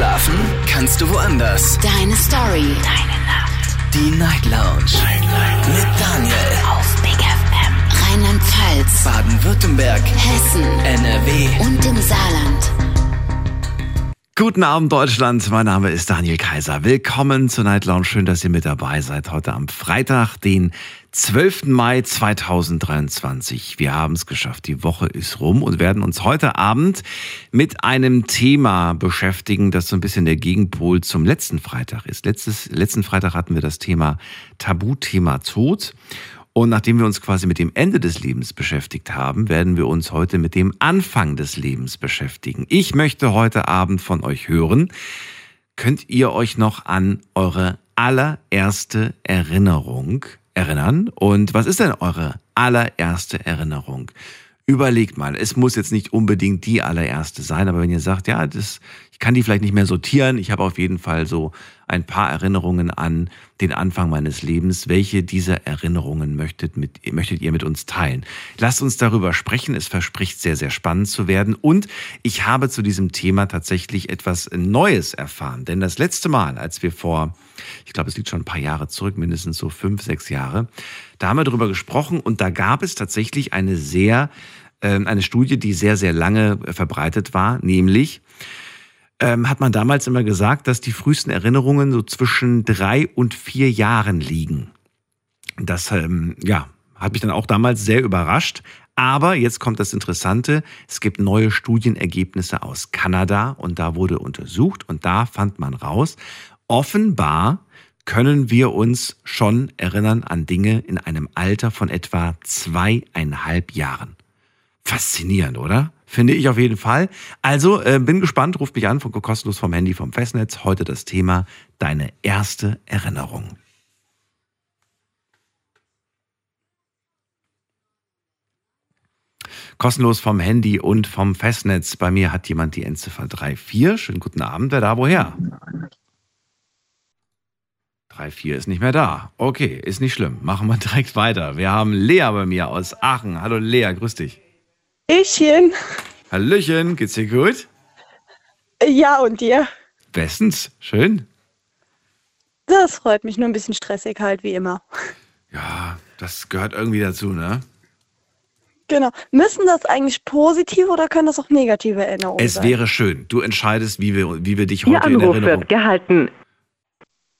Schlafen kannst du woanders. Deine Story. Deine Nacht. Die Night Lounge. Night, Night. Mit Daniel. Auf Big FM. Rheinland-Pfalz. Baden-Württemberg. Hessen. NRW. Und im Saarland. Guten Abend, Deutschland. Mein Name ist Daniel Kaiser. Willkommen zur Night Lounge. Schön, dass ihr mit dabei seid. Heute am Freitag, den 12. Mai 2023. Wir haben es geschafft. Die Woche ist rum und werden uns heute Abend mit einem Thema beschäftigen, das so ein bisschen der Gegenpol zum letzten Freitag ist. Letztes, letzten Freitag hatten wir das Thema Tabuthema Tod. Und nachdem wir uns quasi mit dem Ende des Lebens beschäftigt haben, werden wir uns heute mit dem Anfang des Lebens beschäftigen. Ich möchte heute Abend von euch hören, könnt ihr euch noch an eure allererste Erinnerung erinnern? Und was ist denn eure allererste Erinnerung? Überlegt mal, es muss jetzt nicht unbedingt die allererste sein, aber wenn ihr sagt, ja, das, ich kann die vielleicht nicht mehr sortieren, ich habe auf jeden Fall so ein paar Erinnerungen an den Anfang meines Lebens. Welche dieser Erinnerungen möchtet, mit, möchtet ihr mit uns teilen? Lasst uns darüber sprechen. Es verspricht sehr, sehr spannend zu werden. Und ich habe zu diesem Thema tatsächlich etwas Neues erfahren. Denn das letzte Mal, als wir vor, ich glaube, es liegt schon ein paar Jahre zurück, mindestens so fünf, sechs Jahre, da haben wir darüber gesprochen und da gab es tatsächlich eine sehr, äh, eine Studie, die sehr, sehr lange verbreitet war, nämlich, ähm, hat man damals immer gesagt, dass die frühesten Erinnerungen so zwischen drei und vier Jahren liegen. Das, ähm, ja, hat mich dann auch damals sehr überrascht. Aber jetzt kommt das Interessante. Es gibt neue Studienergebnisse aus Kanada und da wurde untersucht und da fand man raus, offenbar können wir uns schon erinnern an Dinge in einem Alter von etwa zweieinhalb Jahren. Faszinierend, oder? Finde ich auf jeden Fall. Also äh, bin gespannt, ruft mich an, kostenlos vom Handy, vom Festnetz. Heute das Thema deine erste Erinnerung. Kostenlos vom Handy und vom Festnetz. Bei mir hat jemand die Endziffer 34. Schönen guten Abend, wer da woher? 34 ist nicht mehr da. Okay, ist nicht schlimm. Machen wir direkt weiter. Wir haben Lea bei mir aus Aachen. Hallo Lea, grüß dich. Ichchen. Hallöchen, geht's dir gut? Ja, und dir? Bestens, schön. Das freut mich, nur ein bisschen stressig halt, wie immer. Ja, das gehört irgendwie dazu, ne? Genau. Müssen das eigentlich positive oder können das auch negative Erinnerungen Es sein? wäre schön. Du entscheidest, wie wir, wie wir dich Ihr heute in Anruf Erinnerung... wird gehalten.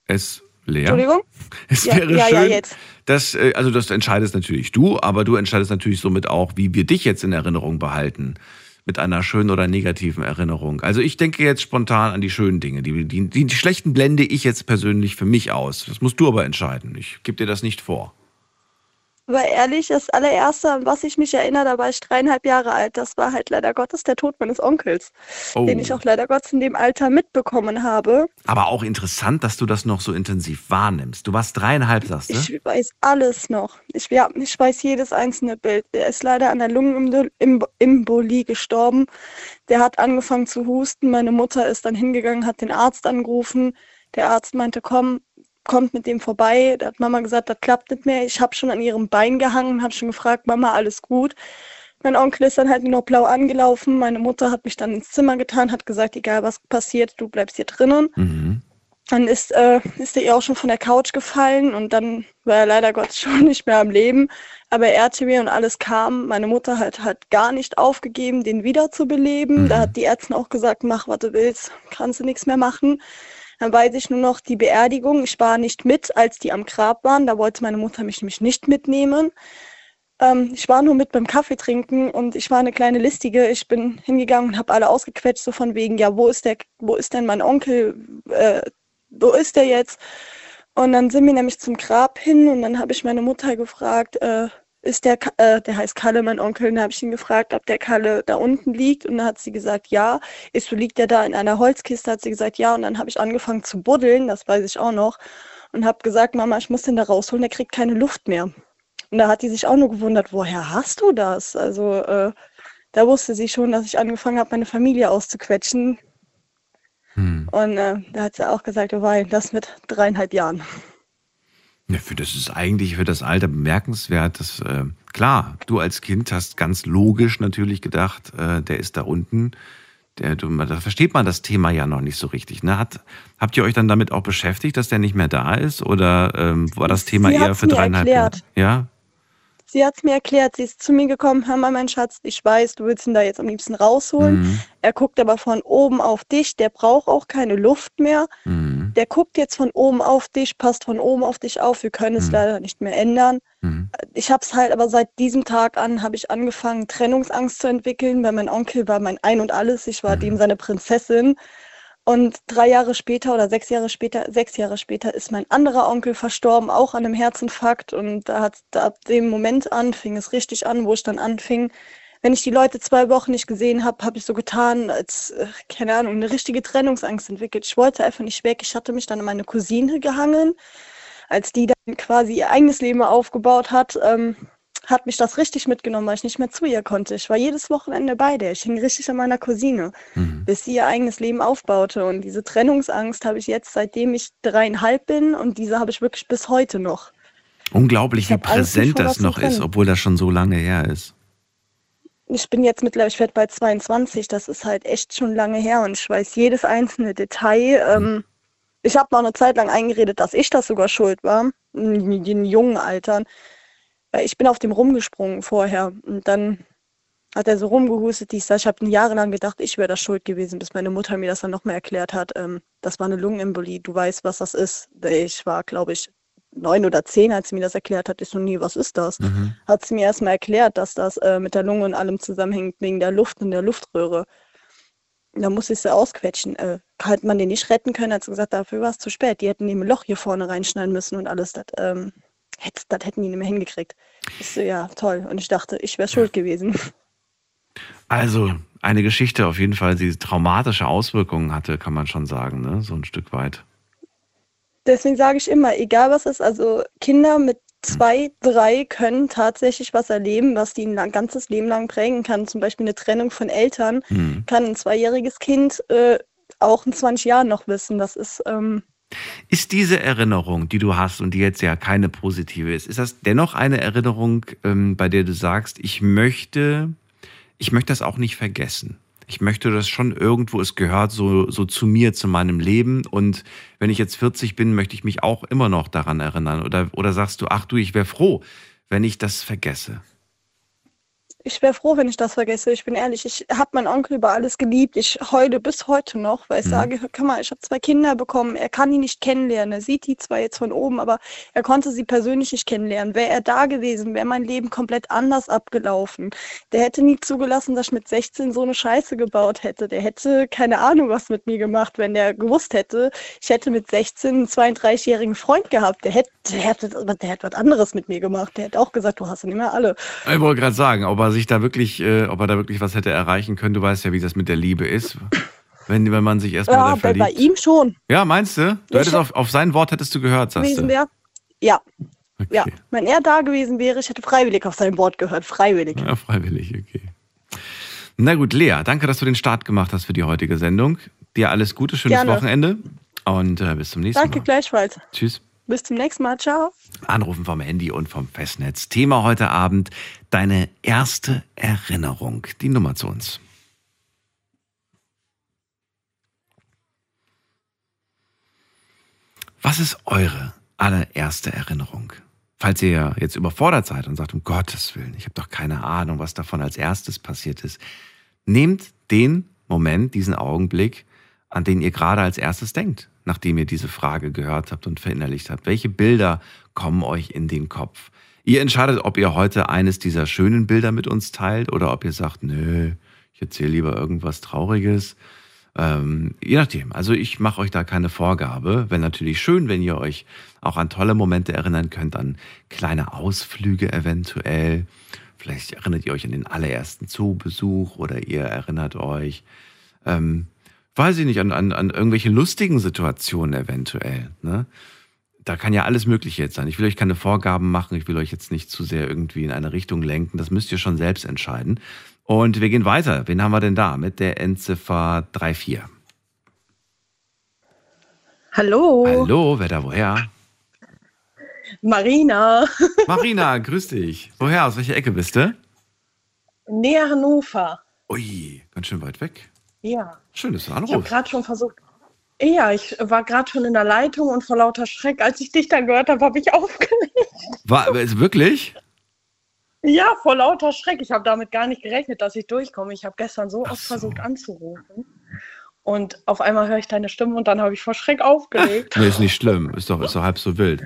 Es, Lea? Entschuldigung? Es Ja, wäre ja, schön, ja, jetzt. dass, äh, also das entscheidest natürlich du, aber du entscheidest natürlich somit auch, wie wir dich jetzt in Erinnerung behalten. Mit einer schönen oder negativen Erinnerung. Also ich denke jetzt spontan an die schönen Dinge. Die, die, die, die schlechten blende ich jetzt persönlich für mich aus. Das musst du aber entscheiden. Ich gebe dir das nicht vor. Aber ehrlich, das allererste, an was ich mich erinnere, da war ich dreieinhalb Jahre alt. Das war halt leider Gottes der Tod meines Onkels, Oh. den ich auch leider Gottes in dem Alter mitbekommen habe. Aber auch interessant, dass du das noch so intensiv wahrnimmst. Du warst dreieinhalb, sagst du? Ich weiß alles noch. Ich, ja, ich weiß jedes einzelne Bild. Er ist leider an der Lungenembolie gestorben. Der hat angefangen zu husten. Meine Mutter ist dann hingegangen, hat den Arzt angerufen. Der Arzt meinte, komm, kommt mit dem vorbei. Da hat Mama gesagt, das klappt nicht mehr. Ich habe schon an ihrem Bein gehangen und habe schon gefragt, Mama, alles gut? Mein Onkel ist dann halt nur noch blau angelaufen. Meine Mutter hat mich dann ins Zimmer getan, hat gesagt, egal was passiert, du bleibst hier drinnen. Mhm. Dann ist, äh, ist er ihr auch schon von der Couch gefallen und dann war er leider Gottes schon nicht mehr am Leben. Aber er hatte mir und alles kam. Meine Mutter hat halt gar nicht aufgegeben, den wieder zu beleben. Mhm. Da hat die Ärztin auch gesagt, mach, was du willst, kannst du nichts mehr machen. Dann weiß ich nur noch die Beerdigung. Ich war nicht mit, als die am Grab waren. Da wollte meine Mutter mich nämlich nicht mitnehmen. Ähm, ich war nur mit beim Kaffee trinken und ich war eine kleine Listige. Ich bin hingegangen und habe alle ausgequetscht, so von wegen, ja, wo ist der, wo ist denn mein Onkel? Äh, wo ist der jetzt? Und dann sind wir nämlich zum Grab hin und dann habe ich meine Mutter gefragt, äh, ist der, äh, der heißt Kalle, mein Onkel, und da habe ich ihn gefragt, ob der Kalle da unten liegt und dann hat sie gesagt, ja. Ich so, liegt der da in einer Holzkiste? Hat sie gesagt, ja. Und dann habe ich angefangen zu buddeln, das weiß ich auch noch, und habe gesagt, Mama, ich muss den da rausholen, der kriegt keine Luft mehr. Und da hat die sich auch nur gewundert, woher hast du das? Also äh, da wusste sie schon, dass ich angefangen habe, meine Familie auszuquetschen. Hm. Und äh, da hat sie auch gesagt, oh wei, das mit dreieinhalb Jahren. Ja, für das ist eigentlich für das Alter bemerkenswert. Dass, äh, klar, du als Kind hast ganz logisch natürlich gedacht, äh, der ist da unten, der, da versteht man das Thema ja noch nicht so richtig. Ne? Hat, habt ihr euch dann damit auch beschäftigt, dass der nicht mehr da ist? Oder ähm, war das Thema Sie eher für dreieinhalb erklärt. Jahre? Ja? Sie hat es mir erklärt, sie ist zu mir gekommen, hör mal, mein Schatz, ich weiß, du willst ihn da jetzt am liebsten rausholen. Mhm. Er guckt aber von oben auf dich, der braucht auch keine Luft mehr. Mhm. Der guckt jetzt von oben auf dich, passt von oben auf dich auf, wir können es Mhm. leider nicht mehr ändern. Mhm. Ich habe es halt, aber seit diesem Tag an habe ich angefangen, Trennungsangst zu entwickeln, weil mein Onkel war mein Ein und Alles, ich war Mhm. dem seine Prinzessin. Und drei Jahre später oder sechs Jahre später, sechs Jahre später ist mein anderer Onkel verstorben, auch an einem Herzinfarkt. Und da hat ab dem Moment an, fing es richtig an, wo ich dann anfing. Wenn ich die Leute zwei Wochen nicht gesehen habe, habe ich so getan, als, äh, keine Ahnung, eine richtige Trennungsangst entwickelt. Ich wollte einfach nicht weg. Ich hatte mich dann an meine Cousine gehangen. Als die dann quasi ihr eigenes Leben aufgebaut hat, ähm, hat mich das richtig mitgenommen, weil ich nicht mehr zu ihr konnte. Ich war jedes Wochenende bei der. Ich hing richtig an meiner Cousine Mhm. bis sie ihr eigenes Leben aufbaute. Und diese Trennungsangst habe ich jetzt, seitdem ich dreieinhalb bin, und diese habe ich wirklich bis heute noch. Unglaublich, Ich wie präsent das noch ist, obwohl das schon so lange her ist. Ich bin jetzt mittlerweile, ich werde bald 22, das ist halt echt schon lange her und ich weiß jedes einzelne Detail. Ähm, ich habe noch eine Zeit lang eingeredet, dass ich das sogar schuld war, in, in den jungen Altern. Weil ich bin auf dem rumgesprungen vorher und dann hat er so rumgehustet, das. Ich habe jahrelang gedacht, ich wäre das schuld gewesen, bis meine Mutter mir das dann nochmal erklärt hat. Ähm, das war eine Lungenembolie, du weißt, was das ist. Ich war, glaube ich, neun oder zehn, als sie mir das erklärt hat. Ich so, nie, was ist das? Mhm. Hat sie mir erstmal erklärt, dass das äh, mit der Lunge und allem zusammenhängt, wegen der Luft und der Luftröhre. Da musste ich sie ausquetschen. Äh, hat man den nicht retten können, hat sie gesagt, dafür war es zu spät. Die hätten ihm ein Loch hier vorne reinschneiden müssen und alles. Das, ähm, hätt, das hätten die nicht mehr hingekriegt. Ich so, ja, toll. Und ich dachte, ich wäre schuld gewesen. Also, eine Geschichte auf jeden Fall, die traumatische Auswirkungen hatte, kann man schon sagen, ne? so ein Stück weit. Deswegen sage ich immer, egal was ist, also Kinder mit zwei, drei können tatsächlich was erleben, was die ein ganzes Leben lang prägen kann. Zum Beispiel eine Trennung von Eltern Mhm. kann ein zweijähriges Kind äh, auch in 20 Jahren noch wissen. Das ist, ähm, Ist diese Erinnerung, die du hast und die jetzt ja keine positive ist, ist das dennoch eine Erinnerung, ähm, bei der du sagst, ich möchte, ich möchte das auch nicht vergessen. Ich möchte das schon irgendwo, es gehört so, so zu mir, zu meinem Leben. Und wenn ich jetzt 40 bin, möchte ich mich auch immer noch daran erinnern. Oder, oder sagst du, ach du, ich wäre froh, wenn ich das vergesse. Ich wäre froh, wenn ich das vergesse. Ich bin ehrlich, ich habe meinen Onkel über alles geliebt. Ich heule bis heute noch, weil ich Mhm. sage, guck mal, ich habe zwei Kinder bekommen. Er kann die nicht kennenlernen. Er sieht die zwar jetzt von oben, aber er konnte sie persönlich nicht kennenlernen. Wäre er da gewesen, wäre mein Leben komplett anders abgelaufen. Der hätte nie zugelassen, dass ich mit 16 so eine Scheiße gebaut hätte. Der hätte keine Ahnung, was mit mir gemacht, wenn der gewusst hätte, ich hätte mit 16 einen 32-jährigen Freund gehabt. Der hätte, der hätte, der hätte was anderes mit mir gemacht. Der hätte auch gesagt, du hast ihn immer alle. Ich wollte gerade sagen, ob er sich da wirklich, äh, ob er da wirklich was hätte erreichen können. Du weißt ja, wie das mit der Liebe ist. Wenn, wenn man sich erstmal da Ja, bei, verliebt. bei ihm schon. Ja, meinst du? Du hättest auf, auf sein Wort hättest du gehört, sagst gewesen du. wäre. Ja, Okay. ja. Wenn er da gewesen wäre, ich hätte freiwillig auf sein Wort gehört. Freiwillig. Ja, freiwillig, okay. Na gut, Lea, danke, dass du den Start gemacht hast für die heutige Sendung. Dir alles Gute, schönes Gerne. Wochenende und äh, bis zum nächsten Danke Mal. gleichfalls. Tschüss. Bis zum nächsten Mal. Ciao. Anrufen vom Handy und vom Festnetz. Thema heute Abend, deine erste Erinnerung. Die Nummer zu uns. Was ist eure allererste Erinnerung? Falls ihr jetzt überfordert seid und sagt, um Gottes Willen, ich habe doch keine Ahnung, was davon als erstes passiert ist, nehmt den Moment, diesen Augenblick, an den ihr gerade als erstes denkt, nachdem ihr diese Frage gehört habt und verinnerlicht habt. Welche Bilder kommen euch in den Kopf? Ihr entscheidet, ob ihr heute eines dieser schönen Bilder mit uns teilt oder ob ihr sagt, nö, ich erzähle lieber irgendwas Trauriges. Ähm, je nachdem. Also ich mache euch da keine Vorgabe. Wäre natürlich schön, wenn ihr euch auch an tolle Momente erinnern könnt, an kleine Ausflüge eventuell. Vielleicht erinnert ihr euch an den allerersten Zoobesuch oder ihr erinnert euch, ähm, weiß ich nicht, an, an, an irgendwelche lustigen Situationen eventuell. Ne? Da kann ja alles Mögliche jetzt sein. Ich will euch keine Vorgaben machen, ich will euch jetzt nicht zu sehr irgendwie in eine Richtung lenken. Das müsst ihr schon selbst entscheiden. Und wir gehen weiter. Wen haben wir denn da mit der Endziffer 34? Hallo, Hallo, wer da woher? Marina, Marina, grüß dich. Woher? Aus welcher Ecke bist du? näher Hannover. Ui, ganz schön weit weg. Ja. Schön, dass du Ich habe anrufst. gerade schon versucht. Ja, ich war gerade schon in der Leitung und vor lauter Schreck, als ich dich dann gehört habe, habe ich aufgelegt. War, ist wirklich? Ja, vor lauter Schreck. Ich habe damit gar nicht gerechnet, dass ich durchkomme. Ich habe gestern so Ach oft so. versucht anzurufen. Und auf einmal höre ich deine Stimme und dann habe ich vor Schreck aufgelegt. Nee, ist nicht schlimm. Ist doch, ist doch halb so wild.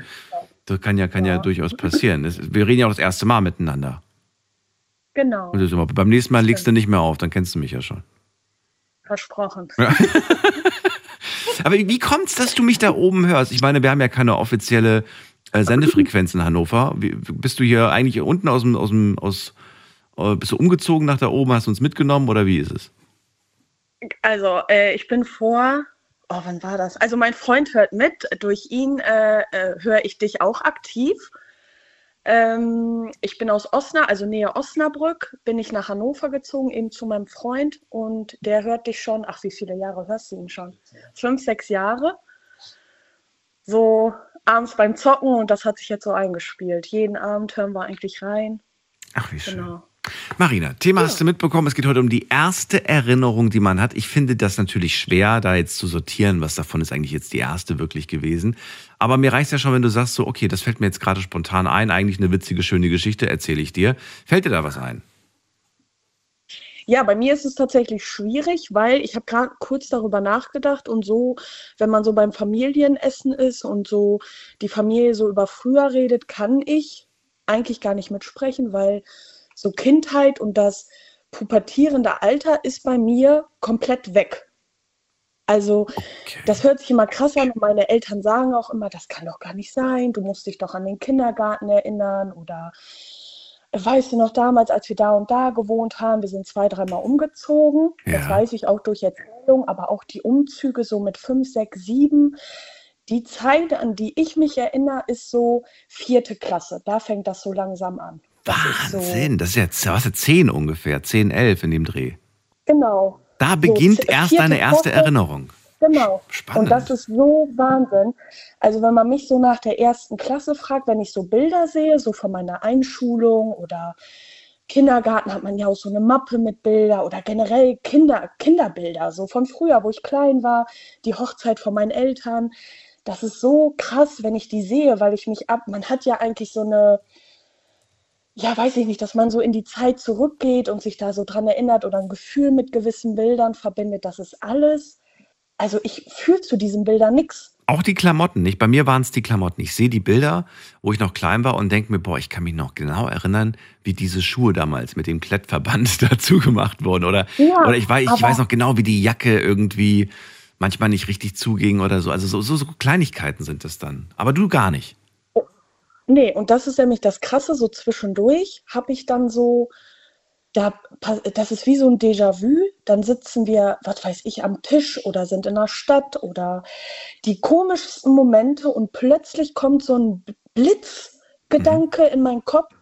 Das kann ja, kann ja, Ja. durchaus passieren. Wir reden ja auch das erste Mal miteinander. Genau, beim nächsten Mal legst du nicht mehr auf, dann kennst du mich ja schon. Versprochen. Aber wie kommt's, dass du mich da oben hörst? Ich meine, wir haben ja keine offizielle äh, Sendefrequenz in Hannover. Wie, bist du hier eigentlich unten aus dem, aus dem, aus, äh, bist du umgezogen nach da oben, hast du uns mitgenommen oder wie ist es? Also, äh, ich bin vor, oh, wann war das? Also, mein Freund hört mit. Durch ihn äh, äh, höre ich dich auch aktiv. Ähm, ich bin aus Osnabrück, also Nähe Osnabrück, bin ich nach Hannover gezogen, eben zu meinem Freund. Und der hört dich schon, ach, wie viele Jahre hörst du ihn schon? Fünf, sechs Jahre. So abends beim Zocken und das hat sich jetzt so eingespielt. Jeden Abend hören wir eigentlich rein. Ach, wie schön. Genau. Marina, Thema hast du mitbekommen. Es geht heute um die erste Erinnerung, die man hat. Ich finde das natürlich schwer, da jetzt zu sortieren, was davon ist eigentlich jetzt die erste wirklich gewesen. Aber mir reicht ja schon, wenn du sagst, so, okay, das fällt mir jetzt gerade spontan ein. Eigentlich eine witzige, schöne Geschichte, erzähle ich dir. Fällt dir da was ein? Ja, bei mir ist es tatsächlich schwierig, weil ich habe gerade kurz darüber nachgedacht und so, wenn man so beim Familienessen ist und so die Familie so über früher redet, kann ich eigentlich gar nicht mitsprechen, weil so Kindheit und das pubertierende Alter ist bei mir komplett weg. Also Okay. das hört sich immer krass an und meine Eltern sagen auch immer, das kann doch gar nicht sein, du musst dich doch an den Kindergarten erinnern oder weißt du noch damals, als wir da und da gewohnt haben, wir sind zwei, dreimal umgezogen, das Ja. weiß ich auch durch Erzählung, aber auch die Umzüge so mit fünf, sechs, sieben, die Zeit, an die ich mich erinnere, ist so vierte Klasse, da fängt das so langsam an. Das ist so, Wahnsinn, das ist jetzt, was ist 10 ungefähr, 10, 11 in dem Dreh. genau. Da beginnt z- erst deine erste Woche. Erinnerung. Genau. Spannend. Und das ist so Wahnsinn. Also wenn man mich so nach der ersten Klasse fragt, wenn ich so Bilder sehe, so von meiner Einschulung oder Kindergarten hat man ja auch so eine Mappe mit Bilder oder generell Kinder, Kinderbilder, so von früher, wo ich klein war, die Hochzeit von meinen Eltern. Das ist so krass, wenn ich die sehe, weil ich mich ab, man hat ja eigentlich so eine, ja, weiß ich nicht, dass man so in die Zeit zurückgeht und sich da so dran erinnert oder ein Gefühl mit gewissen Bildern verbindet. Das ist alles also ich fühle zu diesen Bildern nichts. Auch die Klamotten nicht. Bei mir waren es die Klamotten. Ich sehe die Bilder, wo ich noch klein war und denke mir, boah, ich kann mich noch genau erinnern, wie diese Schuhe damals mit dem Klettverband dazu gemacht wurden. Oder, Ja, oder ich, weiß, ich weiß noch genau, wie die Jacke irgendwie manchmal nicht richtig zuging oder so. Also so, so, so Kleinigkeiten sind das dann. Aber du gar nicht. Nee, und das ist nämlich das Krasse, so zwischendurch habe ich dann so, da, das ist wie so ein Déjà-vu, dann sitzen wir, was weiß ich, am Tisch oder sind in der Stadt oder die komischsten Momente und plötzlich kommt so ein Blitzgedanke in meinen Kopf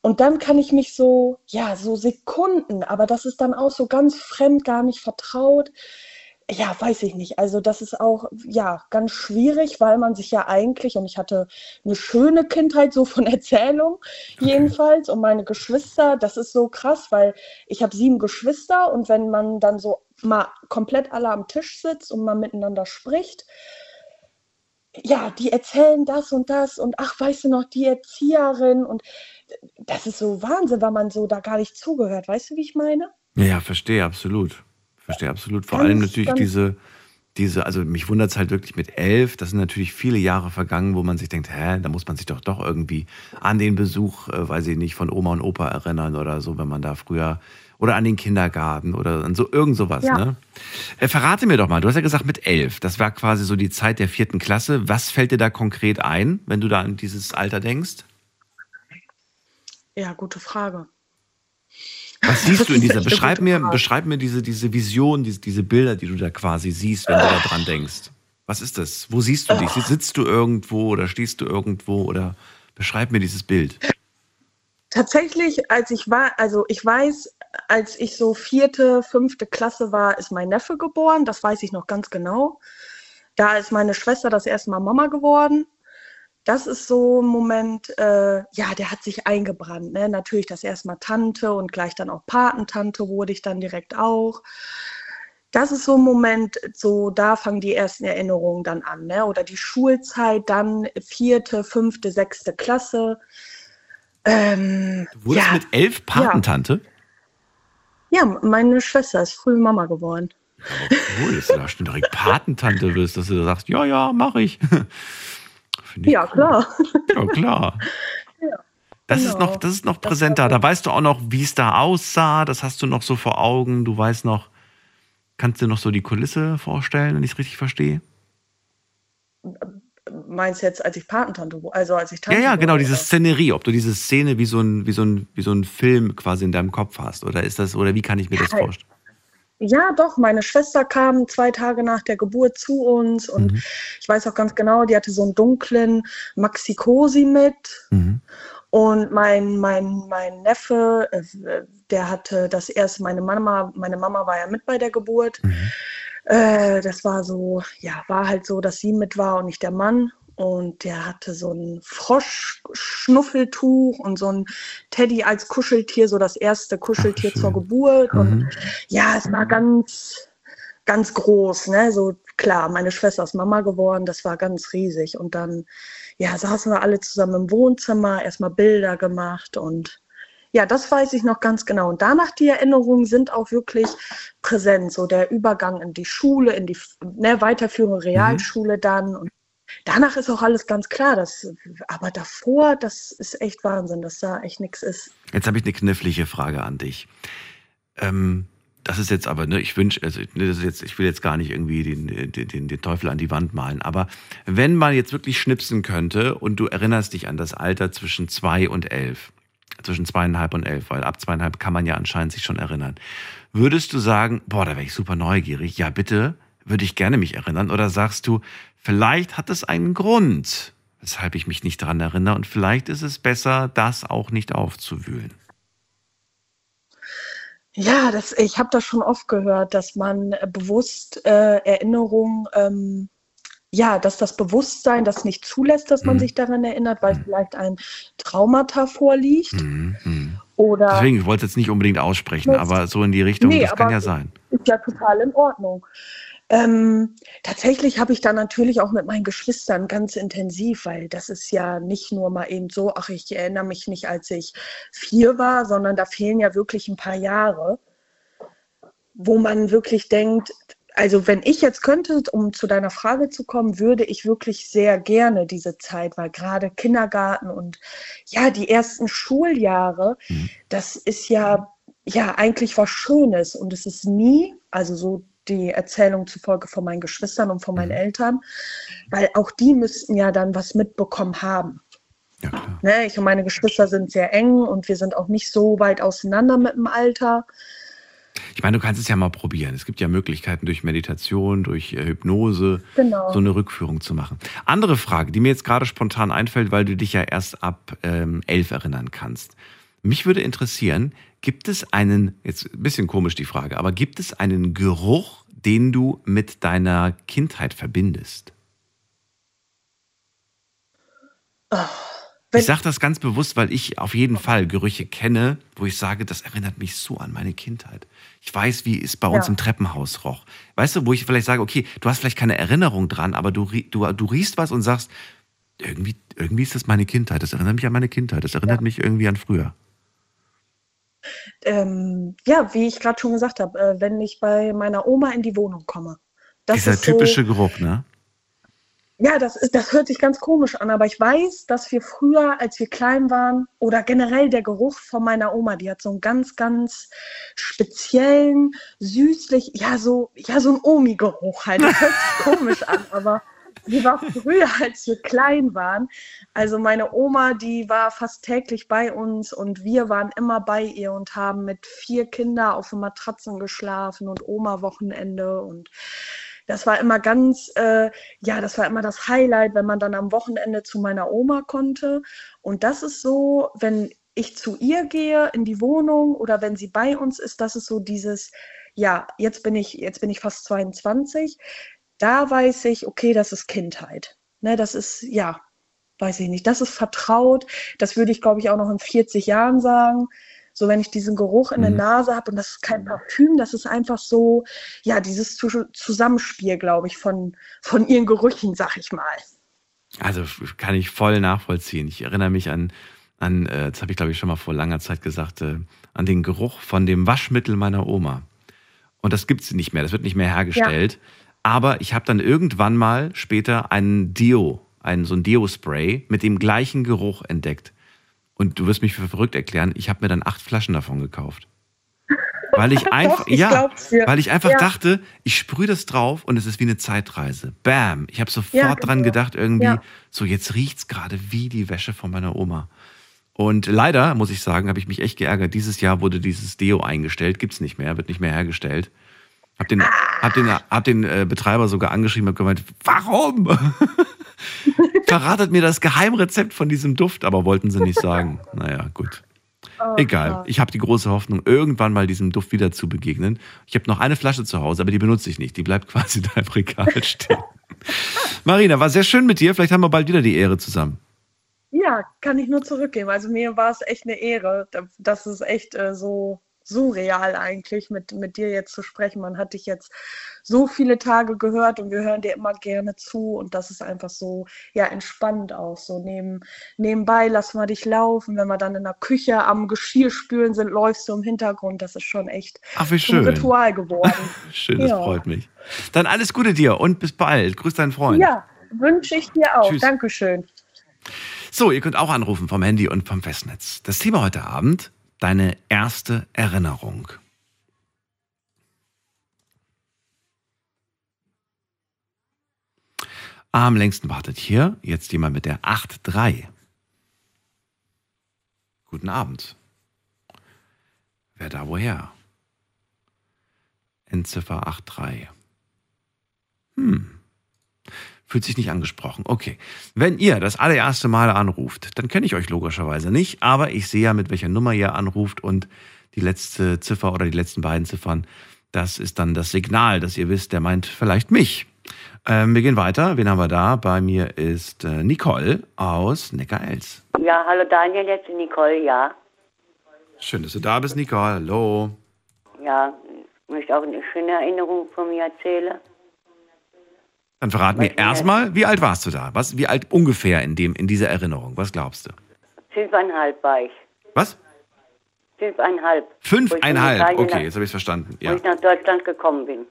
und dann kann ich mich so, ja, so Sekunden, aber das ist dann auch so ganz fremd, gar nicht vertraut. Ja, weiß ich nicht. Also das ist auch, ja, ganz schwierig, weil man sich ja eigentlich, und ich hatte eine schöne Kindheit, so von Erzählung jedenfalls, und meine Geschwister, das ist so krass, weil ich habe sieben Geschwister und wenn man dann so mal komplett alle am Tisch sitzt und man miteinander spricht, ja, die erzählen das und das und ach, weißt du noch, die Erzieherin und das ist so Wahnsinn, weil man so da gar nicht zugehört. Weißt du, wie ich meine? Ja, verstehe absolut. Verstehe absolut. Vor Ganz, allem natürlich diese, diese, also mich wundert es halt wirklich mit elf. Das sind natürlich viele Jahre vergangen, wo man sich denkt, hä, da muss man sich doch doch irgendwie an den Besuch, äh, weiß ich nicht, von Oma und Opa erinnern oder so, wenn man da früher oder an den Kindergarten oder an so irgend sowas. Ja. Ne? Äh, verrate mir doch mal, du hast ja gesagt mit elf. Das war quasi so die Zeit der vierten Klasse. Was fällt dir da konkret ein, wenn du da an dieses Alter denkst? Ja, gute Frage. Was siehst du in dieser? Beschreib mir, beschreib mir diese, diese Vision, diese, diese Bilder, die du da quasi siehst, wenn du da dran denkst. Was ist das? Wo siehst du dich? Sitzt du irgendwo oder stehst du irgendwo oder beschreib mir dieses Bild. Tatsächlich, als ich war, also ich weiß, als ich so vierte, fünfte Klasse war, ist mein Neffe geboren. Das weiß ich noch ganz genau. Da ist meine Schwester das erste Mal Mama geworden. Das ist so ein Moment, äh, ja, der hat sich eingebrannt. Ne? Natürlich das erste Mal Tante und gleich dann auch Patentante wurde ich dann direkt auch. das ist so ein Moment, so da fangen die ersten Erinnerungen dann an, ne? Oder die Schulzeit, dann vierte, fünfte, sechste Klasse. Ähm, Du wurdest ja, mit elf Patentante? ja, meine Schwester ist früh Mama geworden. Cool, dass du da schon direkt Patentante wirst, dass du sagst, ja, ja, mach ich. Finde ich Ja, cool. klar. Ja, klar. Das ist genau. noch, das ist noch Das präsenter. Da weißt du auch noch, wie es da aussah. Das hast du noch so vor Augen. Du weißt noch, kannst dir noch so die Kulisse vorstellen, wenn ich es richtig verstehe? Meinst du jetzt, als ich Patentante? Also als ich Ja, Tante ja, genau, wurde, diese oder? Szenerie, ob du diese Szene wie so ein, wie so ein, wie so ein Film quasi in deinem Kopf hast. Oder ist das, oder wie kann ich mir das Ja, vorstellen? Ja, doch, meine Schwester kam zwei Tage nach der Geburt zu uns und Mhm. ich weiß auch ganz genau, die hatte so einen dunklen Maxi-Cosi mit Mhm. und mein, mein, mein Neffe, äh, der hatte das erste, meine Mama, meine Mama war ja mit bei der Geburt. Mhm. Äh, das war so, ja, war halt so, dass sie mit war und nicht der Mann. Und der hatte so ein Froschschnuffeltuch und so ein Teddy als Kuscheltier, so das erste Kuscheltier schön. zur Geburt. Und Mhm. ja, es war ganz, ganz groß, ne? So klar, meine Schwester ist Mama geworden, das war ganz riesig. Und dann, ja, saßen wir alle zusammen im Wohnzimmer, erstmal Bilder gemacht und ja, das weiß ich noch ganz genau. Und danach die Erinnerungen sind auch wirklich präsent. So der Übergang in die Schule, in die ne, weiterführende Realschule dann. Und danach ist auch alles ganz klar. Das, aber davor, das ist echt Wahnsinn, dass da echt nichts ist. Jetzt habe ich eine knifflige Frage an dich. Ähm, das ist jetzt aber, ne, ich wünsche, also ne, das ist jetzt, ich will jetzt gar nicht irgendwie den, den, den, den Teufel an die Wand malen, aber wenn man jetzt wirklich schnipsen könnte und du erinnerst dich an das Alter zwischen zwei und elf, zwischen zweieinhalb und elf, weil ab zweieinhalb kann man ja anscheinend sich schon erinnern, würdest du sagen, boah, da wäre ich super neugierig, ja bitte, würde ich gerne mich erinnern, oder sagst du, vielleicht hat es einen Grund, weshalb ich mich nicht daran erinnere und vielleicht ist es besser, das auch nicht aufzuwühlen. Ja, das, ich habe das schon oft gehört, dass man äh, bewusst äh, Erinnerungen, ähm, ja, dass das Bewusstsein das nicht zulässt, dass man Mhm. sich daran erinnert, weil vielleicht ein Traumata vorliegt. Mhm, mhm. Oder Deswegen, ich wollte es jetzt nicht unbedingt aussprechen, aber so in die Richtung, Nee, das kann ja sein. ist ja total in Ordnung. Ähm, tatsächlich habe ich da natürlich auch mit meinen Geschwistern ganz intensiv, weil das ist ja nicht nur mal eben so, ach, ich erinnere mich nicht, als ich vier war, sondern da fehlen ja wirklich ein paar Jahre, wo man wirklich denkt, also wenn ich jetzt könnte, um zu deiner Frage zu kommen, würde ich wirklich sehr gerne diese Zeit, weil gerade Kindergarten und ja, die ersten Schuljahre, Mhm. das ist ja, ja eigentlich was Schönes und es ist nie, also so die Erzählung zufolge von meinen Geschwistern und von meinen Mhm. Eltern, weil auch die müssten ja dann was mitbekommen haben. Ja, klar. Ne? Ich und meine Geschwister sind sehr eng und wir sind auch nicht so weit auseinander mit dem Alter. Ich meine, du kannst es ja mal probieren. Es gibt ja Möglichkeiten durch Meditation, durch äh, Hypnose, Genau. so eine Rückführung zu machen. Andere Frage, die mir jetzt gerade spontan einfällt, weil du dich ja erst ab ähm, elf erinnern kannst. Mich würde interessieren, gibt es einen, jetzt ein bisschen komisch die Frage, aber gibt es einen Geruch, den du mit deiner Kindheit verbindest? Ich sage das ganz bewusst, weil ich auf jeden Fall Gerüche kenne, wo ich sage, das erinnert mich so an meine Kindheit. Ich weiß, wie es bei uns Ja. im Treppenhaus roch. Weißt du, wo ich vielleicht sage, okay, du hast vielleicht keine Erinnerung dran, aber du, du, du riechst was und sagst, irgendwie, irgendwie ist das meine Kindheit. Das erinnert mich an meine Kindheit. Das erinnert mich irgendwie an früher. Ähm, ja, wie ich gerade schon gesagt habe, äh, wenn ich bei meiner Oma in die Wohnung komme. Das Dieser ist so, typische Geruch, ne? Ja, das, ist, das hört sich ganz komisch an, aber ich weiß, dass wir früher, als wir klein waren, oder generell der Geruch von meiner Oma, die hat so einen ganz, ganz speziellen, süßlich, ja, so, ja, so ein Omi-Geruch halt. Das hört sich komisch an, aber die war früher, als wir klein waren. Also meine Oma, die war fast täglich bei uns und wir waren immer bei ihr und haben mit vier Kindern auf den Matratzen geschlafen und Oma-Wochenende und das war immer ganz, äh, ja, das war immer das Highlight, wenn man dann am Wochenende zu meiner Oma konnte. Und das ist so, wenn ich zu ihr gehe in die Wohnung oder wenn sie bei uns ist, das ist so dieses, ja, jetzt bin ich, jetzt bin ich fast 22. Da weiß ich, okay, das ist Kindheit. Ne, das ist, ja, weiß ich nicht, das ist vertraut. Das würde ich, glaube ich, auch noch in 40 Jahren sagen. So, wenn ich diesen Geruch in der Mhm. Nase habe und das ist kein Parfüm, das ist einfach so, ja, dieses Zu- Zusammenspiel, glaube ich, von, von ihren Gerüchen, sag ich mal. Also kann ich voll nachvollziehen. Ich erinnere mich an, an äh, das habe ich glaube ich schon mal vor langer Zeit gesagt, äh, an den Geruch von dem Waschmittel meiner Oma. Und das gibt's nicht mehr, das wird nicht mehr hergestellt. Aber ich habe dann irgendwann mal später einen Deo, einen, so ein Deo-Spray mit dem gleichen Geruch entdeckt. Und du wirst mich für verrückt erklären, ich habe mir dann acht Flaschen davon gekauft. Weil ich einfach, ich ja, weil ich einfach Ja. dachte, ich sprühe das drauf und es ist wie eine Zeitreise. Bam! Ich habe sofort Ja, dran genau. gedacht, irgendwie, so jetzt riecht's gerade wie die Wäsche von meiner Oma. Und leider, muss ich sagen, habe ich mich echt geärgert. Dieses Jahr wurde dieses Deo eingestellt, gibt's nicht mehr, wird nicht mehr hergestellt. Hab den, hab den, hab den äh, Betreiber sogar angeschrieben, hab gemeint, warum? Verratet mir das Geheimrezept von diesem Duft, aber wollten sie nicht sagen. Naja, gut. Egal. Ich habe die große Hoffnung, irgendwann mal diesem Duft wieder zu begegnen. Ich habe noch eine Flasche zu Hause, aber die benutze ich nicht. Die bleibt quasi da im Regal stehen. Marina, war sehr schön mit dir. Vielleicht haben wir bald wieder die Ehre zusammen. Ja, kann ich nur zurückgeben. Also mir war es echt eine Ehre. Da- Das ist echt äh, so surreal eigentlich, mit, mit dir jetzt zu sprechen. Man hat dich jetzt so viele Tage gehört und wir hören dir immer gerne zu und das ist einfach so, ja, entspannend auch. So neben, nebenbei lassen wir dich laufen. Wenn wir dann in der Küche am Geschirr spülen sind, läufst du im Hintergrund. Das ist schon echt Ach, wie schön. Ritual geworden. Schön, das Ja. freut mich. Dann alles Gute dir und bis bald. Grüß deinen Freund. ja, wünsche ich dir auch. Tschüss. Dankeschön. So, ihr könnt auch anrufen vom Handy und vom Festnetz. Das Thema heute Abend, deine erste Erinnerung. Am längsten wartet hier jetzt jemand mit der 8.3. Guten Abend. Wer da woher? Endziffer 8.3. Hm. Fühlt sich nicht angesprochen. Okay. Wenn ihr das allererste Mal anruft, dann kenne ich euch logischerweise nicht, aber ich sehe ja, mit welcher Nummer ihr anruft und die letzte Ziffer oder die letzten beiden Ziffern, das ist dann das Signal, dass ihr wisst, der meint vielleicht mich. Ähm, wir gehen weiter. Wen haben wir da? Bei mir ist äh, Nicole aus Neckar-Elz. Ja, hallo Daniel, jetzt Nicole, ja. Schön, dass du da bist, Nicole. Hallo. Ja, ich möchte auch eine schöne Erinnerung von mir erzählen. Dann verrat mir Weiß ich erstmal, wie alt warst du da? Was, wie alt ungefähr in, dem, in dieser Erinnerung? Was glaubst du? Fünfeinhalb war ich. Was? Fünfeinhalb. Wo Fünfeinhalb. Okay, jetzt habe ich es verstanden. Wo Ja. ich nach Deutschland gekommen bin.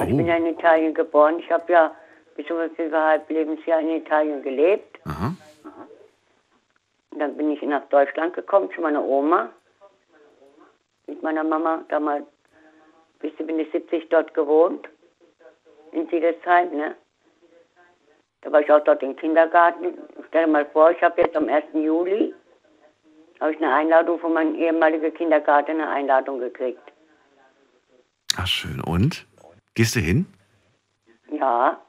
Ich bin ja Oh. in Italien geboren. Ich habe ja bis über fünfeinhalb Lebensjahr in Italien gelebt. Aha. Und dann bin ich nach Deutschland gekommen zu meiner Oma. Mit meiner Mama damals bis bin ich 70 dort gewohnt. In Siedelsheim, ne? Da war ich auch dort im Kindergarten. Stell dir mal vor, ich habe jetzt am 1. Juli habe ich eine Einladung von meinem ehemaligen Kindergarten, eine Einladung gekriegt. Ach, schön. Und? Gehst du hin? Ja,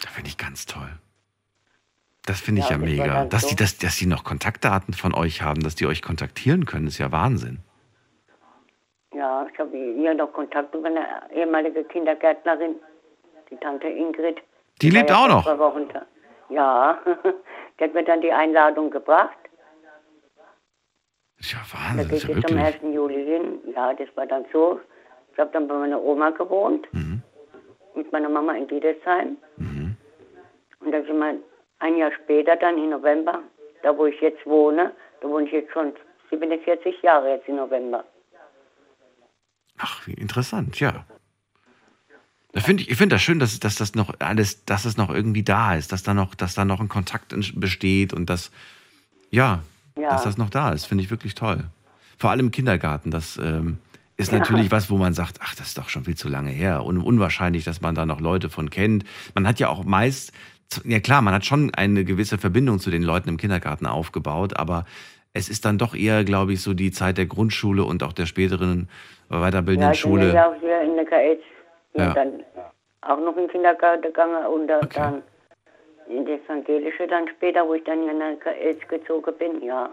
Das finde ich ganz toll. Das finde ich Ja, ja, das mega. Dass so. die, dass, dass die noch Kontaktdaten von euch haben, dass die euch kontaktieren können, ist ja Wahnsinn. ja, ich habe hier noch Kontakt mit meiner ehemaligen Kindergärtnerin, die Tante Ingrid. Die war lebt auch noch? da. Ja, die hat mir dann die Einladung gebracht. Das ist ja Da Wahnsinn, ich ist ja jetzt am wirklich. 1. Juli hin. Ja, das war dann so. Ich habe dann bei meiner Oma gewohnt. Mhm. Mit meiner Mama in Diedesheim. Und dann sind wir ein Jahr später, dann im November, da wo ich jetzt wohne, da wohne ich jetzt schon 47 Jahre jetzt im November. Ach, wie interessant, ja. Find ich ich finde das schön, dass, dass das noch alles, dass es noch irgendwie da ist, dass da noch, dass da noch ein Kontakt besteht und dass, ja, Ja. dass das noch da ist, finde ich wirklich toll. Vor allem im Kindergarten, das ähm, ist natürlich was, wo man sagt, ach, das ist doch schon viel zu lange her und unwahrscheinlich, dass man da noch Leute von kennt. Man hat ja auch meist, ja klar, man hat schon eine gewisse Verbindung zu den Leuten im Kindergarten aufgebaut, aber es ist dann doch eher, glaube ich, so die Zeit der Grundschule und auch der späteren weiterbildenden Ja, ich Schule. ja auch hier in der KS. Ja. Dann auch noch im Kindergarten gegangen und dann, Okay. dann in die evangelische dann später, wo ich dann in der KS gezogen bin, ja.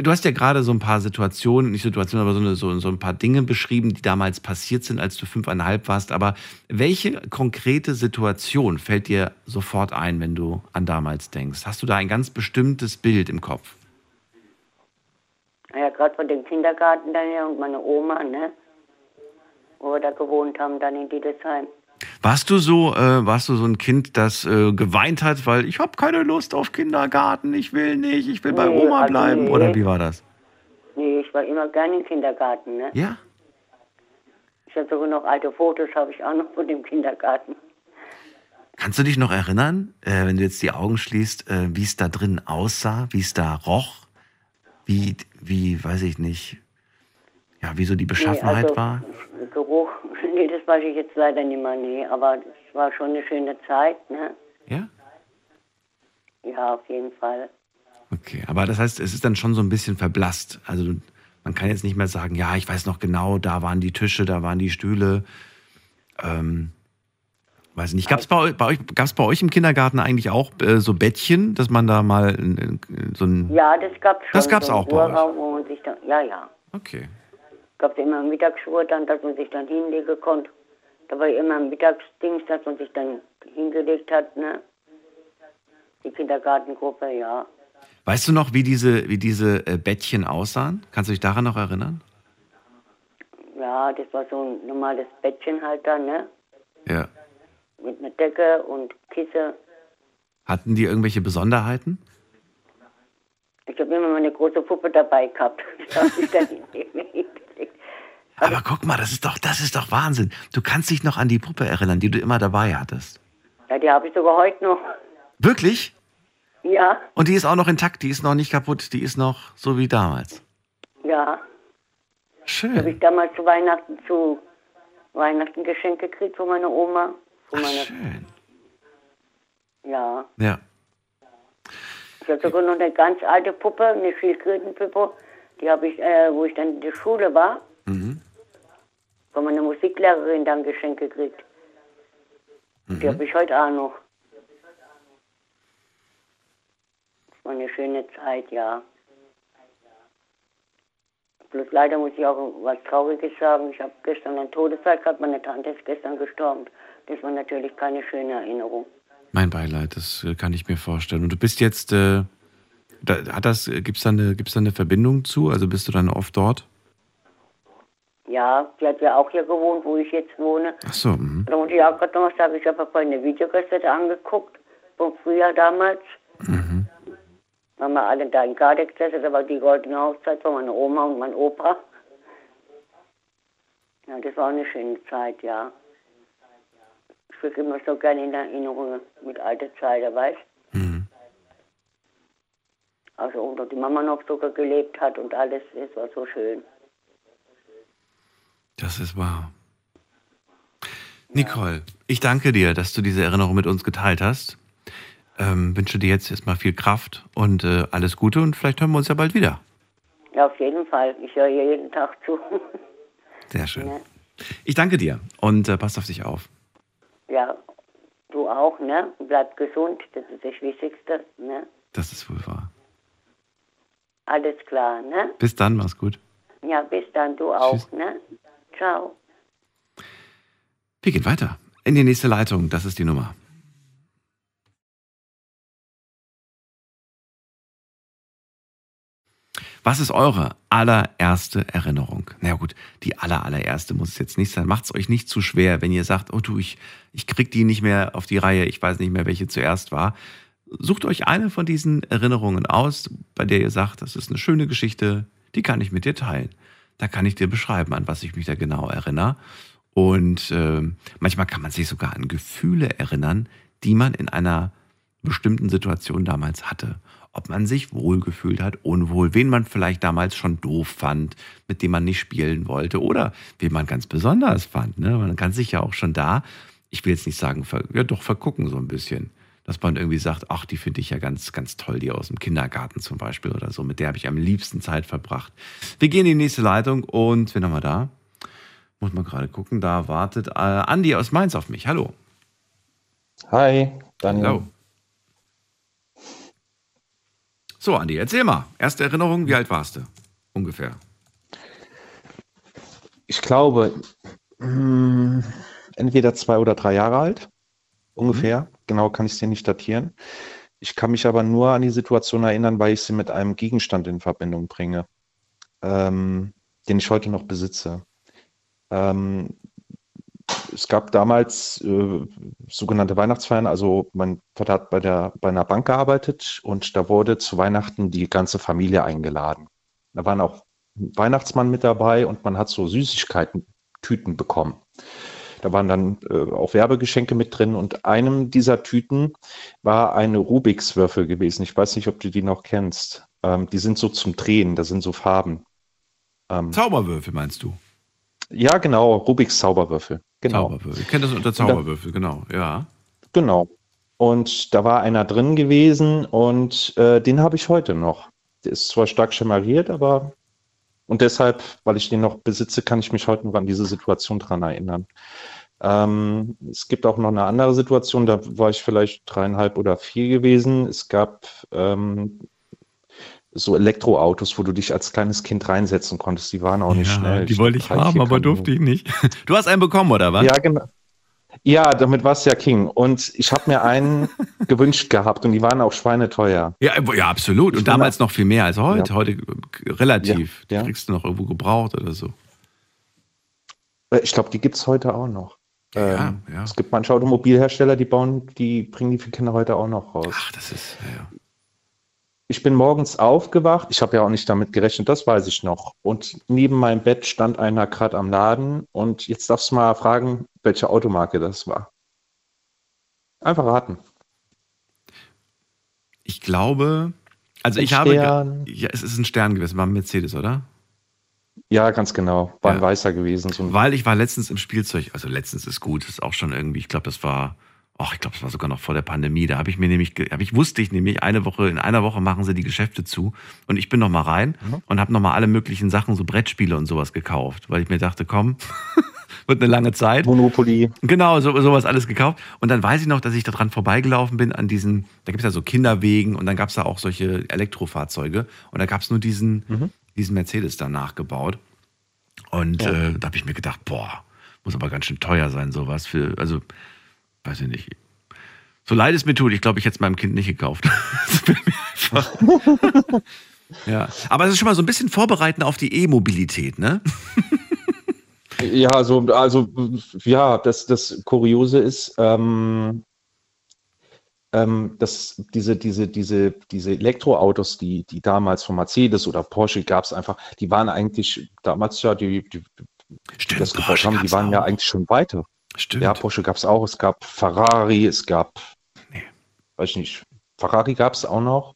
Du hast ja gerade so ein paar Situationen, nicht Situationen, aber so, eine, so, so ein paar Dinge beschrieben, die damals passiert sind, als du fünfeinhalb warst. Aber welche konkrete Situation fällt dir sofort ein, wenn du an damals denkst? Hast du da ein ganz bestimmtes Bild im Kopf? Ja, gerade von dem Kindergarten dann ja und meine Oma, ne? Wo wir da gewohnt haben, dann in Diedesheim. Warst du so, äh, warst du so ein Kind, das äh, geweint hat, weil ich habe keine Lust auf Kindergarten, ich will nicht, ich will bei Nee, Oma also bleiben? nee. Oder wie war das? Nee, ich war immer gerne im Kindergarten, ne? Ja? Ich habe sogar noch alte Fotos, habe ich auch noch von dem Kindergarten. Kannst du dich noch erinnern, äh, wenn du jetzt die Augen schließt, äh, wie es da drin aussah, wie es da roch, wie, wie, weiß ich nicht, ja, wie so die Beschaffenheit also, war? Geruch, nee, das weiß ich jetzt leider nicht mehr, nee. Aber es war schon eine schöne Zeit, ne? Ja? Ja, auf jeden Fall. Okay, aber das heißt, es ist dann schon so ein bisschen verblasst. Also man kann jetzt nicht mehr sagen, ja, ich weiß noch genau, da waren die Tische, da waren die Stühle. Ähm, weiß nicht, gab es bei, bei, euch, gab's bei euch im Kindergarten eigentlich auch äh, so Bettchen, dass man da mal äh, so ein... Ja, das gab's schon. Das gab's so einen auch bei euch? Ruheraum, wo man sich dann, ja, ja. Okay. Gab es immer Mittagsruhe dann, dass man sich dann hinlegen konnte. Da war immer ein Mittagsdings, dass man sich dann hingelegt hat, ne? Die Kindergartengruppe, ja. Weißt du noch, wie diese, wie diese äh, Bettchen aussahen? Kannst du dich daran noch erinnern? Ja, das war so ein normales Bettchen halt dann, ne? Ja. Mit einer Decke und Kissen. Hatten die irgendwelche Besonderheiten? Ich habe immer meine große Puppe dabei gehabt. Das hab ich dann hingelegt. Aber guck mal, das ist doch, das ist doch Wahnsinn. Du kannst dich noch an die Puppe erinnern, die du immer dabei hattest. Ja, die habe ich sogar heute noch. Wirklich? Ja, Und die ist auch noch intakt, die ist noch nicht kaputt, die ist noch so wie damals. ja. Habe Schön. ich damals zu Weihnachten zu Weihnachten Geschenke gekriegt von meiner Oma. Von Ach, meiner, schön. ja. Ja. Ich habe sogar noch eine ganz alte Puppe, eine Schildkrötenpuppe. Die habe ich, äh, wo ich dann in der Schule war. Von meiner Musiklehrerin dann Geschenke gekriegt. Die habe ich heute auch noch. Das war eine schöne Zeit, ja. Bloß leider muss ich auch was Trauriges sagen. Ich habe gestern einen Todesfall gehabt. Meine Tante ist gestern gestorben. Das war natürlich keine schöne Erinnerung. Mein Beileid, das äh, kann ich mir vorstellen. Und du bist jetzt, äh, da, hat das, äh, gibt's da eine, gibt's da eine Verbindung zu? Also bist du dann oft dort? Ja, sie hat ja auch hier gewohnt, wo ich jetzt wohne. Ach so, mhm. Da muss ich auch gerade noch sagen, ich habe vorhin eine Videokassette angeguckt, vom Frühjahr damals. Mhm. Waren wir alle da in Gardeck gesessen, da war die goldene Hochzeit von meiner Oma und meinem Opa. Ja, das war eine schöne Zeit, ja. Ich füge immer so gerne in Erinnerungen mit alter Zeit, weißt Mhm. Also, und die Mama noch sogar gelebt hat und alles, das war so schön. Das ist wahr. Nicole, ich danke dir, dass du diese Erinnerung mit uns geteilt hast. Ähm, wünsche dir jetzt erstmal viel Kraft und äh, alles Gute und vielleicht hören wir uns ja bald wieder. Ja, auf jeden Fall. Ich höre hier jeden Tag zu. Sehr schön. Ja. Ich danke dir und äh, passt auf dich auf. Ja, du auch, ne? Bleib gesund, das ist das Wichtigste, ne? Das ist wohl wahr. Alles klar, ne? Bis dann, mach's gut. Ja, bis dann, du auch, Tschüss. ne? Ciao. Wir gehen weiter. In die nächste Leitung, das ist die Nummer. Was ist eure allererste Erinnerung? Na ja, gut, die aller, allererste muss es jetzt nicht sein. Macht es euch nicht zu schwer, wenn ihr sagt, oh du, ich, ich krieg die nicht mehr auf die Reihe, ich weiß nicht mehr, welche zuerst war. Sucht euch eine von diesen Erinnerungen aus, bei der ihr sagt, das ist eine schöne Geschichte, die kann ich mit dir teilen. Da kann ich dir beschreiben, an was ich mich da genau erinnere. Und äh, manchmal kann man sich sogar an Gefühle erinnern, die man in einer bestimmten Situation damals hatte. Ob man sich wohlgefühlt hat, unwohl, wen man vielleicht damals schon doof fand, mit dem man nicht spielen wollte oder wen man ganz besonders fand. Ne? Man kann sich ja auch schon da, ich will jetzt nicht sagen, ver, ja doch vergucken so ein bisschen. Dass man irgendwie sagt, ach, die finde ich ja ganz, ganz toll, die aus dem Kindergarten zum Beispiel oder so. Mit der habe ich am liebsten Zeit verbracht. Wir gehen in die nächste Leitung und wen haben wir da? Muss man gerade gucken, da wartet äh, Andi aus Mainz auf mich. Hallo. Hi, Daniel. Hallo. So, Andi, erzähl mal. Erste Erinnerung, wie alt warst du? Ungefähr. Ich glaube, mh, entweder zwei oder drei Jahre alt, ungefähr. Genau kann ich es dir nicht datieren. Ich kann mich aber nur an die Situation erinnern, weil ich sie mit einem Gegenstand in Verbindung bringe. ähm, den ich heute noch besitze. Ähm, es gab damals äh, sogenannte Weihnachtsfeiern. Also mein Vater hat bei der bei einer Bank gearbeitet und da wurde zu Weihnachten die ganze Familie eingeladen. Da waren auch Weihnachtsmann mit dabei und man hat so Süßigkeiten, Tüten bekommen. Da waren dann äh, auch Werbegeschenke mit drin und einem dieser Tüten war eine Rubiks Würfel gewesen. Ich weiß nicht, ob du die noch kennst. Ähm, die sind so zum Drehen, da sind so Farben. Ähm, Zauberwürfel meinst du? Ja, genau, Rubiks Zauberwürfel. Genau. Zauberwürfel. Ich kenne das unter Zauberwürfel, genau, ja. Genau. Und da war einer drin gewesen und äh, den habe ich heute noch. Der ist zwar stark schemariert, aber und deshalb, weil ich den noch besitze, kann ich mich heute noch an diese Situation dran erinnern. Ähm, es gibt auch noch eine andere Situation, da war ich vielleicht dreieinhalb oder vier gewesen. Es gab ähm, so Elektroautos, wo du dich als kleines Kind reinsetzen konntest. Die waren auch nicht ja, schnell. Die wollte ich haben, aber durfte ich nicht. Du hast einen bekommen, oder was? Ja, genau. Ja, damit war es ja King. Und ich habe mir einen gewünscht gehabt und die waren auch schweineteuer. Ja, ja absolut. Und damals noch viel mehr als heute. Ja. Heute relativ. Ja, ja. Die kriegst du noch irgendwo gebraucht oder so. Äh, ich glaube, die gibt es heute auch noch. Ja, ähm, ja. Es gibt manche Automobilhersteller, die bauen, die bringen die für Kinder heute auch noch raus. Ach, das ist, ja, ich bin morgens aufgewacht, ich habe ja auch nicht damit gerechnet, das weiß ich noch. Und neben meinem Bett stand einer gerade am Laden und jetzt darfst du mal fragen, welche Automarke das war. Einfach raten. Ich glaube, also ein ich Stern. habe, ja, es ist ein Stern gewesen, war ein Mercedes, oder? Ja, ganz genau. War ja. ein weißer gewesen. So Weil ich war letztens im Spielzeug, also letztens ist gut, ist auch schon irgendwie, ich glaube, das war ach, ich glaube, es war sogar noch vor der Pandemie. Da habe ich mir nämlich, habe ich wusste ich nämlich, eine Woche, in einer Woche machen sie die Geschäfte zu. Und ich bin noch mal rein mhm. und habe noch mal alle möglichen Sachen, so Brettspiele und sowas gekauft, weil ich mir dachte, komm, wird eine lange Zeit. Monopoly. Genau, so, sowas alles gekauft. Und dann weiß ich noch, dass ich da dran vorbeigelaufen bin an diesen, da gibt es ja so Kinderwegen und dann gab es da auch solche Elektrofahrzeuge. Und da gab es nur diesen, mhm. diesen Mercedes da nachgebaut. Und ja. äh, da habe ich mir gedacht, boah, muss aber ganz schön teuer sein, sowas. Für, also weiß ich nicht. So leid es mir tut, ich glaube, ich hätte es meinem Kind nicht gekauft. ja, aber es ist schon mal so ein bisschen vorbereiten auf die E-Mobilität, ne? ja, also, also ja, das, das Kuriose ist, ähm, ähm, dass diese, diese, diese, diese Elektroautos, die, die damals von Mercedes oder Porsche gab es einfach, die waren eigentlich damals ja, die, die, Stimmt, das gebaut haben, die waren auch. ja eigentlich schon weiter. Stimmt. Ja, Porsche gab es auch. Es gab Ferrari, es gab, nee. weiß ich nicht, Ferrari gab es auch noch.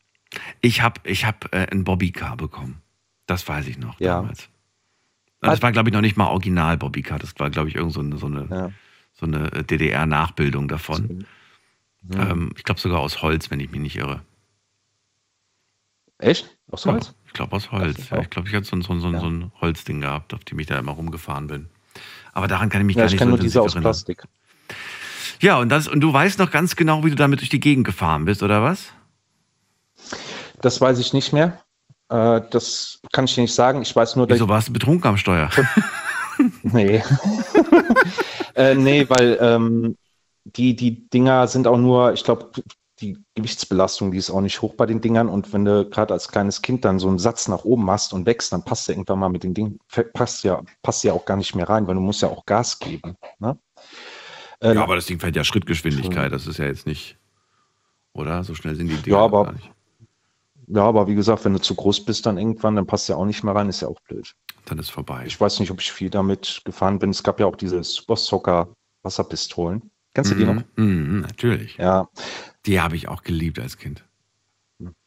Ich habe ich hab, äh, ein Bobbycar bekommen. Das weiß ich noch ja. damals. Das war, glaube ich, noch nicht mal original Bobbycar. Das war, glaube ich, irgend so eine, so eine, ja. so eine äh, DDR-Nachbildung davon. Ja. Ähm, ich glaube sogar aus Holz, wenn ich mich nicht irre. Echt? Aus Holz? Ich glaube aus Holz. ich glaube, ich hatte so, so, so, so ein Holzding gehabt, auf dem ich da immer rumgefahren bin. Aber daran kann ich mich ja, gar nicht ich kenne so nur diese aus Plastik. Ja, und, das, und du weißt noch ganz genau, wie du damit durch die Gegend gefahren bist, oder was? Das weiß ich nicht mehr. Äh, das kann ich dir nicht sagen. Ich weiß nur, dass. Wieso warst du betrunken am Steuer? nee. äh, nee, weil ähm, die, die Dinger sind auch nur, ich glaube, die Gewichtsbelastung, die ist auch nicht hoch bei den Dingern. Und wenn du gerade als kleines Kind dann so einen Satz nach oben machst und wächst, dann passt der irgendwann mal mit den Dingen, passt ja, passt ja auch gar nicht mehr rein, weil du musst ja auch Gas geben. Ne? Äh, ja, aber das Ding fährt ja Schrittgeschwindigkeit, das ist ja jetzt nicht, oder? So schnell sind die Dinger ja, aber, gar nicht. Ja, aber wie gesagt, wenn du zu groß bist, dann irgendwann, dann passt ja auch nicht mehr rein, ist ja auch blöd. Dann ist vorbei. Ich weiß nicht, ob ich viel damit gefahren bin. Es gab ja auch diese Super Soccer Wasserpistolen. Kennst du die noch? Mm, natürlich. Ja. Die habe ich auch geliebt als Kind.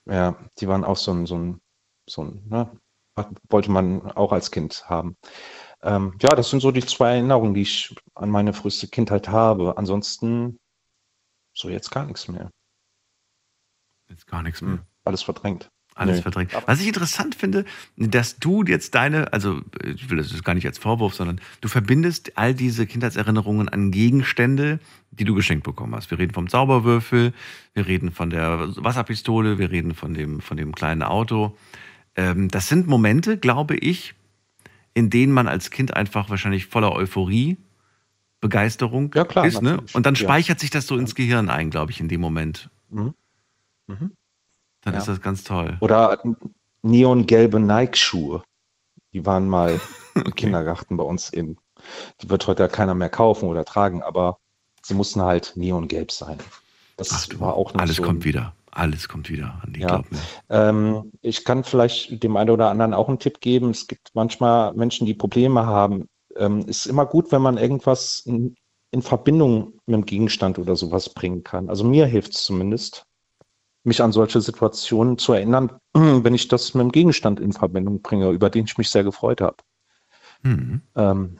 Ja, die waren auch so ein, so ein, so ein ne, wollte man auch als Kind haben. Ähm, ja, das sind so die zwei Erinnerungen, die ich an meine früheste Kindheit habe. Ansonsten so jetzt gar nichts mehr. Jetzt gar nichts mehr. Alles verdrängt. Alles nee. verdrängt. Was ich interessant finde, dass du jetzt deine, also ich will das gar nicht als Vorwurf, sondern du verbindest all diese Kindheitserinnerungen an Gegenstände, die du geschenkt bekommen hast. Wir reden vom Zauberwürfel, wir reden von der Wasserpistole, wir reden von dem, von dem kleinen Auto. Ähm, das sind Momente, glaube ich, in denen man als Kind einfach wahrscheinlich voller Euphorie, Begeisterung ja, klar, ist. Ne? Und dann speichert ja. sich das so ins Gehirn ein, glaube ich, in dem Moment. Mhm. Mhm. Dann ja. ist das ganz toll. Oder neongelbe Nike-Schuhe. Die waren mal im Kindergarten bei uns in. Die wird heute keiner mehr kaufen oder tragen, aber sie mussten halt neongelb sein. Das Ach du, war auch noch alles so kommt wieder. Alles kommt wieder, Andi, Ja. glaub mir. ähm, ich kann vielleicht dem einen oder anderen auch einen Tipp geben. Es gibt manchmal Menschen, die Probleme haben. Ähm, ist immer gut, wenn man irgendwas in, in Verbindung mit dem Gegenstand oder sowas bringen kann. Also mir hilft es zumindest, mich an solche Situationen zu erinnern, wenn ich das mit dem Gegenstand in Verbindung bringe, über den ich mich sehr gefreut habe. Mhm. Ähm,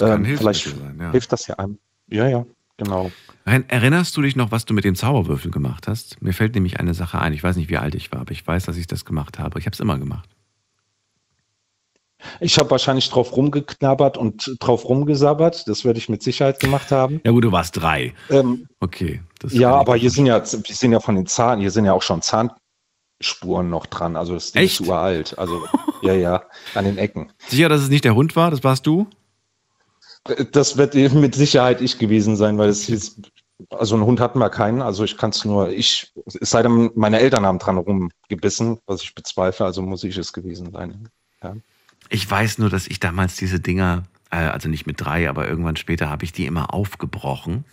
ähm, vielleicht sein, ja. hilft das ja einem. Ja, ja, genau. Erinner- Erinnerst du dich noch, was du mit dem Zauberwürfel gemacht hast? Mir fällt nämlich eine Sache ein. Ich weiß nicht, wie alt ich war, aber ich weiß, dass ich das gemacht habe. Ich habe es immer gemacht. Ich habe wahrscheinlich drauf rumgeknabbert und drauf rumgesabbert. Das werde ich mit Sicherheit gemacht haben. Ja gut, du warst drei. Ähm, Okay. Das ja, aber hier sind ja, wir sind ja von den Zahn, hier sind ja auch schon Zahnspuren noch dran. Also das Ding Echt? ist uralt. Also ja, ja, an den Ecken. Sicher, dass es nicht der Hund war? Das warst du? Das wird mit Sicherheit ich gewesen sein, weil es ist, also einen Hund hatten wir keinen. Also ich kann es nur, ich, es sei denn, meine Eltern haben dran rumgebissen, was ich bezweifle. Also muss ich es gewesen sein. Ja. Ich weiß nur, dass ich damals diese Dinger, äh, also nicht mit drei, aber irgendwann später habe ich die immer aufgebrochen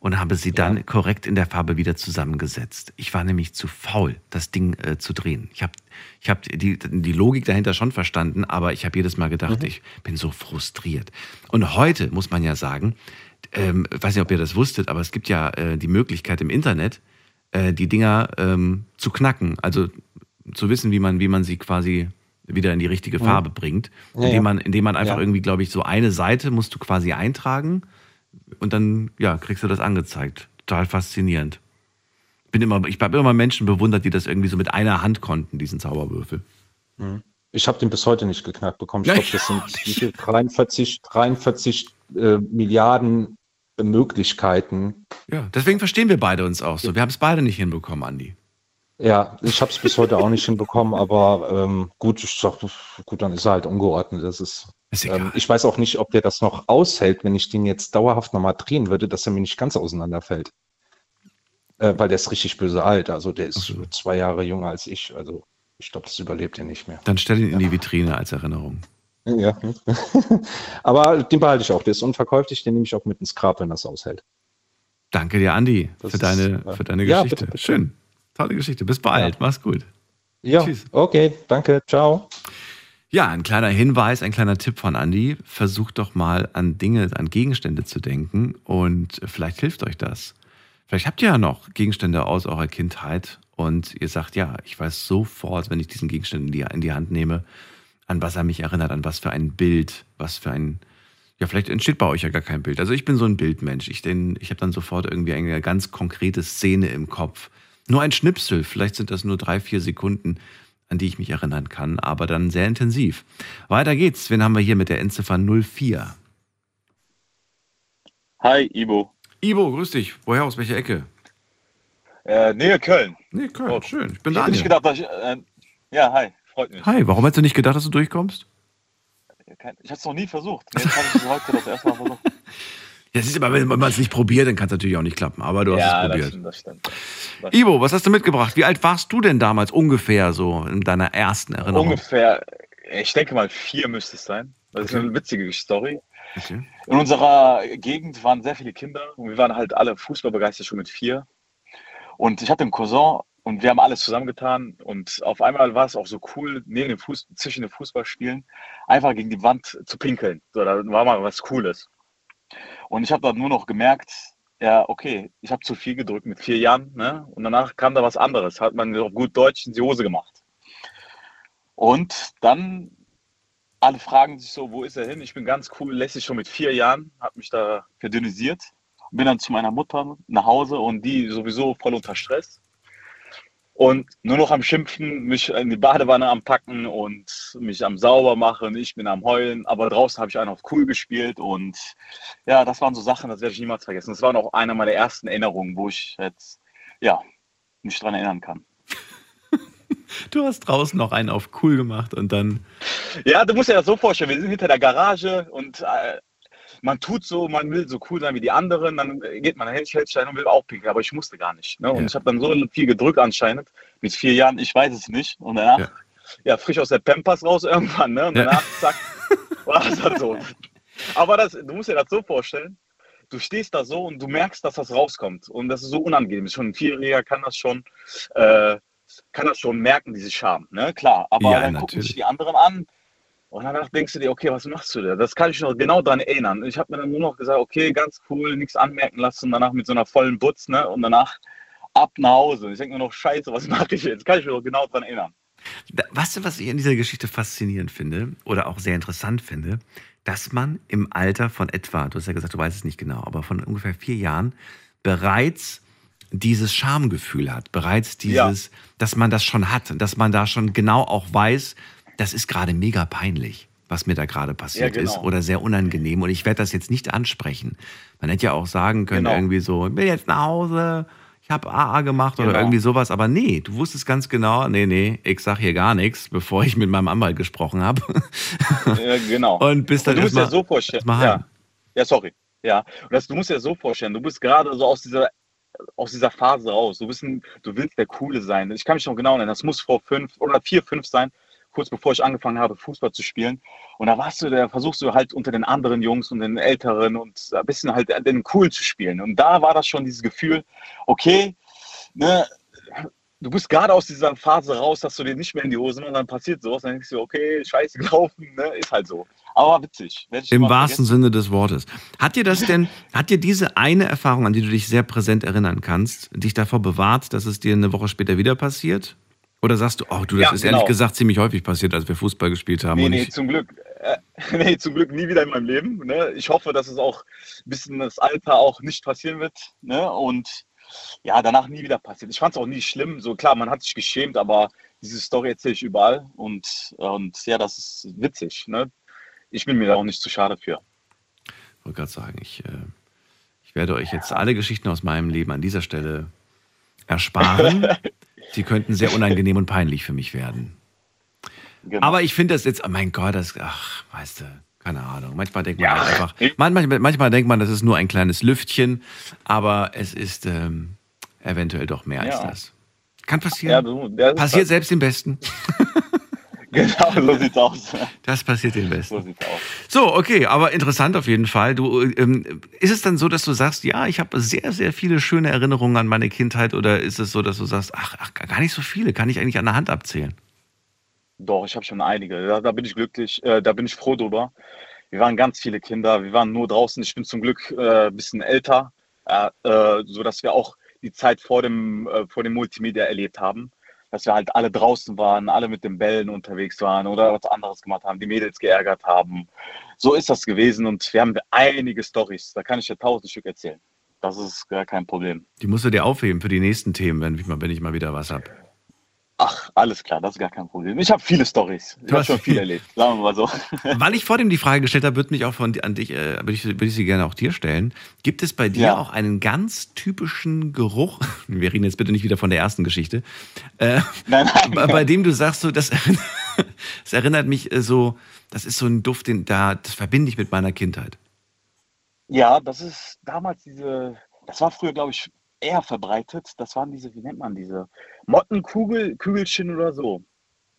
und habe sie dann korrekt in der Farbe wieder zusammengesetzt. Ich war nämlich zu faul, das Ding äh, zu drehen. Ich habe ich hab die, die Logik dahinter schon verstanden, aber ich habe jedes Mal gedacht, ich bin so frustriert. Und heute muss man ja sagen, ähm, ich weiß nicht, ob ihr das wusstet, aber es gibt ja äh, die Möglichkeit im Internet, äh, die Dinger ähm, zu knacken. Also zu wissen, wie man, wie man sie quasi wieder in die richtige Farbe bringt. Ja, indem, ja. man, indem man einfach Ja. irgendwie, glaube ich, so eine Seite musst du quasi eintragen und dann ja, kriegst du das angezeigt. Total faszinierend. Bin immer, ich habe immer Menschen bewundert, die das irgendwie so mit einer Hand konnten, diesen Zauberwürfel. Ich habe den bis heute nicht geknackt bekommen. Ich glaube, das sind wie viel? 43, 43 äh, Milliarden Möglichkeiten. Ja, deswegen verstehen wir beide uns auch so. Wir haben es beide nicht hinbekommen, Andi. Ja, ich habe es bis heute auch nicht hinbekommen, aber ähm, gut, ich sag, gut, dann ist er halt ungeordnet. Das ist, Ist ähm, ich weiß auch nicht, ob der das noch aushält, wenn ich den jetzt dauerhaft nochmal drehen würde, dass er mir nicht ganz auseinanderfällt. Äh, weil der ist richtig böse alt. Also der ist so. zwei Jahre jünger als ich. Also ich glaube, das überlebt er nicht mehr. Dann stell ihn in die Vitrine als Erinnerung. Ja. Aber den behalte ich auch. Der ist unverkäuflich, den nehme ich auch mit ins Grab, wenn das aushält. Danke dir, Andi, Das für ist, deine, für deine ja, Geschichte. bitte, bitte. Schön. Tolle Geschichte. Bis bald. Ja. Mach's gut. Ja, Tschüss. okay, danke, ciao. Ja, ein kleiner Hinweis, ein kleiner Tipp von Andi. Versucht doch mal an Dinge, an Gegenstände zu denken und vielleicht hilft euch das. Vielleicht habt ihr ja noch Gegenstände aus eurer Kindheit und ihr sagt, ja, ich weiß sofort, wenn ich diesen Gegenstand in die, in die Hand nehme, an was er mich erinnert, an was für ein Bild, was für ein, ja, vielleicht entsteht bei euch ja gar kein Bild. Also ich bin so ein Bildmensch. Ich, den- ich habe dann sofort irgendwie eine ganz konkrete Szene im Kopf. Nur ein Schnipsel, vielleicht sind das nur drei, vier Sekunden, an die ich mich erinnern kann, aber dann sehr intensiv. Weiter geht's. Wen haben wir hier mit der Endziffer 04? Hi, Ibo. Ivo, grüß dich. Woher aus welcher Ecke? Äh, Nähe Köln. Nee, Köln, Oh. schön. Ich bin Ich hätte nicht gedacht, dass ich. Äh, ja, hi, freut mich. Hi, warum hättest du nicht gedacht, dass du durchkommst? Ich habe es noch nie versucht. Jetzt habe ich heute das erste Mal versucht. Ja, siehst du, aber wenn man es nicht probiert, dann kann es natürlich auch nicht klappen. Aber du hast ja, es das probiert. stimmt, das stimmt. Das Ivo, was hast du mitgebracht? Wie alt warst du denn damals ungefähr so in deiner ersten Erinnerung? Ungefähr, ich denke mal, vier müsste es sein. Das ist Okay. eine witzige Story. Okay. In unserer Gegend waren sehr viele Kinder und wir waren halt alle fußballbegeistert schon mit vier. Und ich hatte einen Cousin und wir haben alles zusammengetan und auf einmal war es auch so cool, neben dem Fuß, zwischen den Fußballspielen einfach gegen die Wand zu pinkeln. So, da war mal was Cooles. Und ich habe dann nur noch gemerkt, ja, okay, ich habe zu viel gedrückt mit vier Jahren, ne? Und danach kam da was anderes, hat man auf gut Deutsch in die Hose gemacht. Und dann alle fragen sich so, wo ist er hin? Ich bin ganz cool, lässig schon mit vier Jahren, habe mich da verdünnisiert. Bin dann zu meiner Mutter nach Hause und die sowieso voll unter Stress. Und nur noch am Schimpfen, mich in die Badewanne am Packen und mich am sauber machen. Ich bin am Heulen, aber draußen habe ich einen auf cool gespielt und ja, das waren so Sachen, das werde ich niemals vergessen. Das war noch eine meiner ersten Erinnerungen, wo ich jetzt, ja, mich dran erinnern kann. Du hast draußen noch einen auf cool gemacht und dann. Ja, du musst dir das so vorstellen, wir sind hinter der Garage und äh, man tut so, man will so cool sein wie die anderen, dann geht man hält Feldstein und will auch pinkeln, aber ich musste gar nicht. Ne? Und Ja. ich habe dann so viel gedrückt anscheinend, mit vier Jahren, ich weiß es nicht. Und danach Ja. ja, frisch aus der Pampers raus irgendwann, ne? Und Ja. danach, zack, war das halt so. Aber das, du musst dir das so vorstellen, du stehst da so und du merkst, dass das rauskommt. Und das ist so unangenehm. Schon ein Vierjähriger kann das schon, äh, kann das schon merken, diese Scham, ne? Klar. Aber Ja, dann gucken natürlich. sich die anderen an. Und danach denkst du dir, okay, was machst du da? Das kann ich noch genau daran erinnern. Ich habe mir dann nur noch gesagt, okay, ganz cool, nichts anmerken lassen, danach mit so einer vollen Butz, ne? Und danach ab nach Hause. Ich denke mir noch, scheiße, was mache ich jetzt? Kann ich mich noch genau daran erinnern. Weißt du, was ich an dieser Geschichte faszinierend finde oder auch sehr interessant finde? Dass man im Alter von etwa, du hast ja gesagt, du weißt es nicht genau, aber von ungefähr vier Jahren bereits dieses Schamgefühl hat, bereits dieses, dass man das schon hat, dass man da schon genau auch weiß, das ist gerade mega peinlich, was mir da gerade passiert Ja, genau. ist oder sehr unangenehm und ich werde das jetzt nicht ansprechen. Man hätte ja auch sagen können, Genau. irgendwie so, ich will jetzt nach Hause, ich habe AA gemacht oder Genau. irgendwie sowas, aber nee, du wusstest ganz genau, nee, nee, ich sag hier gar nichts, bevor ich mit meinem Anwalt gesprochen habe. Ja, genau. Und bist dann du musst dir erstmal so vorstellen. Ja. ja, sorry. Ja, und das, du musst dir das so vorstellen, du bist gerade so aus dieser, aus dieser Phase raus. Du, bist ein, du willst der Coole sein. Ich kann mich noch genau erinnern, das muss vor fünf oder vier, fünf sein, kurz bevor ich angefangen habe, Fußball zu spielen. Und da warst du, da versuchst du halt unter den anderen Jungs und den Älteren und ein bisschen halt den Coolen zu spielen. Und da war das schon dieses Gefühl, okay, ne, du bist gerade aus dieser Phase raus, dass du dir nicht mehr in die Hose und dann passiert sowas, dann denkst du, okay, scheiße gelaufen, ne, ist halt so. Aber witzig. Im wahrsten. Sinne des Wortes. Hat dir das denn, hat dir diese eine Erfahrung, an die du dich sehr präsent erinnern kannst, dich davor bewahrt, dass es dir eine Woche später wieder passiert? Oder sagst du, oh du, das Ja, ist ehrlich genau. gesagt ziemlich häufig passiert, als wir Fußball gespielt haben. Nee, nee, ich, zum Glück. Äh, nee, zum Glück nie wieder in meinem Leben. Ne? Ich hoffe, dass es auch ein bisschen das Alter auch nicht passieren wird. Ne? Und ja, danach nie wieder passiert. Ich fand es auch nie schlimm. So klar, man hat sich geschämt, aber diese Story erzähle ich überall. Und, und ja, das ist witzig. Ne? Ich bin mir da auch nicht zu schade für. wollte gerade sagen, ich, äh, ich werde euch jetzt alle Geschichten aus meinem Leben an dieser Stelle ersparen. Sie könnten sehr unangenehm und peinlich für mich werden. Genau. Aber ich finde das jetzt, oh mein Gott, das, ach, weißt du, keine Ahnung. Manchmal denkt man Ja. halt einfach, manchmal, manchmal denkt man, das ist nur ein kleines Lüftchen, aber es ist ähm, eventuell doch mehr als Ja. das. Kann ja, passieren. du, der ist Passiert selbst dem Besten. Genau, so sieht's aus. Das passiert dem Besten. So sieht's aus. So, okay, aber interessant auf jeden Fall. Du, ähm, ist es dann so, dass du sagst, ja, ich habe sehr, sehr viele schöne Erinnerungen an meine Kindheit oder ist es so, dass du sagst, ach, ach gar nicht so viele, kann ich eigentlich an der Hand abzählen? Doch, ich habe schon einige. Da, da bin ich glücklich, äh, da bin ich froh drüber. Wir waren ganz viele Kinder, wir waren nur draußen. Ich bin zum Glück äh, ein bisschen älter, äh, äh, sodass wir auch die Zeit vor dem, äh, vor dem Multimedia erlebt haben. Dass wir halt alle draußen waren, alle mit den Bällen unterwegs waren oder was anderes gemacht haben, die Mädels geärgert haben. So ist das gewesen und wir haben einige Stories. Da kann ich dir tausend Stück erzählen. Das ist gar kein Problem. Die musst du dir aufheben für die nächsten Themen, wenn ich mal, wenn ich mal wieder was habe. Ach, alles klar, das ist gar kein Problem. Ich habe viele Stories. Ich Du habe hast schon viel erlebt, sagen wir mal so. Weil ich vor dem die Frage gestellt habe, würde mich auch von an dich, äh, würde ich, würde ich sie gerne auch dir stellen. Gibt es bei dir Ja. auch einen ganz typischen Geruch? Wir reden jetzt bitte nicht wieder von der ersten Geschichte. Äh, Nein, nein. bei, bei dem du sagst, so, das, erinnert- das erinnert mich äh, so, das ist so ein Duft, den da, das verbinde ich mit meiner Kindheit. Ja, das ist damals diese, das war früher, glaube ich, eher verbreitet. Das waren diese, wie nennt man diese Mottenkugel, Kügelchen oder so,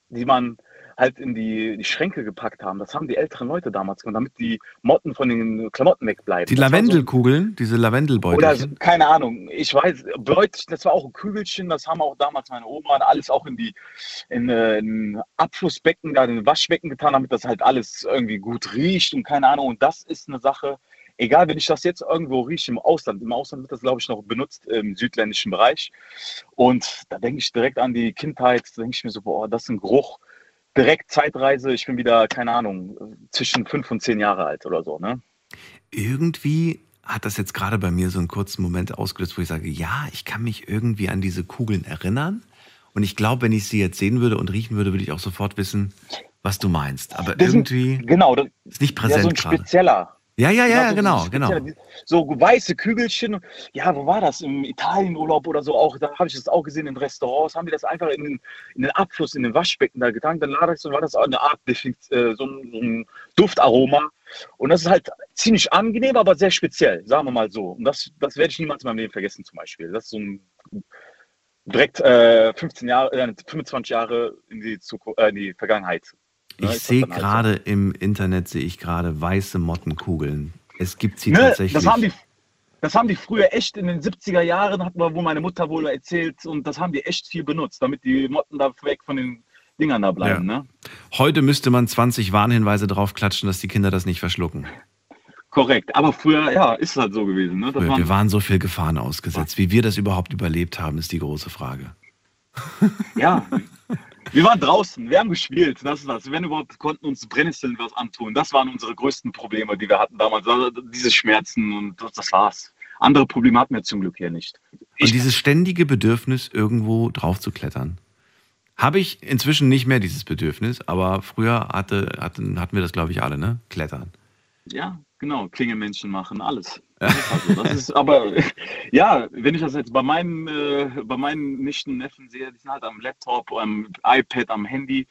die man halt in die, die Schränke gepackt haben. Das haben die älteren Leute damals gemacht, damit die Motten von den Klamotten wegbleiben. Die Das war so- Lavendelkugeln, diese Oder so, Lavendelbeutelchen. keine Ahnung. Ich weiß, Beutelchen, das war auch ein Kügelchen, das haben auch damals meine Oma alles auch in die in, äh, in Abflussbecken, da in den Waschbecken getan, damit das halt alles irgendwie gut riecht und keine Ahnung. Und das ist eine Sache, egal wenn ich das jetzt irgendwo rieche im Ausland, im Ausland wird das, glaube ich, noch benutzt im südländischen Bereich. Und da denke ich direkt an die Kindheit, da denke ich mir so, boah, das ist ein Geruch. Direkt Zeitreise, ich bin wieder, keine Ahnung, zwischen fünf und zehn Jahre alt oder so, ne? Irgendwie hat das jetzt gerade bei mir so einen kurzen Moment ausgelöst, wo ich sage, ja, ich kann mich irgendwie an diese Kugeln erinnern. Und ich glaube, wenn ich sie jetzt sehen würde und riechen würde, würde ich auch sofort wissen, was du meinst. Aber Das sind- irgendwie Genau, das, ist nicht ja, so präsent ein gerade. Ja, ja, ja, so- genau, so genau. spezieller- So weiße Kügelchen. Ja, wo war das? Im Italienurlaub oder so auch. Da habe ich das auch gesehen in Restaurants. Haben die das einfach in den, in den Abfluss, in den Waschbecken da getan. Dann war das auch eine Art äh, so, ein, so ein Duftaroma. Und das ist halt ziemlich angenehm, aber sehr speziell, sagen wir mal so. Und das, das werde ich niemals in meinem Leben vergessen, zum Beispiel. Das ist so ein direkt äh, 15 Jahre, äh, 25 Jahre in die, Zukunft, äh, in die Vergangenheit. Ich ist das sehe dann halt so. gerade im Internet, sehe ich gerade weiße Mottenkugeln. Es gibt sie Ne, tatsächlich. das haben die, das haben die früher echt in den 70er Jahren, hat man wohl meine Mutter wohl erzählt, und das haben die echt viel benutzt, damit die Motten da weg von den Dingern da bleiben. Ne? Heute müsste man 20 Warnhinweise draufklatschen, dass die Kinder das nicht verschlucken. Korrekt. Aber früher, ja, ist es halt so gewesen. Ne? Wir, waren, wir waren so viel Gefahren ausgesetzt. Wie wir das überhaupt überlebt haben, ist die große Frage. ja, wir waren draußen, wir haben gespielt, das ist das. Wenn überhaupt, konnten uns Brennnesseln was antun. Das waren unsere größten Probleme, die wir hatten damals. Also diese Schmerzen und das, das war's. Andere Probleme hatten wir zum Glück hier nicht. Und dieses ständige Bedürfnis, irgendwo drauf zu klettern. Habe ich inzwischen nicht mehr dieses Bedürfnis, aber früher hatte, hatten, hatten wir das, glaube ich, alle, ne? Klettern. Ja, genau, Klingelmännchen machen, alles. Also, das ist aber, ja, wenn ich das jetzt bei meinen, äh, bei meinen Nichten, Neffen sehe, die sind halt am Laptop, am iPad, am Handy,